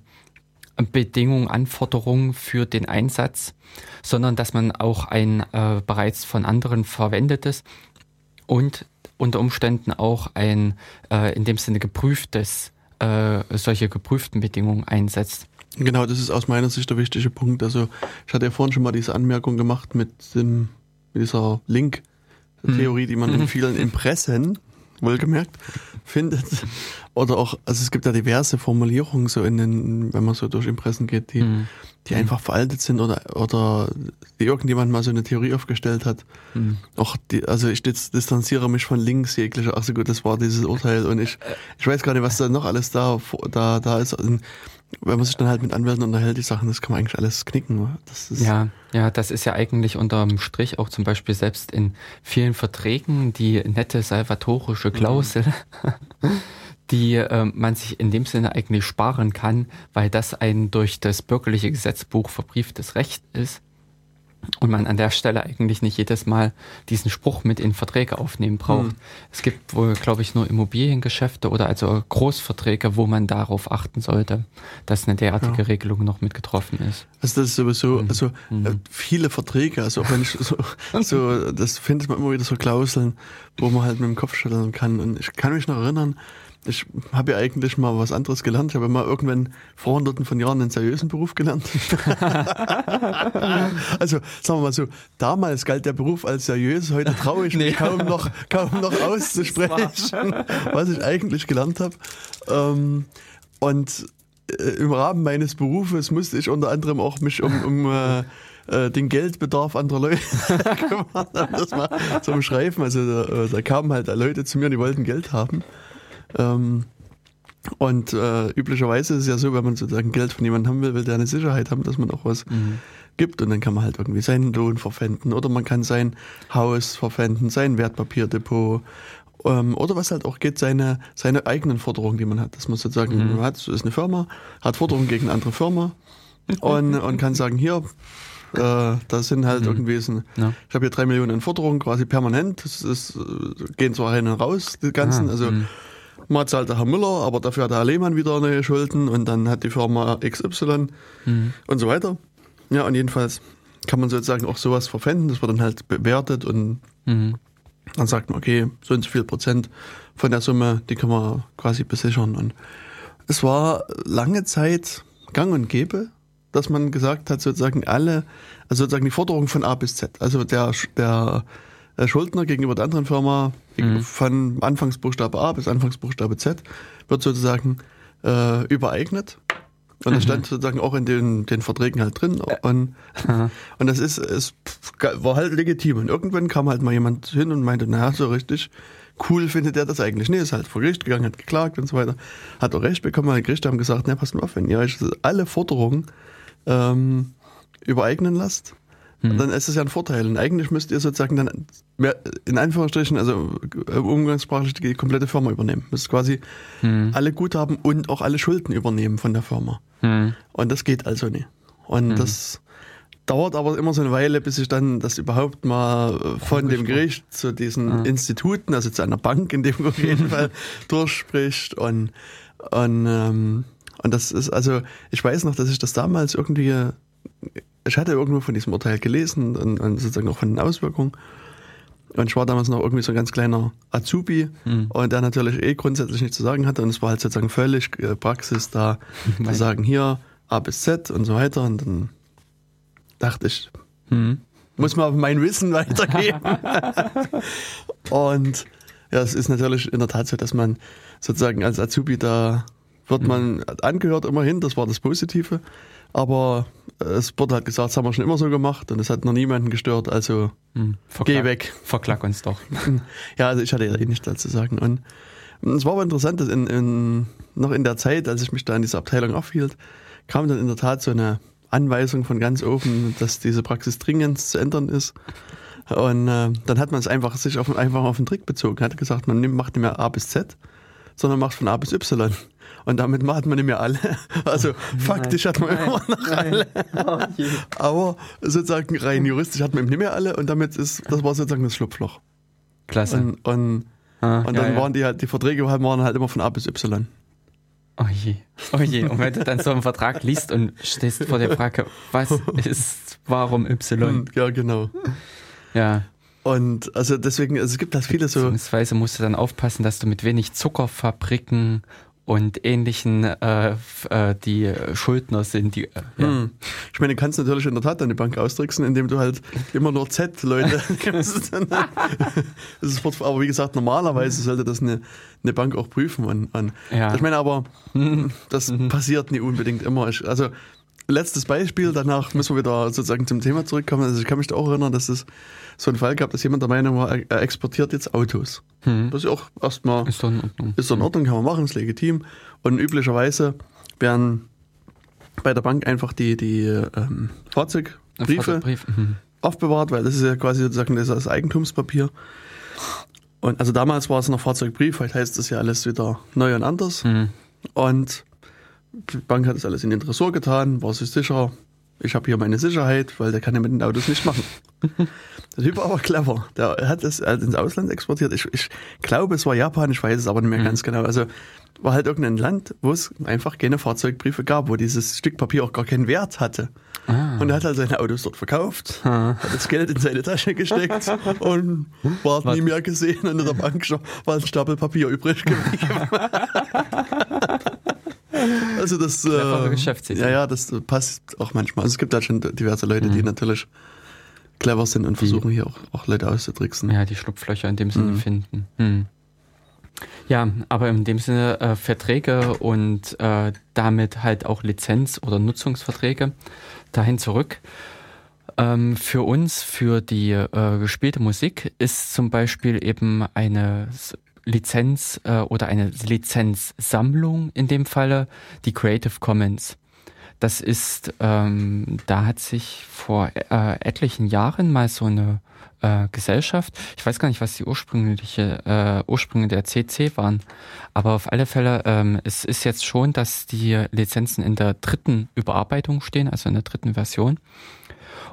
Bedingungen, Anforderungen für den Einsatz, sondern dass man auch ein äh, bereits von anderen verwendetes und unter Umständen auch ein äh, in dem Sinne geprüftes, äh, solche geprüften Bedingungen einsetzt. Genau, das ist aus meiner Sicht der wichtige Punkt. Also ich hatte ja vorhin schon mal diese Anmerkung gemacht mit, dem, mit dieser Link-Theorie, die man in mhm. vielen Impressen, wohlgemerkt, findet. Oder auch, also es gibt ja diverse Formulierungen so in den, wenn man so durch Impressen geht, die, mhm. die einfach veraltet sind oder, oder die irgendjemand mal so eine Theorie aufgestellt hat. Mhm. Auch die, also ich distanziere mich von links jeglicher, ach so gut, das war dieses Urteil und ich, ich weiß gar nicht, was da noch alles da, da, da ist wenn man sich dann halt mit Anwälten unterhält, die Sachen, das kann man eigentlich alles knicken. ja, ja, das ist ja eigentlich unterm Strich auch zum Beispiel selbst in vielen Verträgen die nette salvatorische mhm. Klausel, mhm. die äh, man sich in dem Sinne eigentlich sparen kann, weil das ein durch das bürgerliche Gesetzbuch verbrieftes Recht ist und man an der Stelle eigentlich nicht jedes Mal diesen Spruch mit in Verträge aufnehmen braucht. Hm. Es gibt wohl, glaube ich, nur Immobiliengeschäfte oder also Großverträge, wo man darauf achten sollte, dass eine derartige ja. Regelung noch mit getroffen ist. Also das ist sowieso, hm. also hm. viele Verträge, also auch wenn ich so, so das findet man immer wieder so Klauseln, wo man halt mit dem Kopf schütteln kann. Und ich kann mich noch erinnern, ich habe ja eigentlich mal was anderes gelernt. Ich habe mal irgendwann vor hunderten von Jahren einen seriösen Beruf gelernt. also sagen wir mal so, damals galt der Beruf als seriös, heute traue ich mich nee. kaum, noch, kaum noch auszusprechen, was ich eigentlich gelernt habe. Ähm, und äh, im Rahmen meines Berufes musste ich unter anderem auch mich um, um äh, äh den Geldbedarf anderer Leute kümmern, um das mal zu beschreiben. Also da, da kamen halt Leute zu mir, die wollten Geld haben. Ähm, und äh, üblicherweise ist es ja so, wenn man sozusagen Geld von jemandem haben will, will der eine Sicherheit haben, dass man auch was mhm. gibt. Und dann kann man halt irgendwie seinen Lohn verpfänden oder man kann sein Haus verpfänden, sein Wertpapierdepot ähm, oder was halt auch geht, seine, seine eigenen Forderungen, die man hat. Dass man sozusagen, mhm. man hat, so ist eine Firma, hat Forderungen gegen eine andere Firma und, und kann sagen, hier, äh, das sind halt mhm. irgendwie, so, ja. ich habe hier drei Millionen Forderungen quasi permanent. Das ist, äh, gehen zwar rein und raus, die ganzen. Ah, also mhm. Mal zahlt der Herr Müller, aber dafür hat der Herr Lehmann wieder neue Schulden und dann hat die Firma XY mhm. und so weiter. Ja, und jedenfalls kann man sozusagen auch sowas verpfänden. Das wird dann halt bewertet und mhm. dann sagt man, okay, so und so viel Prozent von der Summe, die können wir quasi besichern. Und es war lange Zeit gang und gäbe, dass man gesagt hat, sozusagen alle, also sozusagen die Forderung von A bis Z. Also der, der, der Schuldner gegenüber der anderen Firma mhm. von Anfangsbuchstabe A bis Anfangsbuchstabe Z wird sozusagen äh, übereignet. Und das mhm. stand sozusagen auch in den, den Verträgen halt drin. Und, und das ist, es war halt legitim. Und irgendwann kam halt mal jemand hin und meinte, naja, so richtig cool findet er das eigentlich. Nee, ist halt vor Gericht gegangen, hat geklagt und so weiter. Hat auch recht bekommen, die Gerichte haben gesagt, na, passt mal auf, wenn ihr euch alle Forderungen ähm, übereignen lasst, hm. dann ist es ja ein Vorteil. Und eigentlich müsst ihr sozusagen dann mehr, in Anführungsstrichen, also äh, umgangssprachlich die komplette Firma übernehmen. Müsst quasi hm. alle Guthaben und auch alle Schulden übernehmen von der Firma. Hm. Und das geht also nicht. Und hm. das dauert aber immer so eine Weile, bis sich dann das überhaupt mal von dem Gericht zu diesen ja. Instituten, also zu einer Bank in dem auf jeden Fall durchspricht und, und ähm, und das ist, also, ich weiß noch, dass ich das damals irgendwie, ich hatte irgendwo von diesem Urteil gelesen und, und sozusagen auch von den Auswirkungen. Und ich war damals noch irgendwie so ein ganz kleiner Azubi Hm. und der natürlich eh grundsätzlich nichts zu sagen hatte. Und es war halt sozusagen völlig äh, Praxis da zu sagen, hier A bis Z und so weiter. Und dann dachte ich, Hm. muss man mein Wissen weitergeben. und ja, es ist natürlich in der Tat so, dass man sozusagen als Azubi da wird man angehört immerhin, das war das Positive. Aber äh, es wurde halt gesagt, das haben wir schon immer so gemacht und es hat noch niemanden gestört, also Hm. geh weg. Verklag uns doch. Ja, also ich hatte ja eh nichts dazu sagen. Und es war aber interessant, dass in, in, noch in der Zeit, als ich mich da in dieser Abteilung aufhielt, kam dann in der Tat so eine Anweisung von ganz oben, dass diese Praxis dringend zu ändern ist. Und äh, dann hat man es einfach sich auf, einfach auf den Trick bezogen. Hat gesagt, man nimmt, macht nicht mehr A bis Z, sondern macht von A bis Y. Und damit macht man nicht mehr alle. Also faktisch hat man immer noch alle. Aber sozusagen rein juristisch hat man eben nicht mehr alle und damit ist, das war sozusagen das Schlupfloch. Klasse. Und, und, Ah, und ja, dann ja. waren die halt, die Verträge waren waren halt immer von A bis Y. Oh je, oh je. Und wenn du dann so einen Vertrag liest und stehst vor der Frage, was ist, warum Y? Ja, genau. Ja, Und also deswegen, also es gibt halt viele so. beziehungsweise musst du dann aufpassen, dass du mit wenig Zuckerfabriken und ähnlichen, äh, äh, die Schuldner sind, die, äh, ja. Hm. Ich meine, du kannst natürlich in der Tat deine Bank austricksen, indem du halt immer nur Z-Leute. das aber wie gesagt, normalerweise sollte das eine, eine Bank auch prüfen. Und, und Ja. Ich meine aber, das passiert nicht unbedingt immer. Ich, also letztes Beispiel, danach müssen wir wieder sozusagen zum Thema zurückkommen. Also ich kann mich da auch erinnern, dass es so einen Fall gab, dass jemand der Meinung war, er er exportiert jetzt Autos. Hm. Das ist ja auch erstmal Ist doch in Ordnung. ist doch in Ordnung, kann man machen, ist legitim. Und üblicherweise werden bei der Bank einfach die, die ähm, Fahrzeugbriefe Brief. Mhm. aufbewahrt, weil das ist ja quasi sozusagen das, das Eigentumspapier. Und also damals war es noch Fahrzeugbrief, heute heißt das ja alles wieder neu und anders. Mhm. Und die Bank hat das alles in den Tresor getan, war sich sicher, ich habe hier meine Sicherheit, weil der kann ja mit den Autos nicht machen. Der Typ war aber clever. Der hat es halt ins Ausland exportiert. Ich, ich glaube, es war Japan, ich weiß es aber nicht mehr ganz genau. Also war halt irgendein Land, wo es einfach keine Fahrzeugbriefe gab, wo dieses Stück Papier auch gar keinen Wert hatte. Ah. Und er hat halt seine Autos dort verkauft, Ah. hat das Geld in seine Tasche gesteckt und war nie mehr gesehen und in der Bank schon war ein Stapel Papier übrig geblieben. also das äh. Ja, ja, das passt auch manchmal. Also es gibt halt schon diverse Leute, Mhm. die natürlich clever sind und versuchen hier auch, auch Leute auszutricksen. Ja, die Schlupflöcher in dem Sinne Mhm. finden. Hm. Ja, aber in dem Sinne äh, Verträge und äh, damit halt auch Lizenz- oder Nutzungsverträge dahin zurück. Ähm, für uns, für die äh, gespielte Musik, ist zum Beispiel eben eine Lizenz äh, oder eine Lizenzsammlung in dem Falle die Creative Commons. Das ist, ähm, da hat sich vor äh, etlichen Jahren mal so eine äh, Gesellschaft, ich weiß gar nicht, was die ursprüngliche äh, Ursprünge der CC waren, aber auf alle Fälle, ähm, es ist jetzt schon, dass die Lizenzen in der dritten Überarbeitung stehen, also in der dritten Version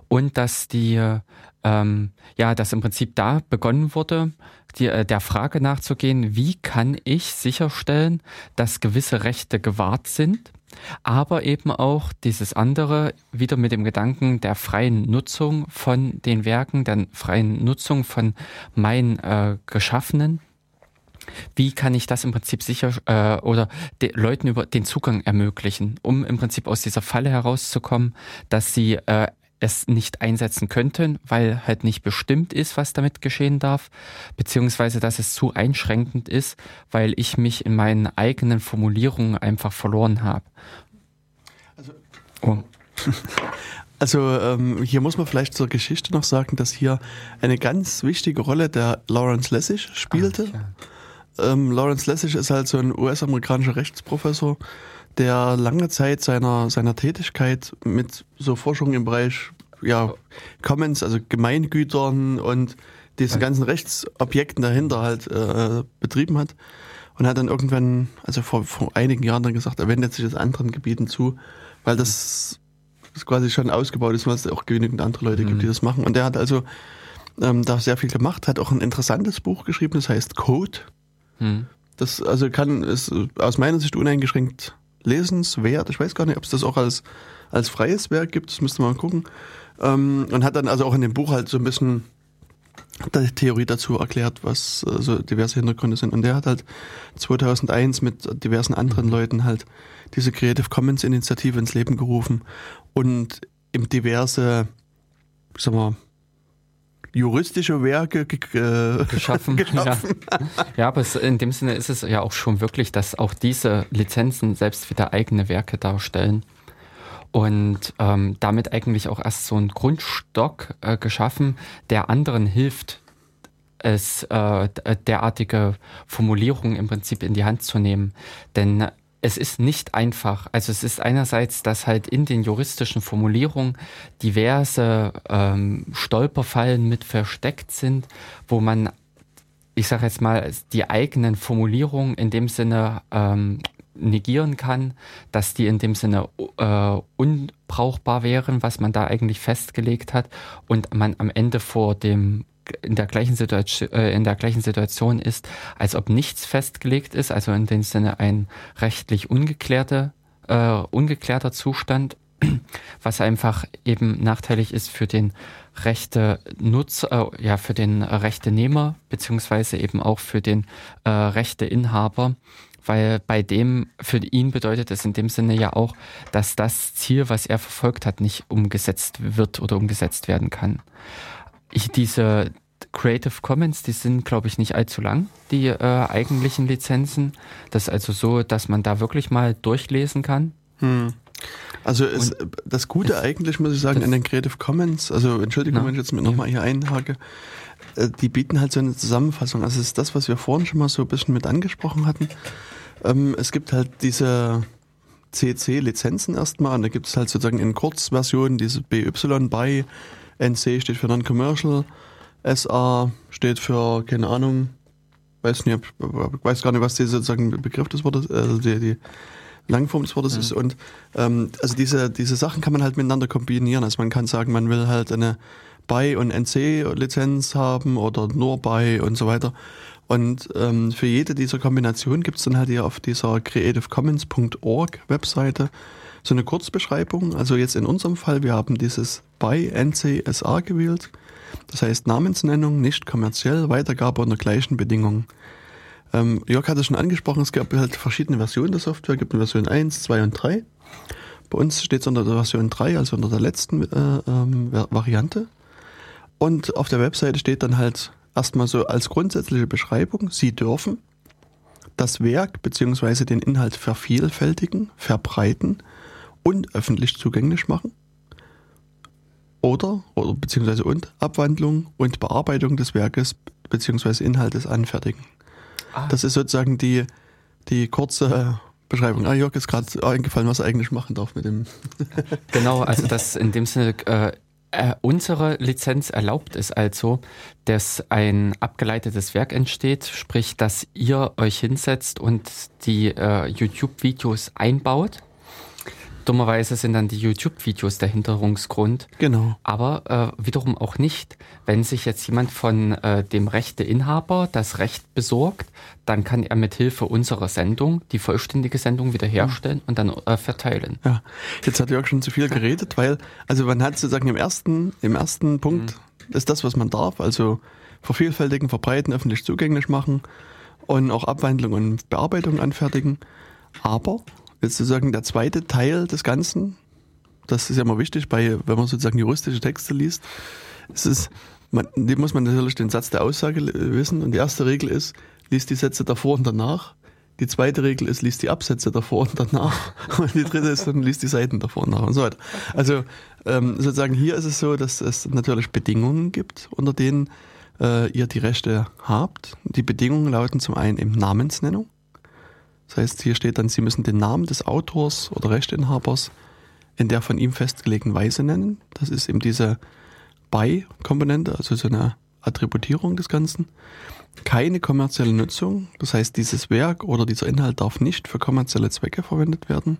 und dass die ähm, ja, dass im Prinzip da begonnen wurde, die, äh, der Frage nachzugehen, wie kann ich sicherstellen, dass gewisse Rechte gewahrt sind, aber eben auch dieses andere wieder mit dem Gedanken der freien Nutzung von den Werken, der freien Nutzung von meinen äh, Geschaffenen. Wie kann ich das im Prinzip sicher äh, oder den Leuten über den Zugang ermöglichen, um im Prinzip aus dieser Falle herauszukommen, dass sie äh, es nicht einsetzen könnten, weil halt nicht bestimmt ist, was damit geschehen darf, beziehungsweise dass es zu einschränkend ist, weil ich mich in meinen eigenen Formulierungen einfach verloren habe. Oh. Also ähm, hier muss man vielleicht zur Geschichte noch sagen, dass hier eine ganz wichtige Rolle der Lawrence Lessig spielte. Ach, ja. Ähm, Lawrence Lessig ist halt so ein US-amerikanischer Rechtsprofessor, der lange Zeit seiner, seiner Tätigkeit mit so Forschung im Bereich ja, Commons, also Gemeingütern und diesen ganzen Rechtsobjekten dahinter halt äh, betrieben hat. Und hat dann irgendwann, also vor, vor einigen Jahren dann gesagt, er wendet sich jetzt anderen Gebieten zu, weil das, das quasi schon ausgebaut ist, weil es auch genügend andere Leute gibt, die das machen. Und der hat also ähm, da sehr viel gemacht, hat auch ein interessantes Buch geschrieben, das heißt Code. Hm. Das also kann ist aus meiner Sicht uneingeschränkt lesenswert. Ich weiß gar nicht, ob es das auch als, als freies Werk gibt, das müsste man gucken. Ähm, und hat dann also auch in dem Buch halt so ein bisschen die Theorie dazu erklärt, was also diverse Hintergründe sind. Und der hat halt 2001 mit diversen anderen. Leuten halt diese Creative Commons Initiative ins Leben gerufen und im diverse, sag mal, juristische Werke äh, geschaffen. geschaffen. Ja. ja, aber es, in dem Sinne ist es ja auch schon wirklich, dass auch diese Lizenzen selbst wieder eigene Werke darstellen und ähm, damit eigentlich auch erst so einen Grundstock äh, geschaffen, der anderen hilft, es äh, derartige Formulierungen im Prinzip in die Hand zu nehmen. Denn es ist nicht einfach. Also es ist einerseits, dass halt in den juristischen Formulierungen diverse ähm, Stolperfallen mit versteckt sind, wo man, ich sage jetzt mal, die eigenen Formulierungen in dem Sinne ähm, negieren kann, dass die in dem Sinne äh, unbrauchbar wären, was man da eigentlich festgelegt hat und man am Ende vor dem in der gleichen Situation, äh, in der gleichen Situation ist, als ob nichts festgelegt ist, also in dem Sinne ein rechtlich ungeklärter, äh, ungeklärter Zustand, was einfach eben nachteilig ist für den Rechte Nutzer, äh, ja, für den Rechtenehmer, beziehungsweise eben auch für den äh, Rechteinhaber, weil bei dem, für ihn bedeutet es in dem Sinne ja auch, dass das Ziel, was er verfolgt hat, nicht umgesetzt wird oder umgesetzt werden kann. Ich, diese Creative Commons, die sind, glaube ich, nicht allzu lang, die äh, eigentlichen Lizenzen. Das ist also so, dass man da wirklich mal durchlesen kann. Hm. Also es, das Gute eigentlich, muss ich sagen, an den Creative Commons, also Entschuldigung, na, wenn ich jetzt nochmal hier einhake, äh, die bieten halt so eine Zusammenfassung. Also es ist das, was wir vorhin schon mal so ein bisschen mit angesprochen hatten. Ähm, es gibt halt diese CC-Lizenzen erstmal und da gibt es halt sozusagen in Kurzversion diese BY bei NC steht für Non-Commercial, SA steht für, keine Ahnung, weiß nicht, weiß gar nicht, was der sozusagen Begriff des Wortes, also die, die Langform des Wortes ja. ist. Und ähm, also diese, diese Sachen kann man halt miteinander kombinieren. Also man kann sagen, man will halt eine BY und NC-Lizenz haben oder nur BY und so weiter. Und ähm, für jede dieser Kombinationen gibt es dann halt hier auf dieser creativecommons.org Webseite so eine Kurzbeschreibung. Also jetzt in unserem Fall, wir haben dieses bei NCSA gewählt. Das heißt Namensnennung, nicht kommerziell, Weitergabe unter gleichen Bedingungen. Ähm, Jörg hat es schon angesprochen, es gab halt verschiedene Versionen der Software, es gibt eine Version 1, 2 und 3. Bei uns steht es unter der Version 3, also unter der letzten äh, ähm, Variante. Und auf der Webseite steht dann halt erstmal so als grundsätzliche Beschreibung, Sie dürfen das Werk bzw. den Inhalt vervielfältigen, verbreiten und öffentlich zugänglich machen. Oder, oder beziehungsweise und Abwandlung und Bearbeitung des Werkes bzw. Inhaltes anfertigen. Ah. Das ist sozusagen die, die kurze Beschreibung. Ah, Jörg ist gerade eingefallen, was er eigentlich machen darf mit dem. genau, also das in dem Sinne äh, äh, unsere Lizenz erlaubt es also, dass ein abgeleitetes Werk entsteht, sprich, dass ihr euch hinsetzt und die äh, YouTube-Videos einbaut Dummerweise sind dann die YouTube-Videos der Hinderungsgrund. Genau. Aber äh, wiederum auch nicht. Wenn sich jetzt jemand von äh, dem Rechteinhaber das Recht besorgt, dann kann er mit Hilfe unserer Sendung die vollständige Sendung wiederherstellen und dann äh, verteilen. Ja, jetzt hat Jörg schon zu viel geredet, weil, also man hat sozusagen im ersten, im ersten Punkt mhm. ist das, was man darf, also vervielfältigen, verbreiten, öffentlich zugänglich machen und auch Abwandlung und Bearbeitung anfertigen. Aber jetzt sozusagen der zweite Teil des Ganzen, das ist ja immer wichtig, bei, wenn man sozusagen juristische Texte liest, es ist, man, muss man natürlich den Satz der Aussage wissen und die erste Regel ist, liest die Sätze davor und danach. Die zweite Regel ist, liest die Absätze davor und danach. Und die dritte ist, dann liest die Seiten davor und danach und so weiter. Also ähm, sozusagen hier ist es so, dass es natürlich Bedingungen gibt, unter denen äh, ihr die Rechte habt. Die Bedingungen lauten zum einen eben Namensnennung. Das heißt, hier steht dann, Sie müssen den Namen des Autors oder Rechteinhabers in der von ihm festgelegten Weise nennen. Das ist eben diese By-Komponente, also so eine Attributierung des Ganzen. Keine kommerzielle Nutzung, das heißt, dieses Werk oder dieser Inhalt darf nicht für kommerzielle Zwecke verwendet werden.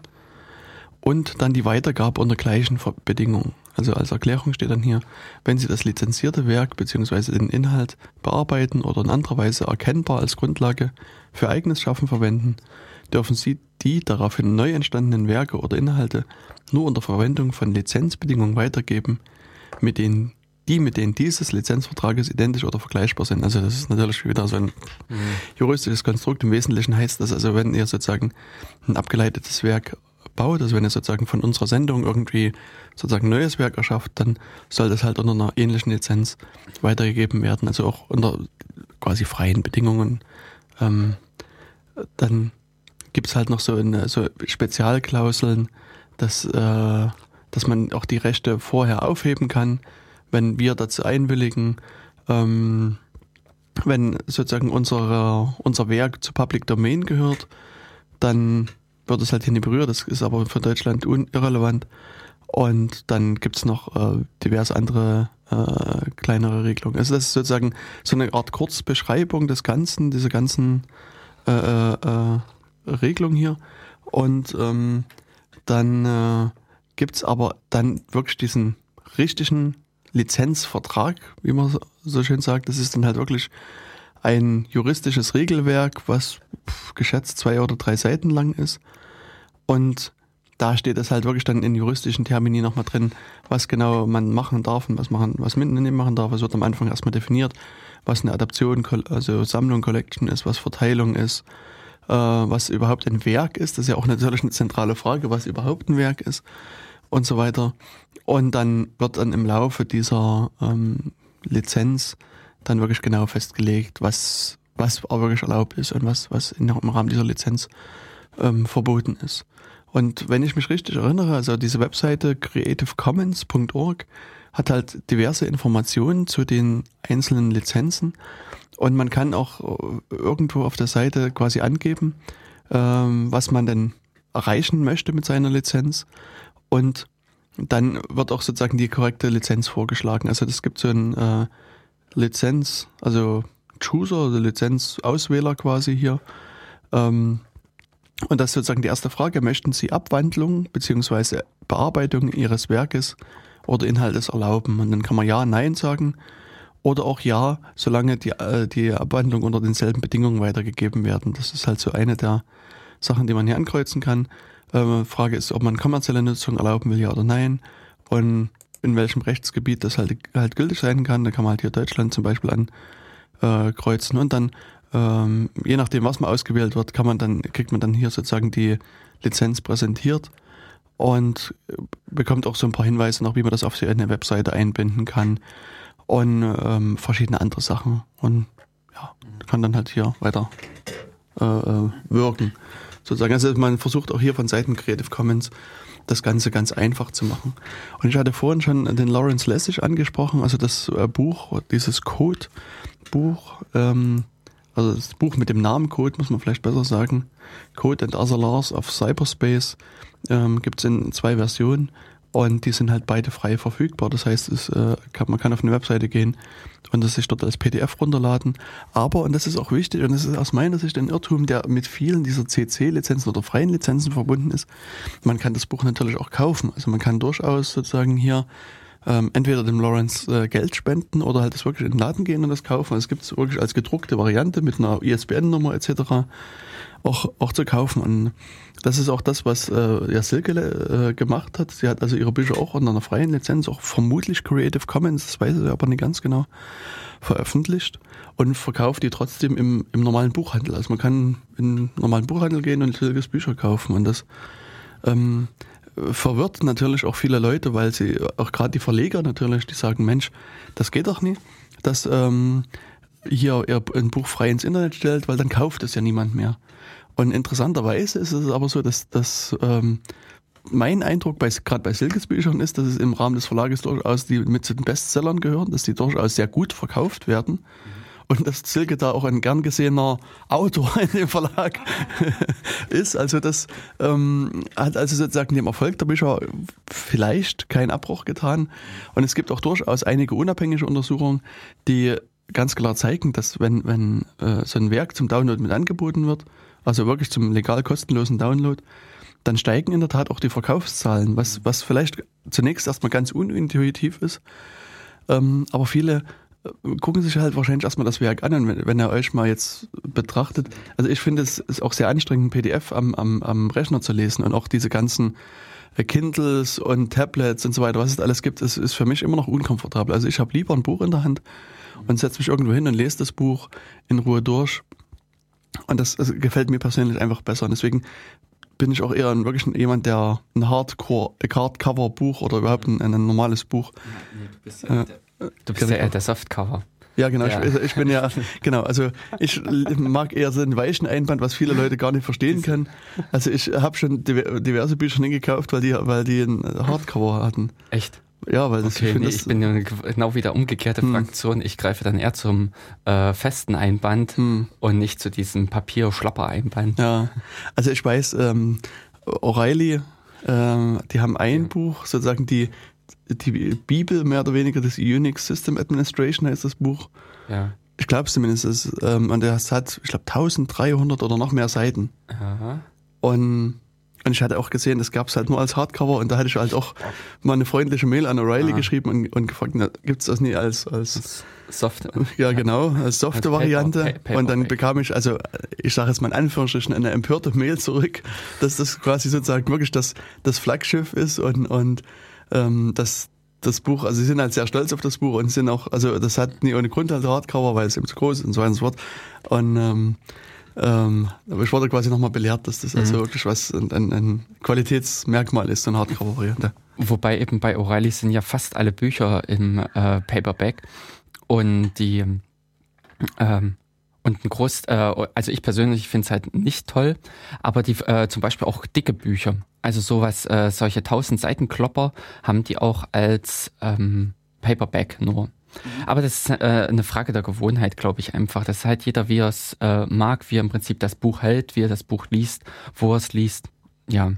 Und dann die Weitergabe unter gleichen Bedingungen. Also als Erklärung steht dann hier, wenn Sie das lizenzierte Werk bzw. den Inhalt bearbeiten oder in anderer Weise erkennbar als Grundlage für eigenes Schaffen verwenden, dürfen Sie die daraufhin neu entstandenen Werke oder Inhalte nur unter Verwendung von Lizenzbedingungen weitergeben, mit denen die, mit denen dieses Lizenzvertrages identisch oder vergleichbar sind. Also das ist natürlich wieder so ein mhm. juristisches Konstrukt. Im Wesentlichen heißt das also, wenn ihr sozusagen ein abgeleitetes Werk baut, also wenn ihr sozusagen von unserer Sendung irgendwie sozusagen neues Werk erschafft, dann soll das halt unter einer ähnlichen Lizenz weitergegeben werden, also auch unter quasi freien Bedingungen. Ähm, dann gibt's halt noch so, eine, so Spezialklauseln, dass, äh, dass man auch die Rechte vorher aufheben kann, wenn wir dazu einwilligen, ähm, wenn sozusagen unsere, unser Werk zu Public Domain gehört, dann wird es halt hier nicht berührt, das ist aber für Deutschland irrelevant. Und dann gibt's noch äh, diverse andere äh, kleinere Regelungen. Also das ist sozusagen so eine Art Kurzbeschreibung des Ganzen, dieser ganzen äh, äh, äh Regelung hier. Und ähm, dann äh, gibt's aber dann wirklich diesen richtigen Lizenzvertrag, wie man so schön sagt. Das ist dann halt wirklich ein juristisches Regelwerk, was geschätzt zwei oder drei Seiten lang ist. Und da steht es halt wirklich dann in juristischen Termini nochmal drin, was genau man machen darf und was machen, was mitnehmen machen darf. Es wird am Anfang erstmal definiert, was eine Adaption, also Sammlung, Collection ist, was Verteilung ist, äh, was überhaupt ein Werk ist. Das ist ja auch natürlich eine zentrale Frage, was überhaupt ein Werk ist und so weiter. Und dann wird dann im Laufe dieser ähm, Lizenz dann wirklich genau festgelegt, was, was auch wirklich erlaubt ist und was, was im Rahmen dieser Lizenz ähm, verboten ist. Und wenn ich mich richtig erinnere, also diese Webseite creativecommons.org hat halt diverse Informationen zu den einzelnen Lizenzen und man kann auch äh, irgendwo auf der Seite quasi angeben, ähm, was man denn erreichen möchte mit seiner Lizenz und dann wird auch sozusagen die korrekte Lizenz vorgeschlagen. Also es gibt so ein äh, Lizenz, also Chooser, also Lizenzauswähler quasi hier. Ähm, und das ist sozusagen die erste Frage. Möchten Sie Abwandlung beziehungsweise Bearbeitung Ihres Werkes oder Inhaltes erlauben? Und dann kann man Ja, Nein sagen oder auch Ja, solange die, äh, die Abwandlung unter denselben Bedingungen weitergegeben werden. Das ist halt so eine der Sachen, die man hier ankreuzen kann. Ähm, Frage ist, ob man kommerzielle Nutzung erlauben will, ja oder nein. Und in welchem Rechtsgebiet das halt, halt gültig sein kann. Da kann man halt hier Deutschland zum Beispiel ankreuzen. Und dann ähm, je nachdem, was man ausgewählt wird, kann man dann, kriegt man dann hier sozusagen die Lizenz präsentiert und bekommt auch so ein paar Hinweise noch, wie man das auf eine Webseite einbinden kann und ähm, verschiedene andere Sachen. Und ja, kann dann halt hier weiter äh, äh, wirken. Sozusagen. Also man versucht auch hier von Seiten Creative Commons das Ganze ganz einfach zu machen. Und ich hatte vorhin schon den Lawrence Lessig angesprochen, also das äh, Buch, dieses Code-Buch, ähm, also das Buch mit dem Namen Code, muss man vielleicht besser sagen. Code and Other Laws of Cyberspace ähm, gibt es in zwei Versionen und die sind halt beide frei verfügbar. Das heißt, es, äh, kann, man kann auf eine Webseite gehen und das sich dort als PDF runterladen. Aber, und das ist auch wichtig, und das ist aus meiner Sicht ein Irrtum, der mit vielen dieser CC-Lizenzen oder freien Lizenzen verbunden ist, man kann das Buch natürlich auch kaufen. Also man kann durchaus sozusagen hier ähm, entweder dem Lawrence äh, Geld spenden oder halt das wirklich in den Laden gehen und das kaufen. Es gibt es wirklich als gedruckte Variante mit einer ISBN-Nummer etc. Auch, auch zu kaufen. Und das ist auch das, was äh, ja Silke äh, gemacht hat. Sie hat also ihre Bücher auch unter einer freien Lizenz, auch vermutlich Creative Commons, das weiß ich aber nicht ganz genau, veröffentlicht und verkauft die trotzdem im, im normalen Buchhandel. Also man kann in den normalen Buchhandel gehen und Silkes Bücher kaufen und das ähm, verwirrt natürlich auch viele Leute, weil sie, auch gerade die Verleger natürlich, die sagen, Mensch, das geht doch nicht, dass ähm, hier ihr ein Buch frei ins Internet stellt, weil dann kauft es ja niemand mehr. Und interessanterweise ist es aber so, dass, dass ähm, mein Eindruck gerade bei Silkes Büchern ist, dass es im Rahmen des Verlages durchaus die mit zu den Bestsellern gehören, dass die durchaus sehr gut verkauft werden. Mhm und dass Silke da auch ein gern gesehener Autor in dem Verlag ist. Also das ähm, hat also sozusagen dem Erfolg der Bücher vielleicht keinen Abbruch getan. Und es gibt auch durchaus einige unabhängige Untersuchungen, die ganz klar zeigen, dass wenn, wenn äh, so ein Werk zum Download mit angeboten wird, also wirklich zum legal kostenlosen Download, dann steigen in der Tat auch die Verkaufszahlen, was, was vielleicht zunächst erstmal ganz unintuitiv ist. Ähm, aber viele gucken sich halt wahrscheinlich erstmal das Werk an, wenn, wenn er euch mal jetzt betrachtet. Also ich finde es ist auch sehr anstrengend, ein PDF am, am, am Rechner zu lesen und auch diese ganzen äh, Kindles und Tablets und so weiter, was es alles gibt, ist, ist für mich immer noch unkomfortabel. Also ich habe lieber ein Buch in der Hand und setze mich irgendwo hin und lese das Buch in Ruhe durch. Und das, das gefällt mir persönlich einfach besser. Und deswegen bin ich auch eher ein, wirklich jemand, der ein Hardcore, Hardcover-Buch oder überhaupt ein, ein normales Buch. Ja, nee, du bist ja, äh, der, du bist ja eher der Softcover. Ja, genau. Ja. Ich, ich, bin ja, genau. Also ich mag eher so einen weichen Einband, was viele Leute gar nicht verstehen können. Also ich habe schon diverse Bücher nicht gekauft, weil die, weil die ein Hardcover hatten. Echt? Ja, weil das, okay, ich, nee, ich bin genau wieder umgekehrte hm. Fraktion. Ich greife dann eher zum äh, festen Einband hm. und nicht zu diesem Papier-Schlapper-Einband. Ja, also ich weiß, ähm, O'Reilly, ähm, die haben ein ja. Buch, sozusagen die die Bibel mehr oder weniger des Unix System Administration heißt das Buch. Ja. Ich glaube zumindest, ist, ähm, und das hat, ich glaube, 1300 oder noch mehr Seiten. Aha. Und, und ich hatte auch gesehen, das gab es halt nur als Hardcover und da hatte ich halt auch mal eine freundliche Mail an O'Reilly ah. geschrieben und, und gefragt, gibt es das nie als, als Soft? Ja, genau, als softe Variante. Paper, Paper, und dann bekam ich, also ich sage jetzt mal in Anführungsstrichen, eine empörte Mail zurück, dass das quasi sozusagen wirklich das, das Flaggschiff ist und, und ähm, das, das Buch, also sie sind halt sehr stolz auf das Buch und sind auch, also das hat nie ohne Grund halt Hardcover, weil es eben zu groß ist und so weiter und so fort. Und ähm, ähm, aber ich wurde quasi nochmal belehrt, dass das also mhm. wirklich was ein, ein, ein Qualitätsmerkmal ist, so eine Hardcover-Variante. Wobei eben bei O'Reilly sind ja fast alle Bücher im äh, Paperback und die ähm, und ein Groß, äh, also ich persönlich finde es halt nicht toll, aber die äh, zum Beispiel auch dicke Bücher, also sowas, äh, solche 1000 Seiten Klopper haben die auch als ähm, Paperback nur. Aber das ist äh, eine Frage der Gewohnheit, glaube ich einfach. Das ist halt jeder, wie er es äh, mag, wie er im Prinzip das Buch hält, wie er das Buch liest, wo er es liest. Ja.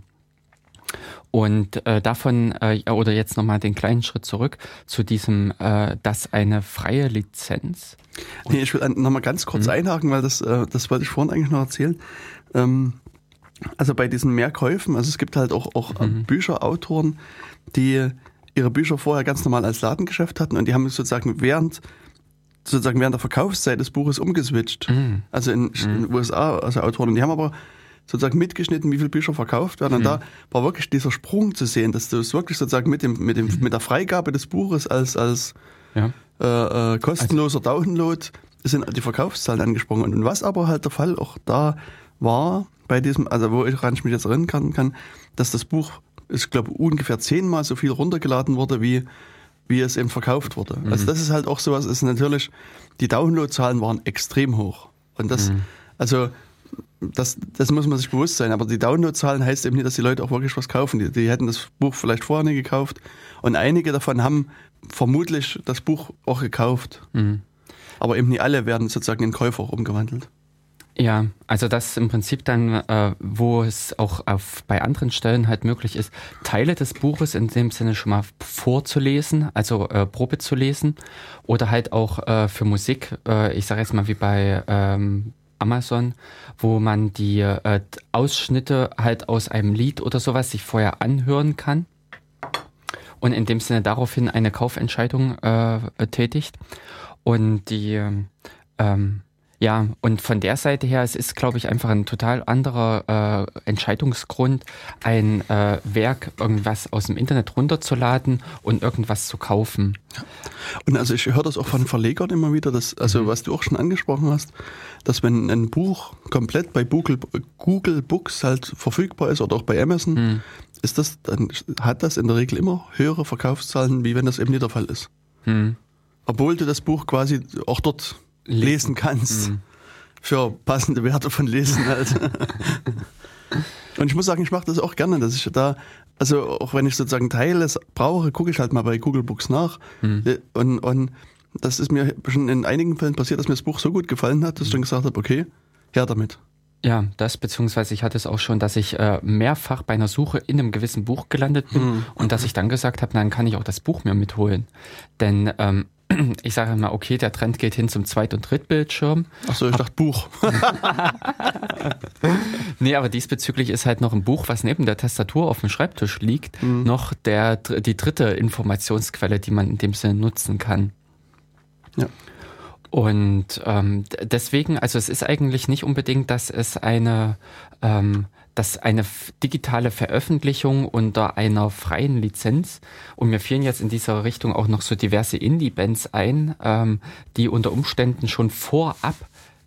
Und äh, davon, äh, oder jetzt nochmal den kleinen Schritt zurück zu diesem, äh, dass eine freie Lizenz. Nee, ich will nochmal ganz kurz mhm. einhaken, weil das, äh, das wollte ich vorhin eigentlich noch erzählen. Ähm, also bei diesen Mehrkäufen, also es gibt halt auch, auch mhm. Bücherautoren, die ihre Bücher vorher ganz normal als Ladengeschäft hatten und die haben sozusagen während sozusagen während der Verkaufszeit des Buches umgeswitcht. Mhm. Also in, in mhm. USA, also Autoren, die haben aber sozusagen mitgeschnitten, wie viele Bücher verkauft werden. Und mhm. da war wirklich dieser Sprung zu sehen, dass du es wirklich sozusagen mit dem, mit dem, mit der Freigabe des Buches als, als ja. äh, äh, kostenloser also, Download sind die Verkaufszahlen angesprochen. Und was aber halt der Fall auch da war, bei diesem, also wo ich mich jetzt erinnern kann, kann dass das Buch, ich glaube, ungefähr zehnmal so viel runtergeladen wurde, wie, wie es eben verkauft wurde. Mhm. Also das ist halt auch sowas, ist natürlich, die Downloadzahlen waren extrem hoch. Und das, mhm. also das, das muss man sich bewusst sein. Aber die Downloadzahlen heißt eben nicht, dass die Leute auch wirklich was kaufen. Die, die hätten das Buch vielleicht vorher nicht gekauft. Und einige davon haben vermutlich das Buch auch gekauft. Mhm. Aber eben nicht alle werden sozusagen in Käufer auch umgewandelt. Ja, also das im Prinzip dann, äh, wo es auch auf, bei anderen Stellen halt möglich ist, Teile des Buches in dem Sinne schon mal vorzulesen, also äh, Probe zu lesen oder halt auch äh, für Musik, äh, ich sage jetzt mal wie bei ähm, Amazon, wo man die äh, Ausschnitte halt aus einem Lied oder sowas sich vorher anhören kann und in dem Sinne daraufhin eine Kaufentscheidung äh, tätigt. Und die ähm, ja, und von der Seite her, es ist, glaube ich, einfach ein total anderer äh, Entscheidungsgrund, ein äh, Werk irgendwas aus dem Internet runterzuladen und irgendwas zu kaufen. Und also ich höre das auch von Verlegern immer wieder, dass, also mhm. was du auch schon angesprochen hast, dass wenn ein Buch komplett bei Google, Google Books halt verfügbar ist oder auch bei Amazon, mhm. ist das, dann hat das in der Regel immer höhere Verkaufszahlen, wie wenn das eben nicht der Fall ist. Mhm. Obwohl du das Buch quasi auch dort lesen kannst. Mhm. Für passende Werte von Lesen halt. Und ich muss sagen, ich mache das auch gerne, dass ich da, also auch wenn ich sozusagen Teile brauche, gucke ich halt mal bei Google Books nach. Mhm. Und, und das ist mir schon in einigen Fällen passiert, dass mir das Buch so gut gefallen hat, dass ich dann gesagt habe, okay, her damit. Ja, das beziehungsweise ich hatte es auch schon, dass ich äh, mehrfach bei einer Suche in einem gewissen Buch gelandet bin mhm. und dass ich dann gesagt habe, dann kann ich auch das Buch mir mitholen. Denn ähm, ich sage mal, okay, der Trend geht hin zum Zweit- und Drittbildschirm. Achso, ich dachte Buch. nee, aber diesbezüglich ist halt noch ein Buch, was neben der Tastatur auf dem Schreibtisch liegt, mhm. noch der, die dritte Informationsquelle, die man in dem Sinne nutzen kann. Ja. Und ähm, deswegen, also es ist eigentlich nicht unbedingt, dass es eine, ähm, dass eine digitale Veröffentlichung unter einer freien Lizenz und mir fielen jetzt in dieser Richtung auch noch so diverse Indie-Bands ein, ähm, die unter Umständen schon vorab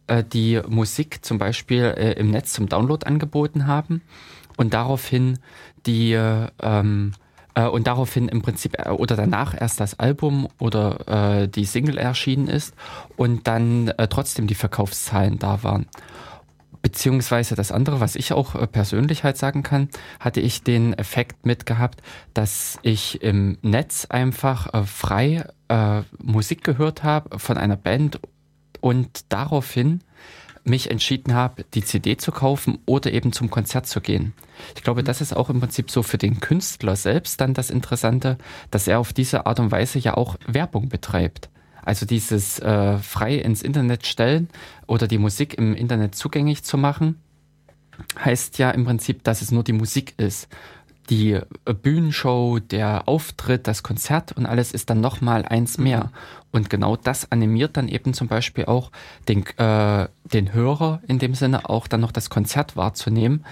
äh, die Musik zum Beispiel äh, im Netz zum Download angeboten haben und daraufhin die ähm, äh, und daraufhin im Prinzip äh, oder danach erst das Album oder äh, die Single erschienen ist und dann äh, trotzdem die Verkaufszahlen da waren. Beziehungsweise das andere, was ich auch äh, persönlich halt sagen kann, hatte ich den Effekt mitgehabt, dass ich im Netz einfach äh, frei äh, Musik gehört habe von einer Band und daraufhin mich entschieden habe, die CD zu kaufen oder eben zum Konzert zu gehen. Ich glaube, das ist auch im Prinzip so für den Künstler selbst dann das Interessante, dass er auf diese Art und Weise ja auch Werbung betreibt. Also dieses äh, frei ins Internet stellen oder die Musik im Internet zugänglich zu machen, heißt ja im Prinzip, dass es nur die Musik ist die äh, Bühnenshow, der Auftritt, das Konzert und alles ist dann nochmal eins mhm. mehr. Und genau das animiert dann eben zum Beispiel auch den, äh, den Hörer in dem Sinne auch dann noch das Konzert wahrzunehmen.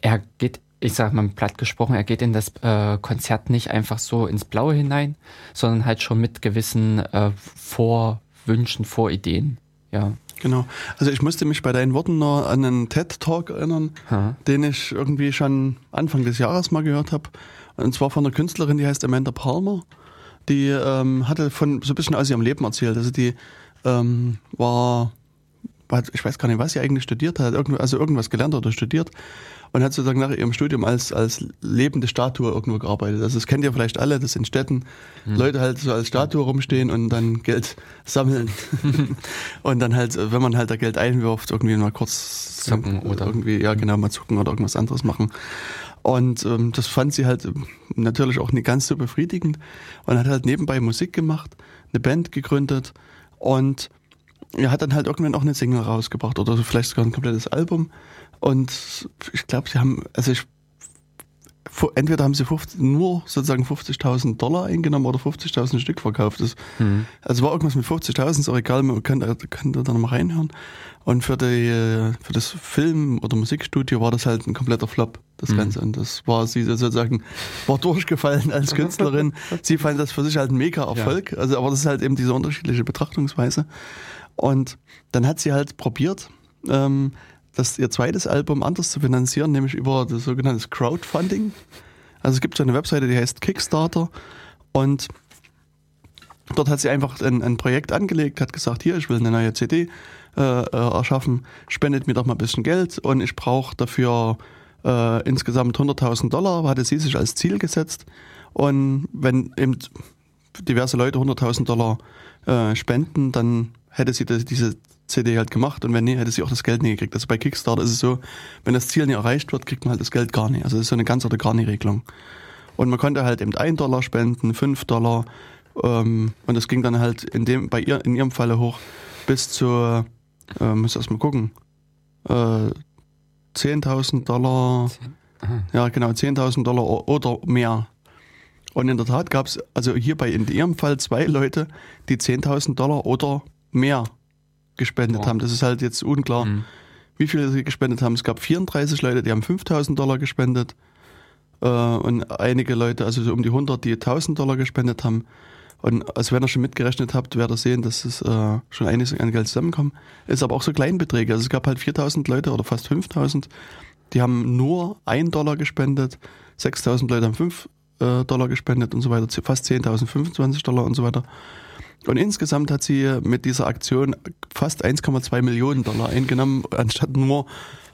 Er geht, ich sage mal platt gesprochen, er geht in das äh, Konzert nicht einfach so ins Blaue hinein, sondern halt schon mit gewissen äh, Vorwünschen, Vorideen. Ja. Genau. Also ich musste mich bei deinen Worten noch an einen TED-Talk erinnern, ha. den ich irgendwie schon Anfang des Jahres mal gehört habe. Und zwar von einer Künstlerin, die heißt Amanda Palmer. Die ähm, hatte von so ein bisschen aus ihrem Leben erzählt. Also die ähm, war, ich weiß gar nicht, was sie eigentlich studiert hat, also irgendwas gelernt oder studiert und hat sozusagen nach ihrem Studium als, als lebende Statue irgendwo gearbeitet. Also das kennt ihr vielleicht alle, dass in Städten mhm. Leute halt so als Statue rumstehen und dann Geld sammeln. und dann halt, wenn man halt da Geld einwirft, irgendwie mal kurz zucken oder irgendwie, ja genau, mal zucken oder irgendwas anderes machen. Und ähm, das fand sie halt natürlich auch nicht ganz so befriedigend und hat halt nebenbei Musik gemacht, eine Band gegründet und er hat dann halt irgendwann auch eine Single rausgebracht oder vielleicht sogar ein komplettes Album und ich glaube, sie haben, also ich, entweder haben sie 50, nur sozusagen 50.000 Dollar eingenommen oder 50.000 Stück verkauft. Das, mhm. Also war irgendwas mit 50.000, ist auch egal, man kann, kann da noch mal reinhören. Und für, die, für das Film- oder Musikstudio war das halt ein kompletter Flop, das mhm. Ganze. Und das war sie sozusagen, war durchgefallen als Künstlerin. sie fand das für sich halt ein mega Erfolg. Ja. Also, aber das ist halt eben diese unterschiedliche Betrachtungsweise. Und dann hat sie halt probiert, ähm, das, ihr zweites Album anders zu finanzieren, nämlich über das sogenannte Crowdfunding. Also es gibt so eine Webseite, die heißt Kickstarter und dort hat sie einfach ein, ein Projekt angelegt, hat gesagt, hier, ich will eine neue CD äh, äh, erschaffen, spendet mir doch mal ein bisschen Geld und ich brauche dafür äh, insgesamt 100.000 Dollar, hatte sie sich als Ziel gesetzt und wenn eben diverse Leute 100.000 Dollar äh, spenden, dann hätte sie das, diese CD halt gemacht und wenn nicht, hätte sie auch das Geld nie gekriegt. Also bei Kickstarter ist es so, wenn das Ziel nicht erreicht wird, kriegt man halt das Geld gar nicht. Also das ist so eine ganz oder gar nicht Regelung. Und man konnte halt eben 1 Dollar spenden, 5 Dollar ähm, und das ging dann halt in dem, bei ihr, in ihrem Falle hoch bis zu, äh, muss erst mal gucken, äh, 10.000 Dollar, 10? ja genau, 10.000 Dollar oder mehr. Und in der Tat gab es, also hierbei in ihrem Fall zwei Leute, die 10.000 Dollar oder mehr gespendet oh. haben. Das ist halt jetzt unklar, mhm. wie viele sie gespendet haben. Es gab 34 Leute, die haben 5000 Dollar gespendet. Äh, und einige Leute, also so um die 100, die 1000 Dollar gespendet haben. Und also wenn ihr schon mitgerechnet habt, werdet ihr sehen, dass es äh, schon einiges an Geld zusammenkommt. Ist aber auch so Kleinbeträge. Also es gab halt 4000 Leute oder fast 5000, die haben nur 1 Dollar gespendet. 6000 Leute haben 5 äh, Dollar gespendet und so weiter. Fast 10.000, 25 Dollar und so weiter. Und insgesamt hat sie mit dieser Aktion fast 1,2 Millionen Dollar eingenommen, anstatt nur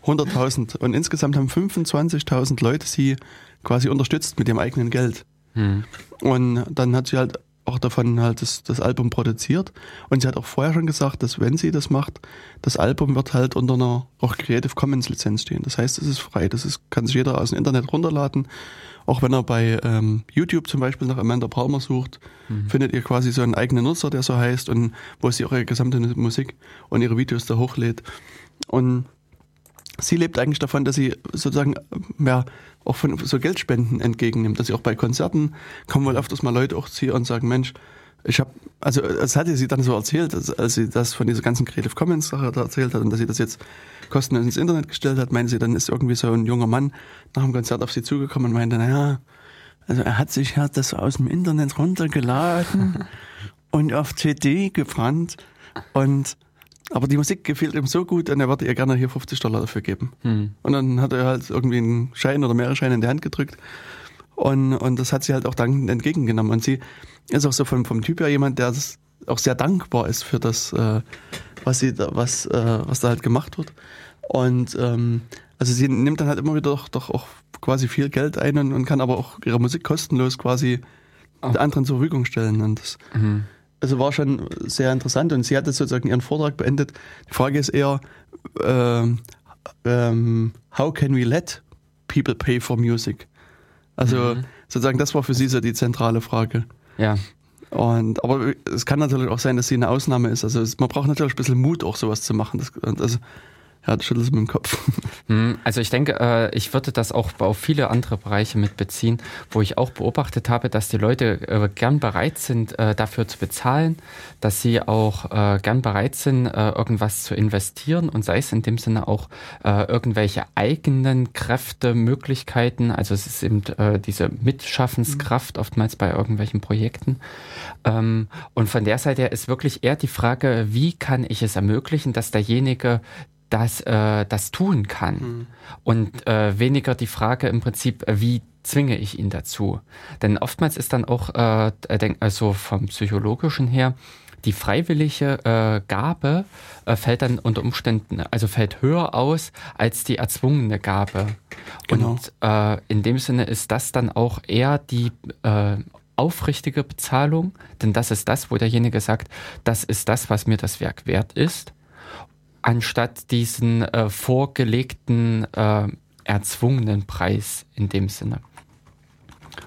100.000. Und insgesamt haben 25.000 Leute sie quasi unterstützt mit ihrem eigenen Geld. Hm. Und dann hat sie halt auch davon halt das, das Album produziert. Und sie hat auch vorher schon gesagt, dass wenn sie das macht, das Album wird halt unter einer auch Creative Commons Lizenz stehen. Das heißt, es ist frei. Das ist, kann sich jeder aus dem Internet runterladen. Auch wenn er bei ähm, YouTube zum Beispiel nach Amanda Palmer sucht, mhm. findet ihr quasi so einen eigenen Nutzer, der so heißt und wo sie ihre gesamte Musik und ihre Videos da hochlädt. Und sie lebt eigentlich davon, dass sie sozusagen ja, auch von so Geldspenden entgegennimmt, dass sie auch bei Konzerten kommen wohl öfters mal Leute auch zu ihr und sagen, Mensch, ich habe, also es hatte sie dann so erzählt, als, als sie das von dieser ganzen Creative Commons Sache da erzählt hat und dass sie das jetzt kostenlos ins Internet gestellt hat, meinte sie, dann ist irgendwie so ein junger Mann nach dem Konzert auf sie zugekommen und meinte, naja, also er hat sich ja das aus dem Internet runtergeladen und auf CD gebrannt und aber die Musik gefiel ihm so gut und er würde ihr gerne hier 50 Dollar dafür geben. Hm. Und dann hat er halt irgendwie einen Schein oder mehrere Scheine in die Hand gedrückt und, und das hat sie halt auch dankend entgegengenommen. Und sie ist auch so vom, vom Typ her jemand, der auch sehr dankbar ist für das, äh, was sie da, was, äh, was da halt gemacht wird. Und ähm, also sie nimmt dann halt immer wieder doch, doch auch quasi viel Geld ein und, und kann aber auch ihre Musik kostenlos quasi oh. anderen zur Verfügung stellen. Und das mhm. also war schon sehr interessant und sie hat jetzt sozusagen ihren Vortrag beendet. Die Frage ist eher, ähm, ähm, how can we let people pay for music? Also mhm. sozusagen, das war für sie so die zentrale Frage. Ja. Und, aber es kann natürlich auch sein, dass sie eine Ausnahme ist. Also es, man braucht natürlich ein bisschen Mut, auch sowas zu machen. Das, also ja, du schüttelst mit dem Kopf. Hm, also ich denke, äh, ich würde das auch auf viele andere Bereiche mit beziehen, wo ich auch beobachtet habe, dass die Leute äh, gern bereit sind, äh, dafür zu bezahlen, dass sie auch gern bereit sind, irgendwas zu investieren und sei es in dem Sinne auch irgendwelche eigenen Kräfte, Möglichkeiten. Also es ist eben diese Mitschaffenskraft oftmals bei irgendwelchen Projekten. Ähm, und von der Seite her ist wirklich eher die Frage, wie kann ich es ermöglichen, dass derjenige, das, äh, das tun kann. Mhm. Und äh, weniger die Frage im Prinzip, äh, wie zwinge ich ihn dazu? Denn oftmals ist dann auch, äh, also vom psychologischen her, die freiwillige äh, Gabe äh, fällt dann unter Umständen, also fällt höher aus als die erzwungene Gabe. Genau. Und äh, in dem Sinne ist das dann auch eher die äh, aufrichtige Bezahlung, denn das ist das, wo derjenige sagt, das ist das, was mir das Werk wert ist anstatt diesen äh, vorgelegten, äh, erzwungenen Preis in dem Sinne.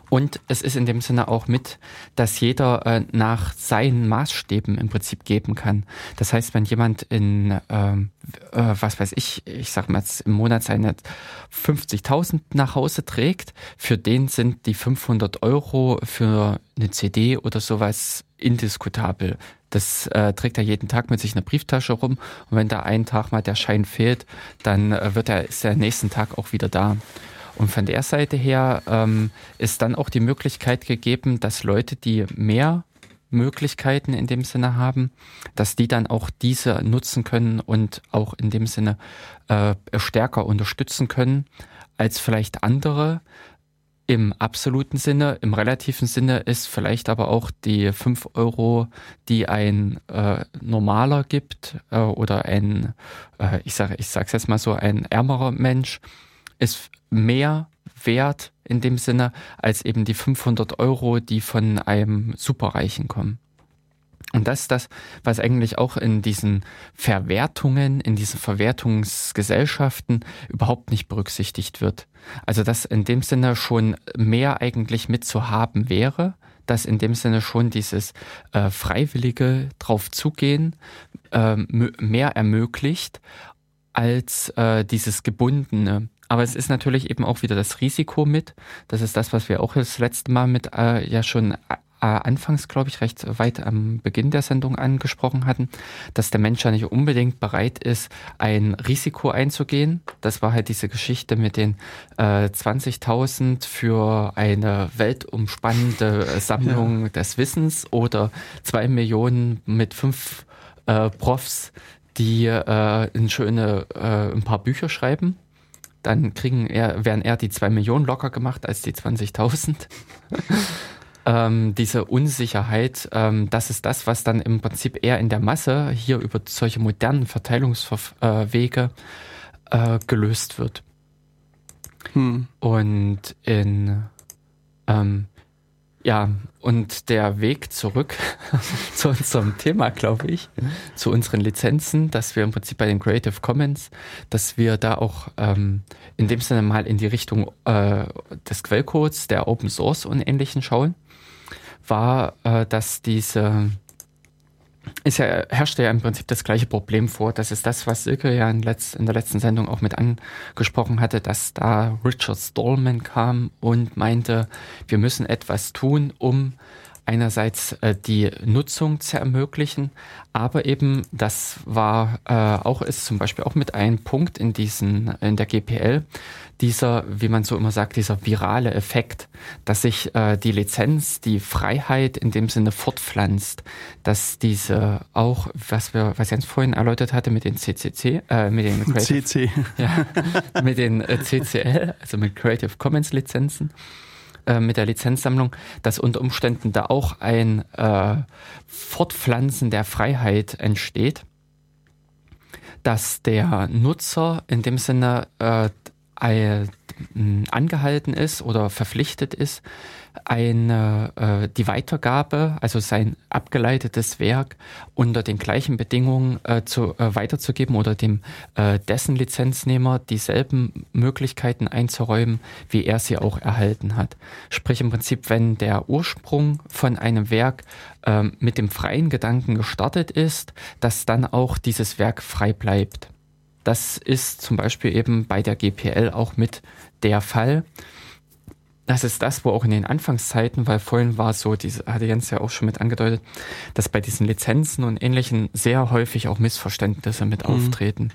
Und es ist in dem Sinne auch mit, dass jeder äh, nach seinen Maßstäben im Prinzip geben kann. Das heißt, wenn jemand in, ähm, äh, was weiß ich, ich sag mal jetzt im Monat seine 50.000 nach Hause trägt, für den sind die 500 Euro für eine CD oder sowas indiskutabel. Das äh, trägt er jeden Tag mit sich in der Brieftasche rum und wenn da einen Tag mal der Schein fehlt, dann äh, wird er, ist er nächsten Tag auch wieder da. Und von der Seite her ähm, ist dann auch die Möglichkeit gegeben, dass Leute, die mehr Möglichkeiten in dem Sinne haben, dass die dann auch diese nutzen können und auch in dem Sinne äh, stärker unterstützen können als vielleicht andere, im absoluten Sinne, im relativen Sinne ist vielleicht aber auch die fünf Euro, die ein äh, normaler gibt äh, oder ein, äh, ich sage ich sag's jetzt mal so, ein ärmerer Mensch, ist mehr wert in dem Sinne als eben die 500 Euro, die von einem Superreichen kommen. Und das ist das, was eigentlich auch in diesen Verwertungen, in diesen Verwertungsgesellschaften überhaupt nicht berücksichtigt wird. Also dass in dem Sinne schon mehr eigentlich mitzuhaben wäre, dass in dem Sinne schon dieses äh, freiwillige drauf zugehen äh, mehr ermöglicht als äh, dieses gebundene. Aber es ist natürlich eben auch wieder das Risiko mit. Das ist das, was wir auch das letzte Mal mit äh, ja schon äh, anfangs, glaube ich, recht weit am Beginn der Sendung angesprochen hatten, dass der Mensch ja nicht unbedingt bereit ist, ein Risiko einzugehen. Das war halt diese Geschichte mit den äh, 20.000 für eine weltumspannende Sammlung ja. des Wissens oder zwei Millionen mit fünf äh, Profs, die äh, schöne äh, ein paar Bücher schreiben dann kriegen er, werden eher die zwei Millionen locker gemacht als die 20.000. ähm, diese Unsicherheit, ähm, das ist das, was dann im Prinzip eher in der Masse hier über solche modernen Verteilungswege äh, gelöst wird. Hm. Und in ähm, ja, und der Weg zurück zu unserem Thema, glaube ich, zu unseren Lizenzen, dass wir im Prinzip bei den Creative Commons, dass wir da auch ähm, in dem Sinne mal in die Richtung äh, des Quellcodes, der Open Source und Ähnlichen schauen war, äh, dass diese ist ja, herrschte ja im Prinzip das gleiche Problem vor. Das ist das, was Silke ja in, letzt, in der letzten Sendung auch mit angesprochen hatte, dass da Richard Stallman kam und meinte, wir müssen etwas tun, um einerseits äh, die Nutzung zu ermöglichen, aber eben das war äh, auch ist zum Beispiel auch mit einem Punkt in diesen in der GPL dieser, wie man so immer sagt, dieser virale Effekt, dass sich äh, die Lizenz, die Freiheit in dem Sinne fortpflanzt, dass diese auch, was wir, was Jens vorhin erläutert hatte mit den CCC, äh, mit den Creative, CC, ja, mit den äh, CCL, also mit Creative Commons Lizenzen, äh, mit der Lizenzsammlung, dass unter Umständen da auch ein äh, Fortpflanzen der Freiheit entsteht, dass der Nutzer in dem Sinne äh, angehalten ist oder verpflichtet ist, eine, äh, die Weitergabe, also sein abgeleitetes Werk unter den gleichen Bedingungen äh, zu, äh, weiterzugeben oder dem äh, dessen Lizenznehmer dieselben Möglichkeiten einzuräumen, wie er sie auch erhalten hat. Sprich im Prinzip, wenn der Ursprung von einem Werk ähm, mit dem freien Gedanken gestartet ist, dass dann auch dieses Werk frei bleibt. Das ist zum Beispiel eben bei der GPL auch mit der Fall. Das ist das, wo auch in den Anfangszeiten, weil vorhin war so, diese hatte Jens ja auch schon mit angedeutet, dass bei diesen Lizenzen und ähnlichen sehr häufig auch Missverständnisse mit mhm. auftreten.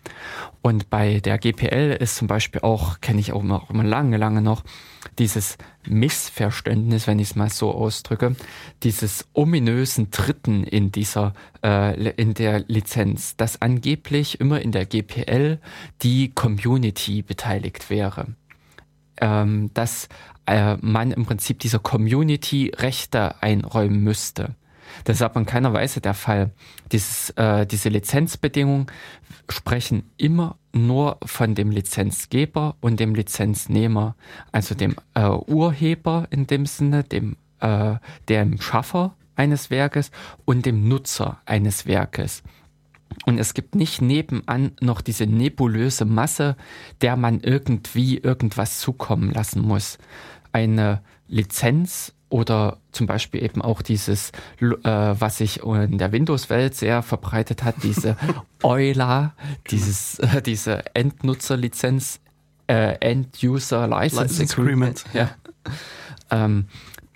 Und bei der GPL ist zum Beispiel auch, kenne ich auch immer, auch immer lange, lange noch, dieses Missverständnis, wenn ich es mal so ausdrücke, dieses ominösen Dritten in dieser, äh, in der Lizenz, dass angeblich immer in der GPL die Community beteiligt wäre. Ähm, dass äh, man im Prinzip dieser Community Rechte einräumen müsste. Das ist aber in keiner Weise der Fall. Dieses, äh, diese Lizenzbedingungen sprechen immer nur von dem Lizenzgeber und dem Lizenznehmer, also dem äh, Urheber in dem Sinne, dem, äh, dem Schaffer eines Werkes und dem Nutzer eines Werkes. Und es gibt nicht nebenan noch diese nebulöse Masse, der man irgendwie irgendwas zukommen lassen muss. Eine Lizenz oder zum Beispiel eben auch dieses, äh, was sich in der Windows-Welt sehr verbreitet hat, diese EULA, dieses, äh, diese Endnutzerlizenz, äh, End-User License, License Agreement. Ja. Ähm,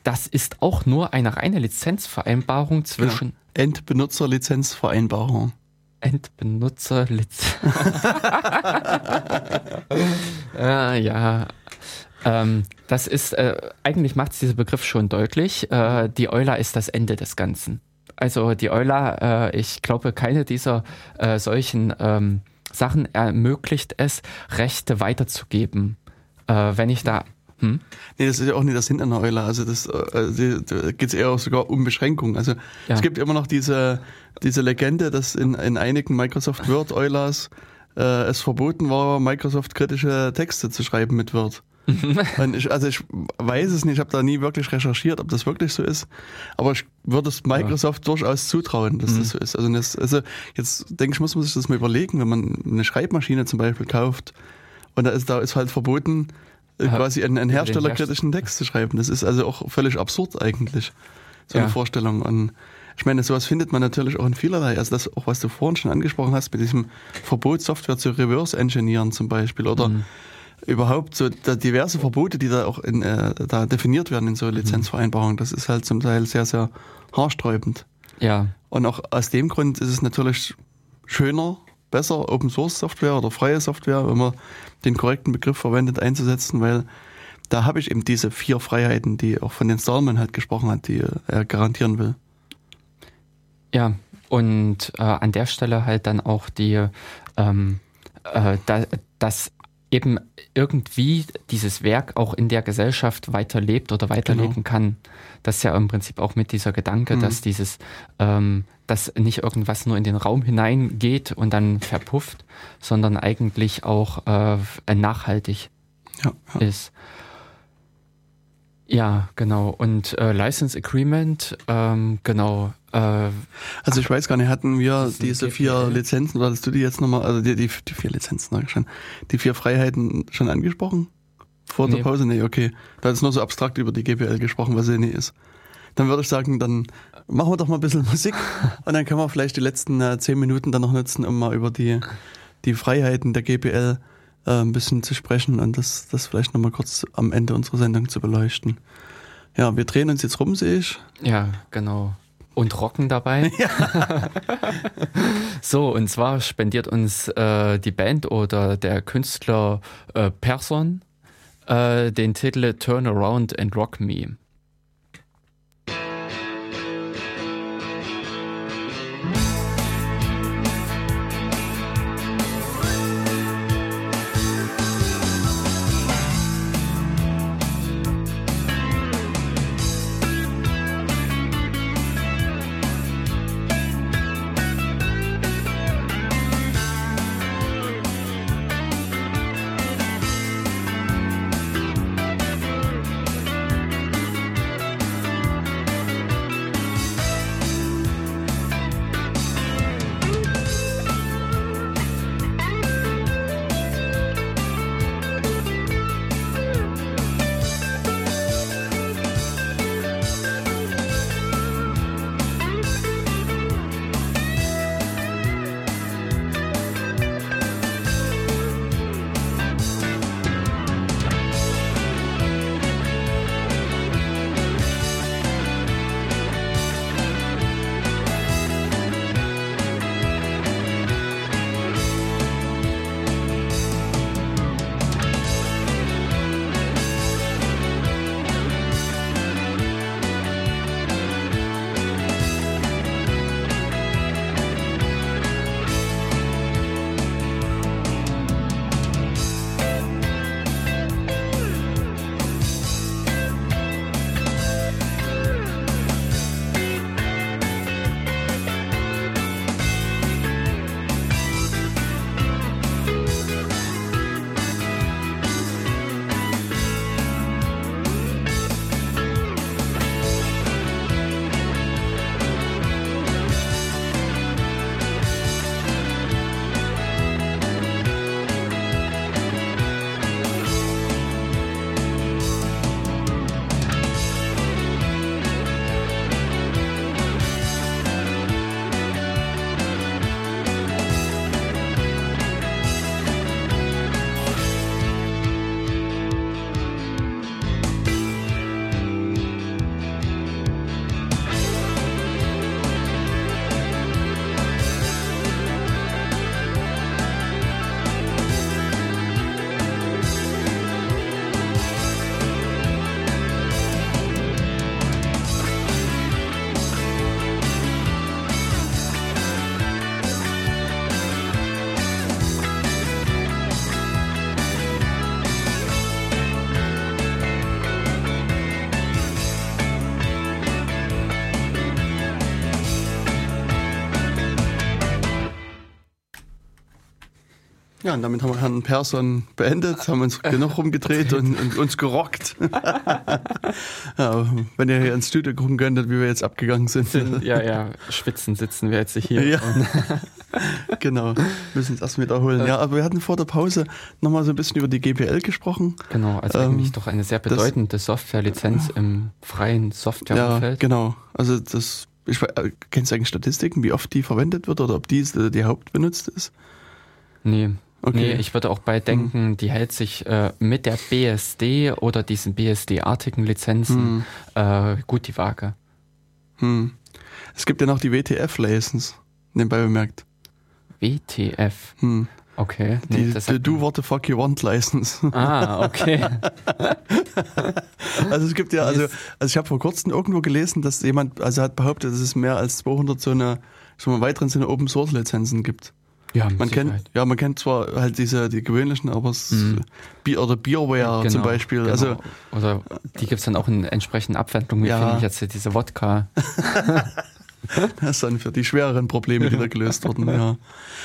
das ist auch nur eine reine Lizenzvereinbarung zwischen. Genau. Endbenutzerlizenzvereinbarung. Endbenutzerlizenz. ja, ja. Ähm, das ist, äh, eigentlich macht es dieser Begriff schon deutlich. Äh, die Euler ist das Ende des Ganzen. Also die Euler, äh, ich glaube, keine dieser äh, solchen ähm, Sachen ermöglicht es, Rechte weiterzugeben. Äh, wenn ich da hm? Nee, das ist ja auch nicht der Sinn einer Euler. Also das also, da geht es eher sogar um Beschränkung. Also ja. es gibt immer noch diese, diese Legende, dass in, in einigen Microsoft Word Eulers äh, es verboten war, Microsoft kritische Texte zu schreiben mit Word. ich, also ich weiß es nicht, ich habe da nie wirklich recherchiert, ob das wirklich so ist. Aber ich würde es Microsoft ja. durchaus zutrauen, dass mhm. das so ist. Also, das, also jetzt denke ich, muss man sich das mal überlegen, wenn man eine Schreibmaschine zum Beispiel kauft und da ist, da ist halt verboten, ja, quasi einen, einen herstellerkritischen Text zu schreiben. Das ist also auch völlig absurd eigentlich, so eine Vorstellung. Und ich meine, sowas findet man natürlich auch in vielerlei. Also das auch, was du vorhin schon angesprochen hast, mit diesem Verbot, Software zu reverse engineeren zum Beispiel oder mhm überhaupt so diverse Verbote, die da auch in, äh, da definiert werden in so Lizenzvereinbarungen, das ist halt zum Teil sehr, sehr haarsträubend. Ja. Und auch aus dem Grund ist es natürlich schöner, besser Open Source Software oder freie Software, wenn man den korrekten Begriff verwendet, einzusetzen, weil da habe ich eben diese vier Freiheiten, die auch von den Stallman halt gesprochen hat, die er garantieren will. Ja, und äh, an der Stelle halt dann auch die, ähm, äh, da, das eben irgendwie dieses Werk auch in der Gesellschaft weiterlebt oder weiterleben genau. kann. Das ist ja im Prinzip auch mit dieser Gedanke, mhm. dass dieses, ähm, dass nicht irgendwas nur in den Raum hineingeht und dann verpufft, sondern eigentlich auch äh, nachhaltig ja, ja. ist. Ja, genau. Und äh, License Agreement, ähm, genau. Äh, also ich weiß gar nicht, hatten wir diese vier Lizenzen, oder hast du die jetzt nochmal, also die, die, die vier Lizenzen, ich schon, die vier Freiheiten schon angesprochen? Vor nee. der Pause? Nee, okay. Da ist nur so abstrakt über die GPL gesprochen, was sie nie ist. Dann würde ich sagen, dann machen wir doch mal ein bisschen Musik und dann können wir vielleicht die letzten äh, zehn Minuten dann noch nutzen, um mal über die, die Freiheiten der GPL äh, ein bisschen zu sprechen und das, das vielleicht nochmal kurz am Ende unserer Sendung zu beleuchten. Ja, wir drehen uns jetzt rum, sehe ich. Ja, genau. Und rocken dabei. Ja. so, und zwar spendiert uns äh, die Band oder der Künstler äh, Person äh, den Titel Turn Around and Rock Me. Und damit haben wir Herrn Persson beendet, haben uns genug rumgedreht und, und uns gerockt. ja, wenn ihr hier ins Studio gucken könntet, wie wir jetzt abgegangen sind. Ja, ja, schwitzen sitzen wir jetzt hier. Ja. genau, müssen es erst wiederholen. Ja, aber wir hatten vor der Pause nochmal so ein bisschen über die GPL gesprochen. Genau, also ähm, eigentlich doch eine sehr bedeutende Softwarelizenz im freien Softwareumfeld. Ja, genau. Also das, ich, kennst du eigentlich Statistiken, wie oft die verwendet wird oder ob die die Hauptbenutzt ist? Nee, Okay. Nee, ich würde auch bei denken, hm. die hält sich äh, mit der BSD oder diesen BSD-artigen Lizenzen hm. äh, gut die Waage. Hm. Es gibt ja noch die WTF-License, nebenbei bemerkt. WTF? Hm. Okay. Nee, die, die Do What the Fuck You Want License. Ah, okay. also es gibt ja, also, also ich habe vor kurzem irgendwo gelesen, dass jemand, also hat behauptet, dass es mehr als 200 so eine, schon mal weiteren Sinne Open Source Lizenzen gibt. Ja, man kennt, ja, man kennt zwar halt diese die gewöhnlichen, aber es mhm. Bier oder Bierware genau, zum Beispiel. Genau. Also oder die gibt es dann auch in entsprechenden Abwandlungen, wie ja. finde ich jetzt diese Wodka. das ist dann für die schwereren Probleme wieder gelöst worden, ja.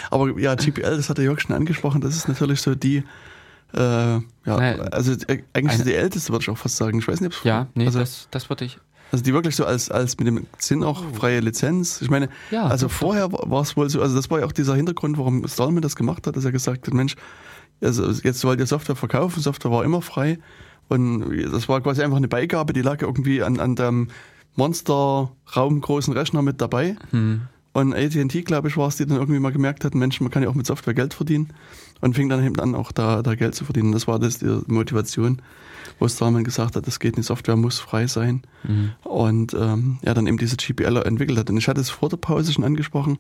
Aber ja, GPL, das hat der Jörg schon angesprochen, das ist natürlich so die, äh, ja, Nein, also äh, eigentlich eine, die älteste, würde ich auch fast sagen. Ich weiß nicht, ob Ja, nee, also, das, das würde ich also die wirklich so als, als mit dem Sinn auch freie Lizenz. Ich meine, ja, also vorher war es wohl so, also das war ja auch dieser Hintergrund, warum Stallman das gemacht hat, dass er gesagt hat, Mensch, also jetzt wollt ihr Software verkaufen, Software war immer frei. Und das war quasi einfach eine Beigabe, die lag irgendwie an, an dem Monster-Raum großen Rechner mit dabei. Hm. Und AT&T, glaube ich, war es, die dann irgendwie mal gemerkt hatten, Mensch, man kann ja auch mit Software Geld verdienen und fing dann eben an, auch da, da Geld zu verdienen. Das war das die Motivation, wo Stallman gesagt hat, das geht nicht, Software muss frei sein. Mhm. Und ähm, er dann eben diese GPL entwickelt hat. Und ich hatte es vor der Pause schon angesprochen,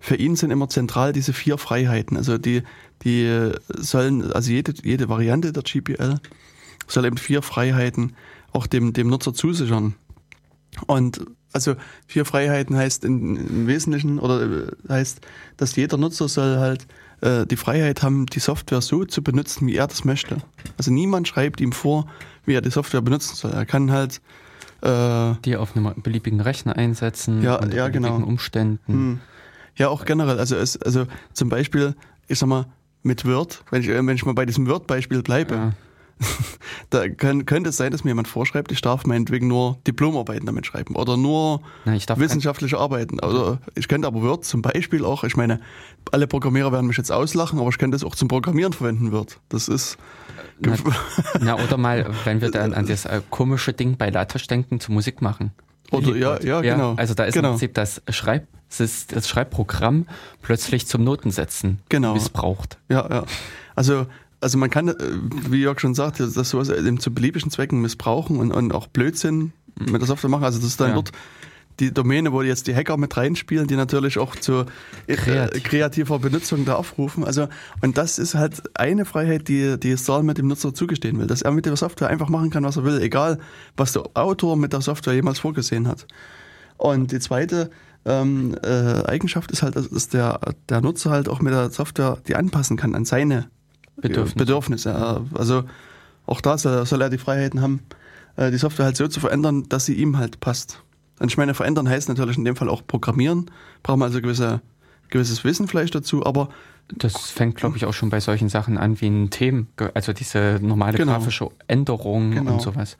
für ihn sind immer zentral diese vier Freiheiten. Also die, die sollen, also jede, jede Variante der GPL soll eben vier Freiheiten auch dem, dem Nutzer zusichern. Und also vier Freiheiten heißt im Wesentlichen oder äh, heißt, dass jeder Nutzer soll halt äh, die Freiheit haben, die Software so zu benutzen, wie er das möchte. Also niemand schreibt ihm vor, wie er die Software benutzen soll. Er kann halt äh, die auf einem beliebigen Rechner einsetzen, ja, unter ja, beliebigen genau. Umständen. Hm. Ja, auch generell. Also es, also zum Beispiel, ich sag mal, mit Word, wenn ich, wenn ich mal bei diesem Word-Beispiel bleibe, ja. da kann, könnte es sein, dass mir jemand vorschreibt, ich darf meinetwegen nur Diplomarbeiten damit schreiben oder nur Na, wissenschaftliche Arbeiten. Also ich könnte aber Word zum Beispiel auch, ich meine, alle Programmierer werden mich jetzt auslachen, aber ich könnte es auch zum Programmieren verwenden Word. Das ist. Na, na, oder mal, wenn wir dann an das äh, komische Ding bei Latasch denken, zu Musik machen. Oder ja, ja, genau. Also da ist genau. im Prinzip das Schreib, das Schreibprogramm plötzlich zum Notensetzen genau. missbraucht. Ja, ja. Also also man kann, äh, wie Jörg schon sagt, das sowas eben zu beliebigen Zwecken missbrauchen und, und auch Blödsinn mit der Software machen. Also das ist dann ja. dort die Domäne, wo jetzt die Hacker mit reinspielen, die natürlich auch zu äh, Kreativ. kreativer Benutzung da aufrufen. Also, und das ist halt eine Freiheit, die, die Stahl mit dem Nutzer zugestehen will, dass er mit der Software einfach machen kann, was er will, egal was der Autor mit der Software jemals vorgesehen hat. Und die zweite ähm, äh, Eigenschaft ist halt, dass der, der Nutzer halt auch mit der Software die anpassen kann an seine Bedürfnisse. Bedürfnisse. Also auch da soll, er die Freiheiten haben, äh, die Software halt so zu verändern, dass sie ihm halt passt. Und ich meine, verändern heißt natürlich in dem Fall auch programmieren. Brauchen wir also gewisse, gewisses Wissen vielleicht dazu, aber das fängt, glaube ich, auch schon bei solchen Sachen an wie ein Themen, also diese normale genau. grafische Änderung genau. und sowas.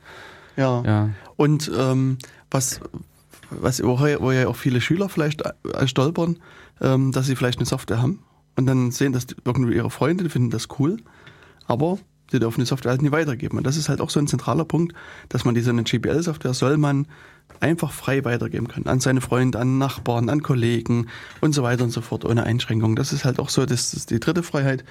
Ja. ja. Und ähm, was, was wo, wo ja auch viele Schüler vielleicht äh, stolpern, ähm, dass sie vielleicht eine Software haben und dann sehen das irgendwie ihre Freunde, finden das cool, aber die dürfen die Software halt nie weitergeben. Und das ist halt auch so ein zentraler Punkt, dass man diese GPL-Software soll man einfach frei weitergeben können. An seine Freunde, an Nachbarn, an Kollegen und so weiter und so fort, ohne Einschränkung. Das ist halt auch so, das ist die dritte Freiheit.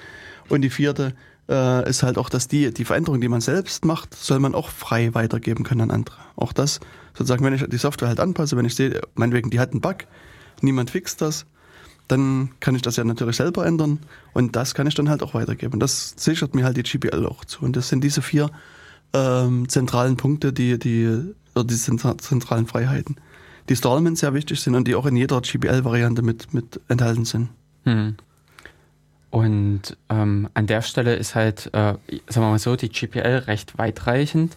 Und die vierte äh, ist halt auch, dass die, die Veränderung, die man selbst macht, soll man auch frei weitergeben können an andere. Auch das, sozusagen, wenn ich die Software halt anpasse, wenn ich sehe, meinetwegen, die hat einen Bug, niemand fixt das, dann kann ich das ja natürlich selber ändern und das kann ich dann halt auch weitergeben. Das sichert mir halt die GPL auch zu. Und das sind diese vier ähm, zentralen Punkte, die, die, oder die zentralen Freiheiten, die Stallman sehr wichtig sind und die auch in jeder GPL-Variante mit, mit enthalten sind. Hm. Und ähm, an der Stelle ist halt, äh, sagen wir mal so, die GPL recht weitreichend,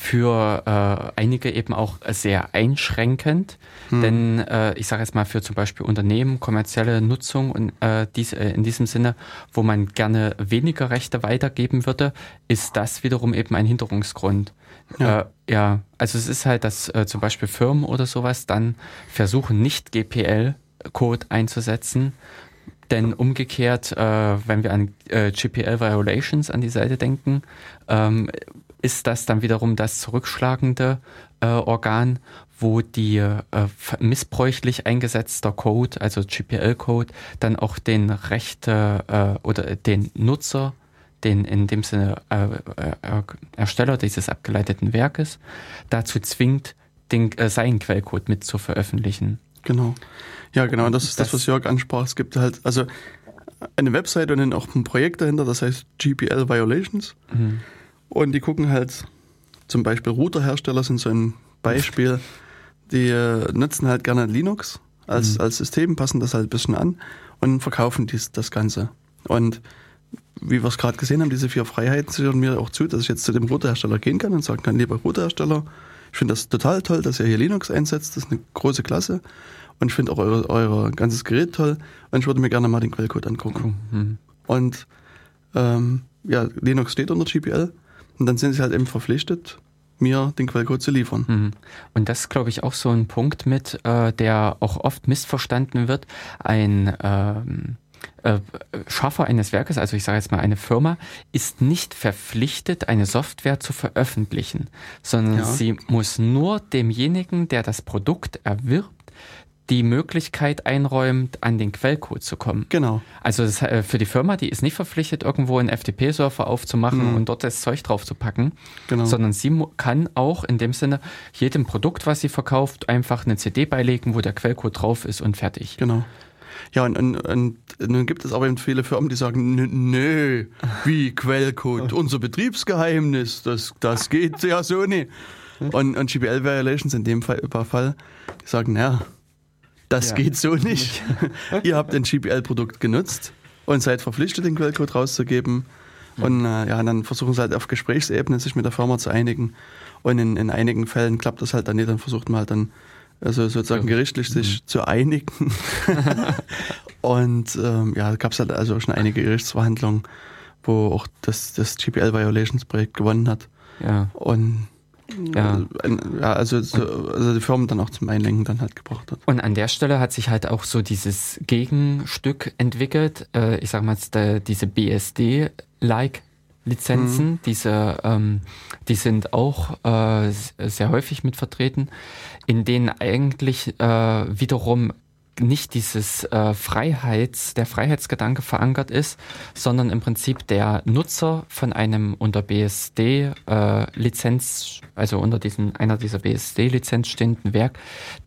für äh, einige eben auch sehr einschränkend. Hm. Denn äh, ich sage jetzt mal für zum Beispiel Unternehmen, kommerzielle Nutzung und äh, dies, äh, in diesem Sinne, wo man gerne weniger Rechte weitergeben würde, ist das wiederum eben ein Hinderungsgrund. Ja, äh, ja also es ist halt, dass äh, zum Beispiel Firmen oder sowas dann versuchen, nicht GPL-Code einzusetzen, denn umgekehrt, äh, wenn wir an äh, GPL-Violations an die Seite denken, ähm, ist das dann wiederum das zurückschlagende äh, Organ, wo die äh, missbräuchlich eingesetzter Code, also GPL-Code, dann auch den Rechte äh, oder den Nutzer, den in dem Sinne äh, äh, Ersteller dieses abgeleiteten Werkes, dazu zwingt, den, äh, seinen Quellcode mit zu veröffentlichen. Genau. Ja, genau, und das ist das, das, was Jörg ansprach. Es gibt halt, also eine Website und dann auch ein Projekt dahinter, das heißt GPL Violations. Mhm. Und die gucken halt, zum Beispiel Routerhersteller sind so ein Beispiel, die äh, nutzen halt gerne Linux als, mhm. als System, passen das halt ein bisschen an und verkaufen dies, das Ganze. Und wie wir es gerade gesehen haben, diese vier Freiheiten sichern mir auch zu, dass ich jetzt zu dem Routerhersteller gehen kann und sagen kann, lieber Routerhersteller, ich finde das total toll, dass ihr hier Linux einsetzt, das ist eine große Klasse. Und ich finde auch euer, euer ganzes Gerät toll und ich würde mir gerne mal den Quellcode angucken. Mhm. Und ähm, ja, Linux steht unter GPL und dann sind sie halt eben verpflichtet, mir den Quellcode zu liefern. Mhm. Und das ist, glaube ich, auch so ein Punkt mit, äh, der auch oft missverstanden wird. Ein ähm, äh, Schaffer eines Werkes, also ich sage jetzt mal eine Firma, ist nicht verpflichtet, eine Software zu veröffentlichen, sondern ja. sie muss nur demjenigen, der das Produkt erwirbt, die Möglichkeit einräumt, an den Quellcode zu kommen. Genau. Also das, äh, für die Firma, die ist nicht verpflichtet, irgendwo einen FTP-Surfer aufzumachen Mhm. und dort das Zeug drauf zu packen, Genau. sondern sie kann auch in dem Sinne jedem Produkt, was sie verkauft, einfach eine CD beilegen, wo der Quellcode drauf ist und fertig. Genau. Ja, und, und, und nun gibt es aber eben viele Firmen, die sagen, nö, wie Quellcode, unser Betriebsgeheimnis, das, das geht ja so nicht. Und, und GPL Violations in dem Fall, Fall die sagen, naja, das Ja. geht so nicht. Ihr habt ein GPL-Produkt genutzt und seid verpflichtet, den Quellcode rauszugeben. Und äh, ja, dann versuchen sie halt auf Gesprächsebene sich mit der Firma zu einigen. Und in, in einigen Fällen klappt das halt dann nicht, dann versucht man halt dann also sozusagen gerichtlich sich zu einigen. und ähm, ja, gab es halt also schon einige Gerichtsverhandlungen, wo auch das, das GPL Violations Projekt gewonnen hat. Ja. Und Ja. ja, also, so, also die Firmen dann auch zum Einlenken dann halt gebracht hat. Und an der Stelle hat sich halt auch so dieses Gegenstück entwickelt. Äh, ich sag mal, jetzt, äh, diese BSD-like Lizenzen, diese, ähm, die sind auch äh, sehr häufig mit vertreten, in denen eigentlich äh, wiederum nicht dieses äh, Freiheits, der Freiheitsgedanke verankert ist, sondern im Prinzip der Nutzer von einem unter BSD äh, Lizenz, also unter diesen einer dieser BSD Lizenz stehenden Werk,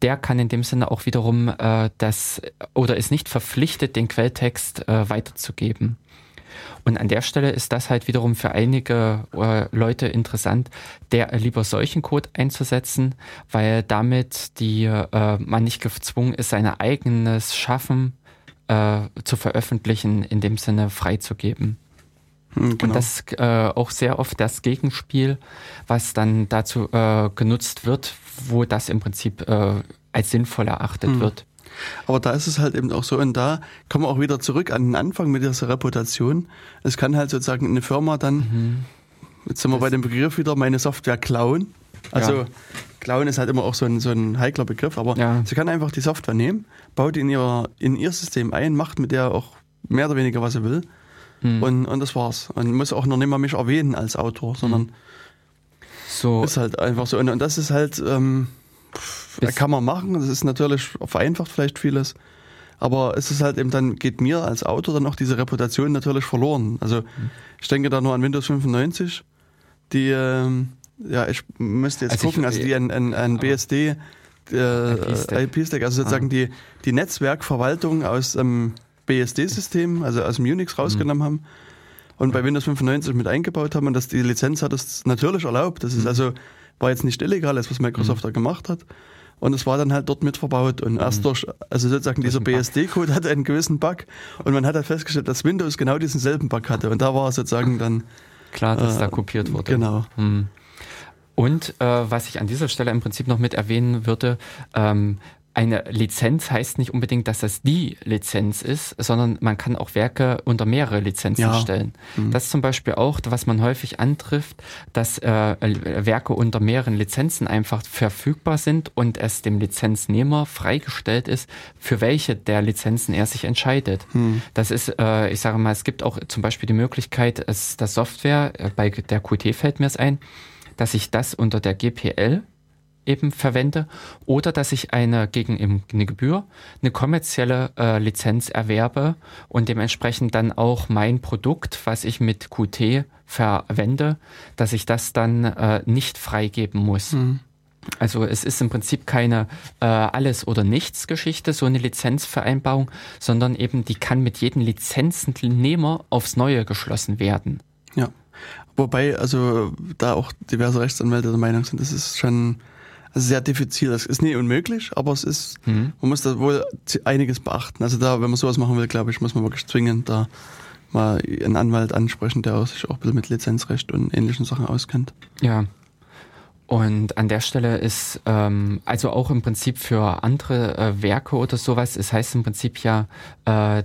der kann in dem Sinne auch wiederum äh, das oder ist nicht verpflichtet, den Quelltext äh, weiterzugeben. Und an der Stelle ist das halt wiederum für einige äh, Leute interessant, der äh, lieber solchen Code einzusetzen, weil damit die äh, man nicht gezwungen ist, sein eigenes Schaffen äh, zu veröffentlichen, in dem Sinne freizugeben. Hm, Und das ist äh, auch sehr oft das Gegenspiel, was dann dazu äh, genutzt wird, wo das im Prinzip äh, als sinnvoll erachtet Mhm. wird. Aber da ist es halt eben auch so, und da kommen wir auch wieder zurück an den Anfang mit dieser Reputation. Es kann halt sozusagen eine Firma dann, jetzt sind wir Mhm. Das- bei dem Begriff wieder, meine Software klauen. Also Ja. klauen ist halt immer auch so ein, so ein heikler Begriff, aber Ja. sie kann einfach die Software nehmen, baut in ihr, in ihr System ein, macht mit der auch mehr oder weniger, was sie will. Mhm. Und, und das war's. Und muss auch noch nicht mal mich erwähnen als Autor, sondern So, ist halt einfach so. Und, und das ist halt, ähm, pff, Bis- kann man machen. Das ist natürlich vereinfacht vielleicht vieles. Aber es ist halt eben dann, geht mir als Autor dann auch diese Reputation natürlich verloren. Also ich denke da nur an Windows 95, die, ähm, ja, ich müsste jetzt Also ich- gucken, also die ein, ein, ein BSD, äh, IP-Stack. IP-Stack, also sozusagen die, die Netzwerkverwaltung aus dem BSD-System, also aus dem Unix rausgenommen haben und bei Windows 95 mit eingebaut haben und dass die Lizenz hat das natürlich erlaubt. Das ist also, war jetzt nicht illegal, das was Microsoft da gemacht hat. Und es war dann halt dort mit verbaut. Und erst durch, also sozusagen dieser. BSD-Code hatte einen gewissen Bug. Und man hat halt festgestellt, dass Windows genau diesen selben Bug hatte. Und da war sozusagen dann, klar, dass äh, da kopiert wurde. genau. Hm. Und äh, was ich an dieser Stelle im Prinzip noch mit erwähnen würde, ähm, eine Lizenz heißt nicht unbedingt, dass das die Lizenz ist, sondern man kann auch Werke unter mehrere Lizenzen Ja. stellen. Das ist zum Beispiel auch, was man häufig antrifft, dass äh, Werke unter mehreren Lizenzen einfach verfügbar sind und es dem Lizenznehmer freigestellt ist, für welche der Lizenzen er sich entscheidet. Das ist, äh, ich sage mal, es gibt auch zum Beispiel die Möglichkeit, es, das Software, äh, bei der Qt fällt mir es ein, dass ich das unter der GPL eben verwende oder dass ich eine gegen eine Gebühr eine kommerzielle äh, Lizenz erwerbe und dementsprechend dann auch mein Produkt, was ich mit Qt verwende, dass ich das dann äh, nicht freigeben muss. Also es ist im Prinzip keine äh, alles oder nichts Geschichte, so eine Lizenzvereinbarung, sondern eben die kann mit jedem Lizenzennehmer aufs Neue geschlossen werden. Ja. Wobei, also da auch diverse Rechtsanwälte der Meinung sind, das ist schon sehr diffizil. Das ist nie unmöglich, aber es ist, Mhm. man muss da wohl einiges beachten. Also da, wenn man sowas machen will, glaube ich, muss man wirklich zwingend da mal einen Anwalt ansprechen, der sich auch ein bisschen mit Lizenzrecht und ähnlichen Sachen auskennt. Ja. Und an der Stelle ist ähm, also auch im Prinzip für andere äh, Werke oder sowas, es heißt im Prinzip ja, äh,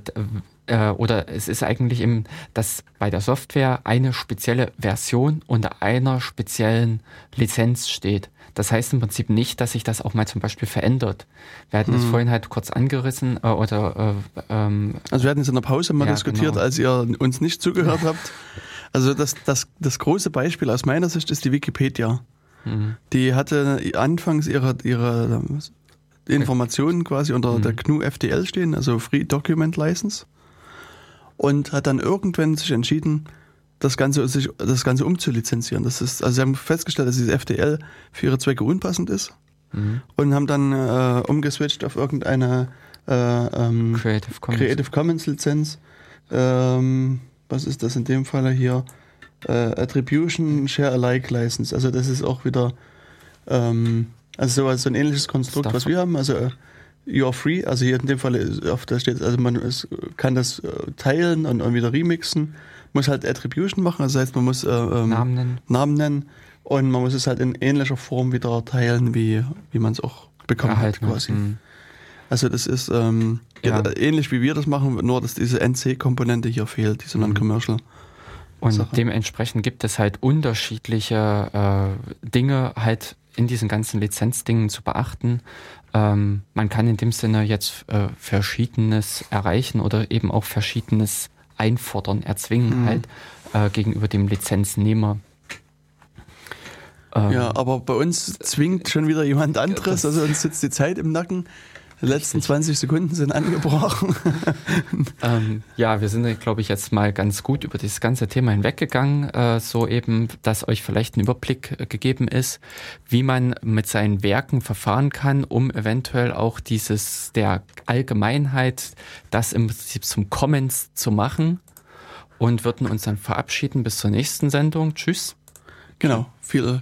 äh, oder es ist eigentlich im, dass bei der Software eine spezielle Version unter einer speziellen Lizenz steht. Das heißt im Prinzip nicht, dass sich das auch mal zum Beispiel verändert. Wir hatten das vorhin halt kurz angerissen äh, oder äh, ähm, Also wir hatten jetzt in der Pause mal Ja, diskutiert, genau. als ihr uns nicht zugehört habt. Also das, das, das große Beispiel aus meiner Sicht ist die Wikipedia. mhm. Die hatte anfangs ihre, ihre Informationen quasi unter mhm. der GNU FDL stehen, also Free Document License. Und hat dann irgendwann sich entschieden, das Ganze, sich, das Ganze umzulizenzieren. Das ist, also sie haben festgestellt, dass dieses FDL für ihre Zwecke unpassend ist mhm. und haben dann äh, umgeswitcht auf irgendeine äh, ähm, Creative, Commons. Creative Commons Lizenz. Ähm, was ist das in dem Falle hier? Äh, Attribution Share Alike License. Also das ist auch wieder ähm, also so, ein ähnliches Konstrukt, was wir haben. Also äh, you are free. Also hier in dem Fall auf der steht, also man ist, kann das äh, teilen und, und, wieder remixen. Muss halt Attribution machen, das heißt man muss äh, ähm, Namen, nennen. Namen nennen und man muss es halt in ähnlicher Form wieder teilen, wie, wie man es auch bekommen Erhalten. hat quasi. Mhm. Also das ist ähm, ja. ähnlich wie wir das machen, nur dass diese NC-Komponente hier fehlt, diese mhm. Non-Commercial. Und Sache. dementsprechend gibt es halt unterschiedliche äh, Dinge halt in diesen ganzen Lizenzdingen zu beachten. Ähm, man kann in dem Sinne jetzt äh, Verschiedenes erreichen oder eben auch Verschiedenes einfordern, erzwingen mhm. halt äh, gegenüber dem Lizenznehmer. Ähm, ja, aber bei uns zwingt schon wieder jemand anderes, also uns sitzt die Zeit im Nacken. Die letzten 20 Sekunden sind angebrochen. ähm, ja, wir sind, glaube ich, jetzt mal ganz gut über dieses ganze Thema hinweggegangen, äh, so eben, dass euch vielleicht ein Überblick äh, gegeben ist, wie man mit seinen Werken verfahren kann, um eventuell auch dieses der Allgemeinheit, das im Prinzip zum Commons zu machen und würden uns dann verabschieden bis zur nächsten Sendung. Tschüss. Genau, viel